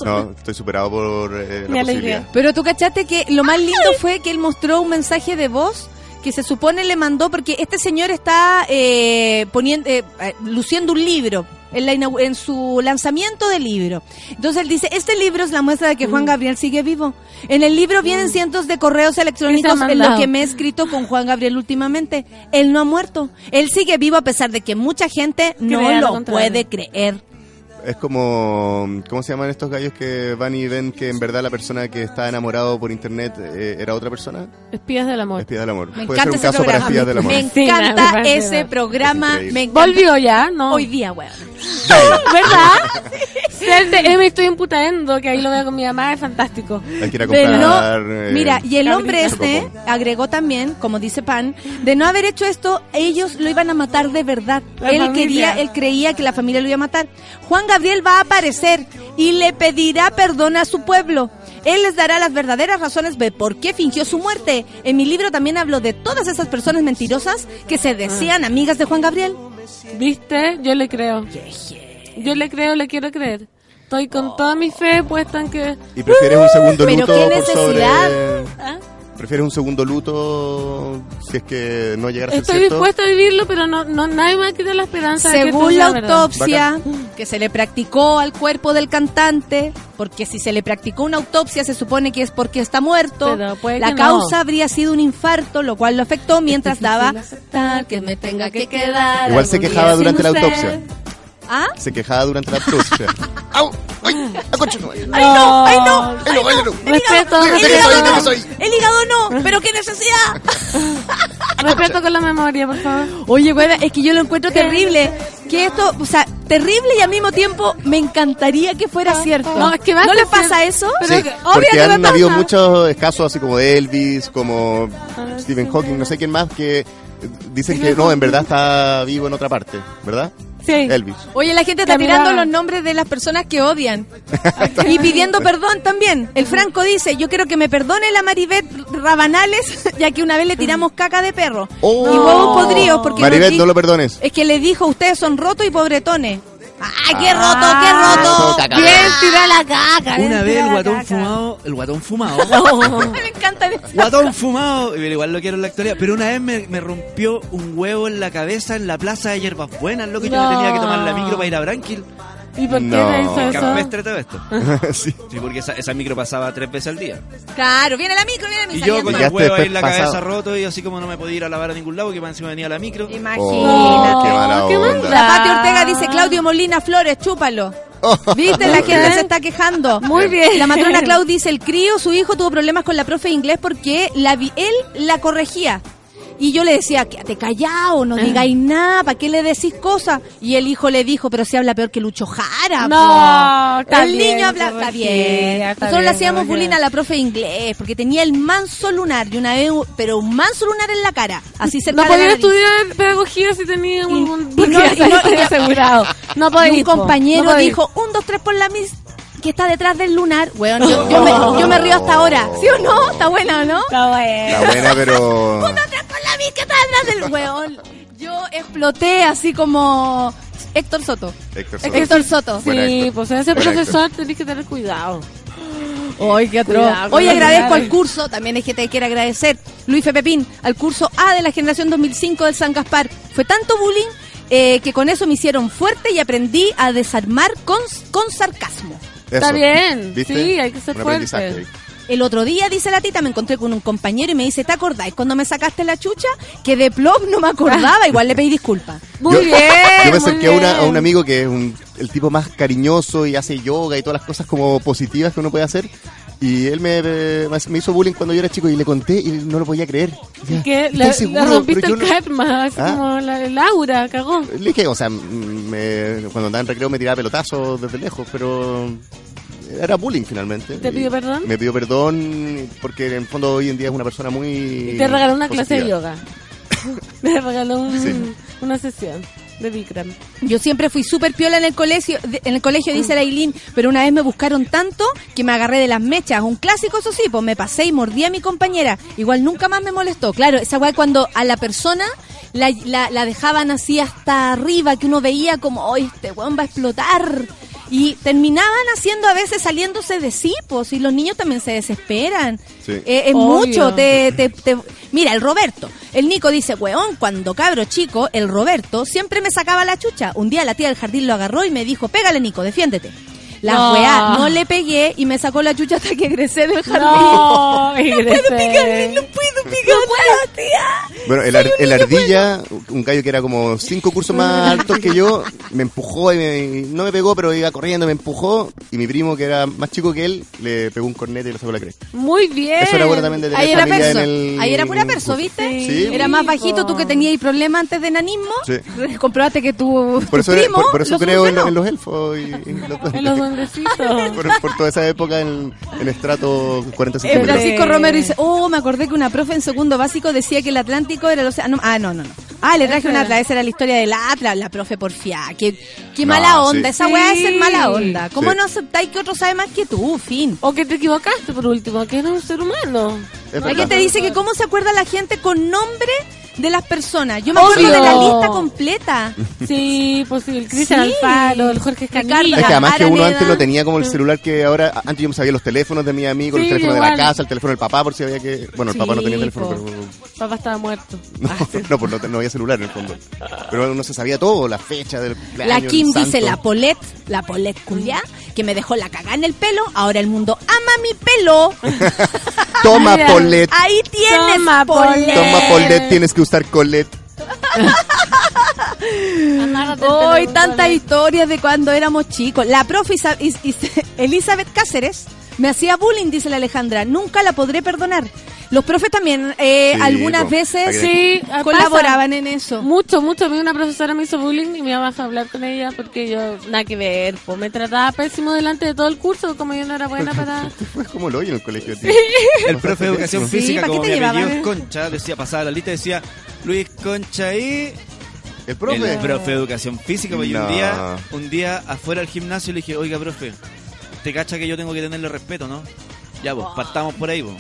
No, estoy superado por eh, Mi la alegría. posibilidad. Pero tú cachaste que lo más lindo fue que él mostró un mensaje de voz que se supone le mandó porque este señor está eh, poniendo eh, eh, luciendo un libro en, la inau- en su lanzamiento del libro. Entonces él dice, este libro es la muestra de que Juan Gabriel sigue vivo. En el libro vienen cientos de correos electrónicos ¿Qué se ha en lo que me he escrito con Juan Gabriel últimamente. Él no ha muerto. Él sigue vivo a pesar de que mucha gente no lo puede creer. Es como, ¿cómo se llaman estos gallos que van y ven que en verdad la persona que está enamorado por internet eh, era otra persona? Espías del amor. Espías del amor. Me Puede ser encanta un ese caso para programa. espías del amor. Me encanta ese programa. Es Me encanta. Volvió ya, ¿no? Hoy día, weón. ¿Verdad? Ser eh, me estoy emputando, que ahí lo veo con mi mamá, es fantástico. Hay que ir a Pero comprar. no, eh, mira, y el hombre este agregó también, como dice Pan, de no haber hecho esto, ellos lo iban a matar de verdad. La él familia. quería, él creía que la familia lo iba a matar. Juan Gabriel va a aparecer y le pedirá perdón a su pueblo. Él les dará las verdaderas razones de por qué fingió su muerte. En mi libro también hablo de todas esas personas mentirosas que se decían amigas de Juan Gabriel. ¿Viste? Yo le creo. Yo le creo, le quiero creer. Estoy con toda mi fe puesta en que... ¿Y prefieres un segundo Pero luto qué por necesidad. sobre... ¿Ah? ¿Prefieres un segundo luto si es que no llegara a ser Estoy dispuesta a vivirlo, pero no, no nadie me ha quitado la esperanza de que Según la autopsia que se le practicó al cuerpo del cantante, porque si se le practicó una autopsia se supone que es porque está muerto, Pero puede la que no. causa habría sido un infarto, lo cual lo afectó mientras daba aceptar que me tenga que quedar. Igual se quejaba durante la usted. autopsia. ¿Ah? Se quejaba durante la autopsia. ¡Au! ¡Ay! ¡A coche no! ¡Ay no! ¡Ay no! ¡Ay no! ¡Ay no! Respeto, ¿De qué El hígado el hígado no, pero qué necesidad. respeto con la memoria, por favor. Oye, güey, es que yo lo encuentro terrible. Que esto, o sea, terrible y al mismo tiempo me encantaría que fuera cierto. No, es que va ¿No le pasa eso? Pero Sí, que- porque que han habido muchos casos así como de Elvis, como Ah, Stephen. Hawking, no sé quién más, que dicen que no, en verdad está vivo en otra parte, ¿verdad? Sí. Elvis. Oye, la gente está tirando los nombres de las personas que odian. y pidiendo perdón también. El Franco dice, yo quiero que me perdone la Maribet Rabanales, ya que una vez le tiramos caca de perro. Oh. Y huevos podridos porque Maribet, no lo perdones. es que le dijo, ustedes son rotos y pobretones. ¡Ay, qué roto, qué roto! Bien, tira la caca. bien, Una vez el guatón caca. fumado, el guatón fumado, me encantan esas guatón fumado, pero igual lo quiero en la actualidad, pero una vez me, me rompió un huevo en la cabeza en la plaza de Hierbas Buenas, loco, y yo me tenía que tomar la micro para ir a Branquil. ¿Y por qué No. hizo eso? Campestre todo esto. sí. Sí, porque esa, esa micro pasaba tres veces al día. Claro, viene la micro, viene la Y micro. yo con el huevo ahí en la cabeza roto y así como no me podía ir a lavar a ningún lado, que más encima venía la micro. Imagínate. Oh, qué mala qué onda. La Pati Ortega dice, Claudio Molina Flores, chúpalo. ¿Viste? La gente se está quejando. Muy bien. La matrona Clau dice, el crío, su hijo tuvo problemas con la profe de inglés porque la vi- él la corregía. Y yo le decía, quédate callado, no digáis nada, ¿para qué le decís cosas? Y el hijo le dijo, pero si habla peor que Lucho Jara. No, po". está el bien, niño habla, está bien. está Nosotros le hacíamos bullying a la profe de inglés porque tenía el manso lunar y una vez, pero un manso lunar en la cara, así cerca No podía estudiar pedagogía si tenía un, Y- un, y no- y no- asegurado. No podía. un compañero dijo, un, dos, tres por la mis que está detrás del lunar. Weón, yo, yo me, yo me río hasta ahora. ¿Sí o no? Está buena o no? Está bueno. La buena, pero... Un, dos, tres por la que está detrás del weón. Yo exploté así como Héctor Soto. Héctor Soto. Héctor Soto. Buena Sí, Héctor. pues ese Buena profesor tenés que tener cuidado. Ay, qué atroz. Hoy agradezco al curso, también hay gente que quiere agradecer, Luis F. Pepín, al curso A de la generación 2005 del San Gaspar. Fue tanto bullying eh, que con eso me hicieron fuerte y aprendí a desarmar con, con sarcasmo. Está bien, ¿Viste? sí, hay que ser Un fuerte. El otro día, dice la tita, me encontré con un compañero y me dice, ¿te acordáis cuando me sacaste la chucha? Que de plop no me acordaba, igual le pedí disculpas. Muy yo, bien. Yo me acerqué a, una- a un amigo que es un- el tipo más cariñoso y hace yoga y todas las cosas como positivas que uno puede hacer. Y él me, me- hizo bullying cuando yo era chico y le conté y no lo podía creer. Decía, Que "¿Estás le, seguro?". le rompiste el karma, así ¿Ah? como la, el aura, cagó. Le dije, o sea, me- cuando andaba en recreo me tiraba pelotazos desde lejos, pero era bullying finalmente. ¿Te pidió perdón? Me pidió perdón porque en el fondo hoy en día es una persona muy... Y te regaló una clase de positiva. yoga. Me regaló un- Sí. una sesión de Bikram. Yo siempre fui súper piola en el colegio, de- en el colegio dice la Eileen, pero una vez me buscaron tanto que me agarré de las mechas. Un clásico, eso sí, pues me pasé y mordí a mi compañera. Igual nunca más me molestó. Claro, esa weá cuando a la persona la, la- la dejaban así hasta arriba, que uno veía como, oh, este weón va a explotar. Y terminaban haciendo a veces saliéndose de sí, pues, y los niños también se desesperan. Sí. Eh, es Obvio. mucho, te, te- te- Mira, el Roberto. El Nico dice, weón, cuando cabro chico, el Roberto siempre me sacaba la chucha. Un día la tía del jardín lo agarró y me dijo, pégale, Nico, defiéndete. La No. weá, no le pegué y me sacó la chucha hasta que egresé del jardín. No, no puedo picarle, no puedo picarle, tía. Bueno, el, ar- el ardilla, un gallo que era como cinco cursos más alto que yo, me empujó y, me- y no me pegó, pero iba corriendo, me empujó. Y mi primo, que era más chico que él, le pegó un cornete y le sacó la cresta. Muy bien. Eso era bueno también de tener Ahí era perso. en el... Ahí era pura perso, ¿viste? Sí. Era más bajito, tú que tenías problemas antes de enanismo. Sí. Comprobaste que tu, Por eso, tu primo por, por eso creo en los elfos y, y los En los por, por toda esa época en, en estrato 45 Eh, metros. Francisco Romero dice, oh, me acordé que una profe en segundo básico decía que el Atlántico era el océano. Ah, no, no, no. Ah, le traje un Atlas, esa era la historia del Atlas, la profe porfía. Qué, qué No, mala onda, sí. esa weá es ser mala onda. ¿Cómo Sí. no aceptáis que otro sabe más que tú? Fin. O que te equivocaste por último, que eres un ser humano. Es Hay verdad. que te dice que cómo se acuerda la gente con nombre de las personas. Yo me acuerdo Obvio. de la lista completa. Sí, pues sí, el Cristian Sí. Alfaro, el Jorge. Escamilla. Es que además que uno antes no tenía como el celular que ahora, antes yo me sabía los teléfonos de mis amigos, Sí, el teléfono de la casa, el teléfono del papá por si había que... Bueno, el papá no tenía teléfono, po. pero... Papá estaba muerto. No, no, pues no, había celular en el fondo. Pero uno se sabía todo, la fecha del La Kim dice la Polet, la Polet culia, que me dejó la cagada en el pelo. Ahora el mundo ama mi pelo. Toma, Mira. Polet. Ahí tienes, Toma, Polet. Toma, Polet, tienes que usar Colette. Hoy Polet. historias de cuando éramos chicos. La profe Isa- Is- Is- Elizabeth Cáceres me hacía bullying, dice la Alejandra. Nunca la podré perdonar. Los profes también eh, Sí, algunas po. veces Sí, pasa. colaboraban en eso. Mucho, mucho. A mí una profesora me hizo bullying y me iba a hablar con ella porque yo, nada que ver, pues me trataba pésimo delante de todo el curso, como yo no era buena para... Fue como el hoyo en el colegio, tío. El profe de educación Sí, física, ¿para qué como te mi apellido Concha, decía, pasaba la lista, decía Luis Concha y El profe. el profe de educación física. pues, y un No. día, un día afuera del gimnasio le dije, oiga, profe, te cacha que yo tengo que tenerle respeto, ¿no? Ya, pues, partamos por ahí, pues.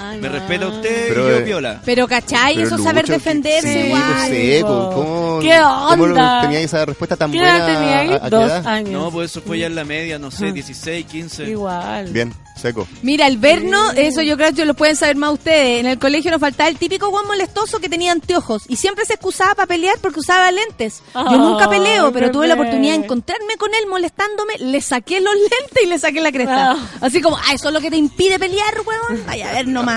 Ay, Me no. respeta usted Pero, y yo eh, viola. Pero ¿cachai? Pero eso Lucho, saber defenderse sí, igual. pues, seco. ¿Cómo, ¿Qué cómo onda? tenía esa respuesta tan ¿Qué buena? edad tenía ahí? a- a qué Dos edad? años. No, pues eso fue ya en la media, no sé, Ah. 16, 15. Igual. Bien, seco. Mira, el verno, eso yo creo que lo pueden saber más ustedes. En el colegio nos faltaba el típico guan molestoso que tenía anteojos y siempre se excusaba para pelear porque usaba lentes. Yo nunca peleo, pero tuve la oportunidad de encontrarme con él molestándome, le saqué los lentes y le saqué la cresta. Ah. Así como, ah, eso es lo que te impide pelear, weón. Vaya a ver nomás.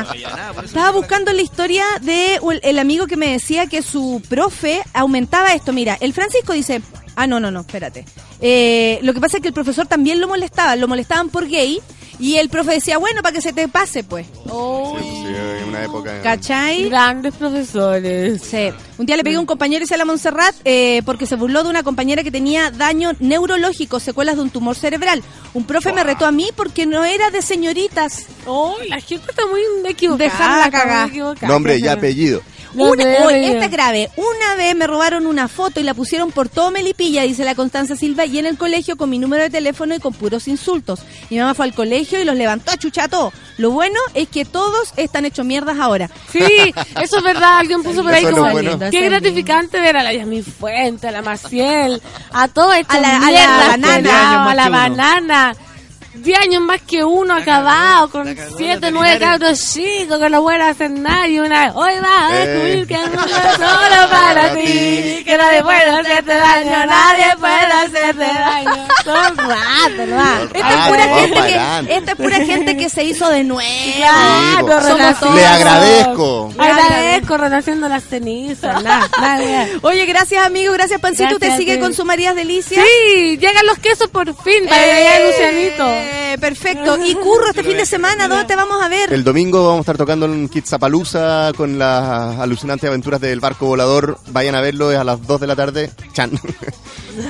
Estaba buscando la historia de el, el amigo que me decía que su profe aumentaba esto. Mira, el Francisco dice, ah, no, no, no, espérate. Eh, lo que pasa es que el profesor también lo molestaba, lo molestaban por gay y el profe decía, bueno, para que se te pase, pues. Sí, pues, sí, en una época... ¿Cachai? Grandes profesores. Sí. Un día le pegué a un compañero y se la Montserrat eh, porque se burló de una compañera que tenía daño neurológico, secuelas de un tumor cerebral. Un profe me retó a mí porque no era de señoritas. Oh, la gente está muy equivocada. Dejarla cagar. Nombre y Pero- No, Una, esta es grave. Una vez me robaron una foto y la pusieron por todo Melipilla, dice la Constanza Silva, y en el colegio con mi número de teléfono y con puros insultos. Mi mamá fue al colegio y los levantó a chuchato. Lo bueno es que todos están hechos mierdas ahora. Sí, eso es verdad. Alguien puso por ahí como, bueno. qué gratificante ver a la Yasmin Fuente, a la Maciel, a toda esta A la- a la mierda, banana. a la banana. 10 años más que uno acabado, con la cagó la 7, 9 veterinaria. cabros chicos que no pueden hacer nada y una hoy vas a Eh. descubrir que el mundo es solo para ti, que nadie puede hacerte daño, nadie puede hacerte daño. Todo el rato, ¿no? Esta es pura gente que, esta es pura gente que se hizo de nuevo. Claro. Le agradezco. Agradezco, renaciendo las cenizas. Oye, gracias amigo, gracias Pancito. Gracias ¿Usted sigue con su María Delicia? Sí, llegan los quesos por fin, para que vaya Lucianito. Eh, perfecto. Y Curro, este fin de semana, ¿dónde te vamos a ver? El domingo vamos a estar tocando en Kitsapalooza con las alucinantes aventuras del barco volador. Vayan a verlo, es a las 2 de la tarde. Chan.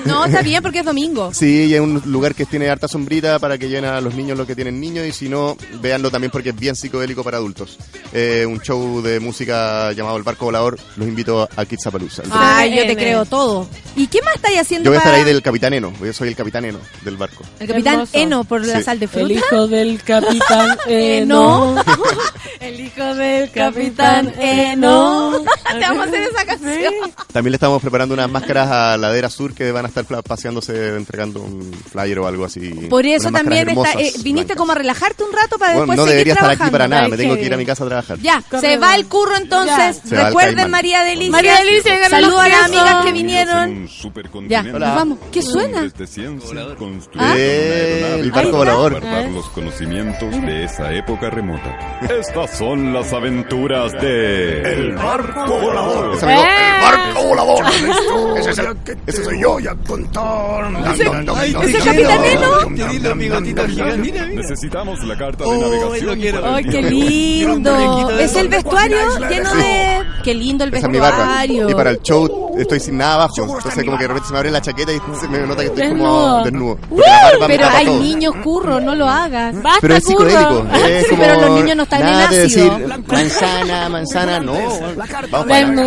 No, está bien porque es domingo. Sí, y es un lugar que tiene harta sombrita para que llenen a los niños lo que tienen niños y si no, véanlo también porque es bien psicodélico para adultos. Eh, un show de música llamado El Barco Volador. Los invito a Kitsapalooza. Ay, yo te creo todo. ¿Y qué más estáis haciendo Yo voy a estar para- ahí del capitán Eno. Yo soy el capitán Eno del barco. El capitán Hermoso. Eno por la Sí. sal de fruta. El hijo del capitán Eno. El hijo del capitán Eno. Te vamos a hacer esa canción. También le estamos preparando unas máscaras a Ladera Sur que van a estar paseándose entregando un flyer o algo así. Por eso también está, eh, viniste blancas. como a relajarte un rato para Bueno, después no seguir debería estar aquí para nada, me tengo que ir a mi casa a trabajar. Ya, Corre, se va el curro entonces. Recuerden. María Delicia. María Delicia, Saludos a las amigas que vinieron. Ya, nos vamos. ¿Qué suena? Desde ciencia, construyeron Ah. Eh, volador. guardar los conocimientos de esa época remota. Estas son las aventuras de... El barco volador. Ese amigo, ¡Eh! el barco volador. Ese es el que ese soy yo. Ya Ay, ¿Ese. Eno? Qué lindo bigotito gigante. Necesitamos la carta de navegación. ¡Ay, qué lindo! Es el vestuario lleno de... ¡Qué lindo el Esa es mi barba. vestuario! Y para el show estoy sin nada abajo. Entonces como que de repente se me abre la chaqueta y se me nota que estoy como Desnudo. Pero hay niños, curro, no lo hagas. Basta, Pero es curro. psicodélico. Es Sí, como pero los niños no están en nada de ácido. decir manzana, manzana, no. El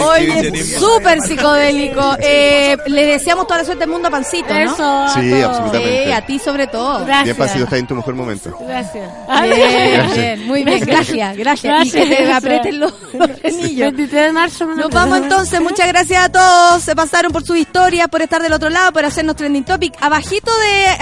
Oye, súper psicodélico. Eh, le deseamos toda la suerte del mundo a Pancito, ¿no? Eso. Sí, absolutamente. Sí, a ti sobre todo. Bien, Gracias. Pancito, está en tu mejor momento. Gracias. Bien, bien, muy bien, gracias, gracias. Y que te Gracias. aprieten los, los anillos. 23 de marzo. Nos vamos entonces, muchas gracias a todos. Se pasaron por sus historias, por estar del otro lado, por hacernos trending topic. Abajito de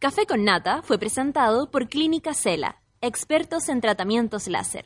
Café con Nata fue presentado por Clínica Cela, expertos en tratamientos láser.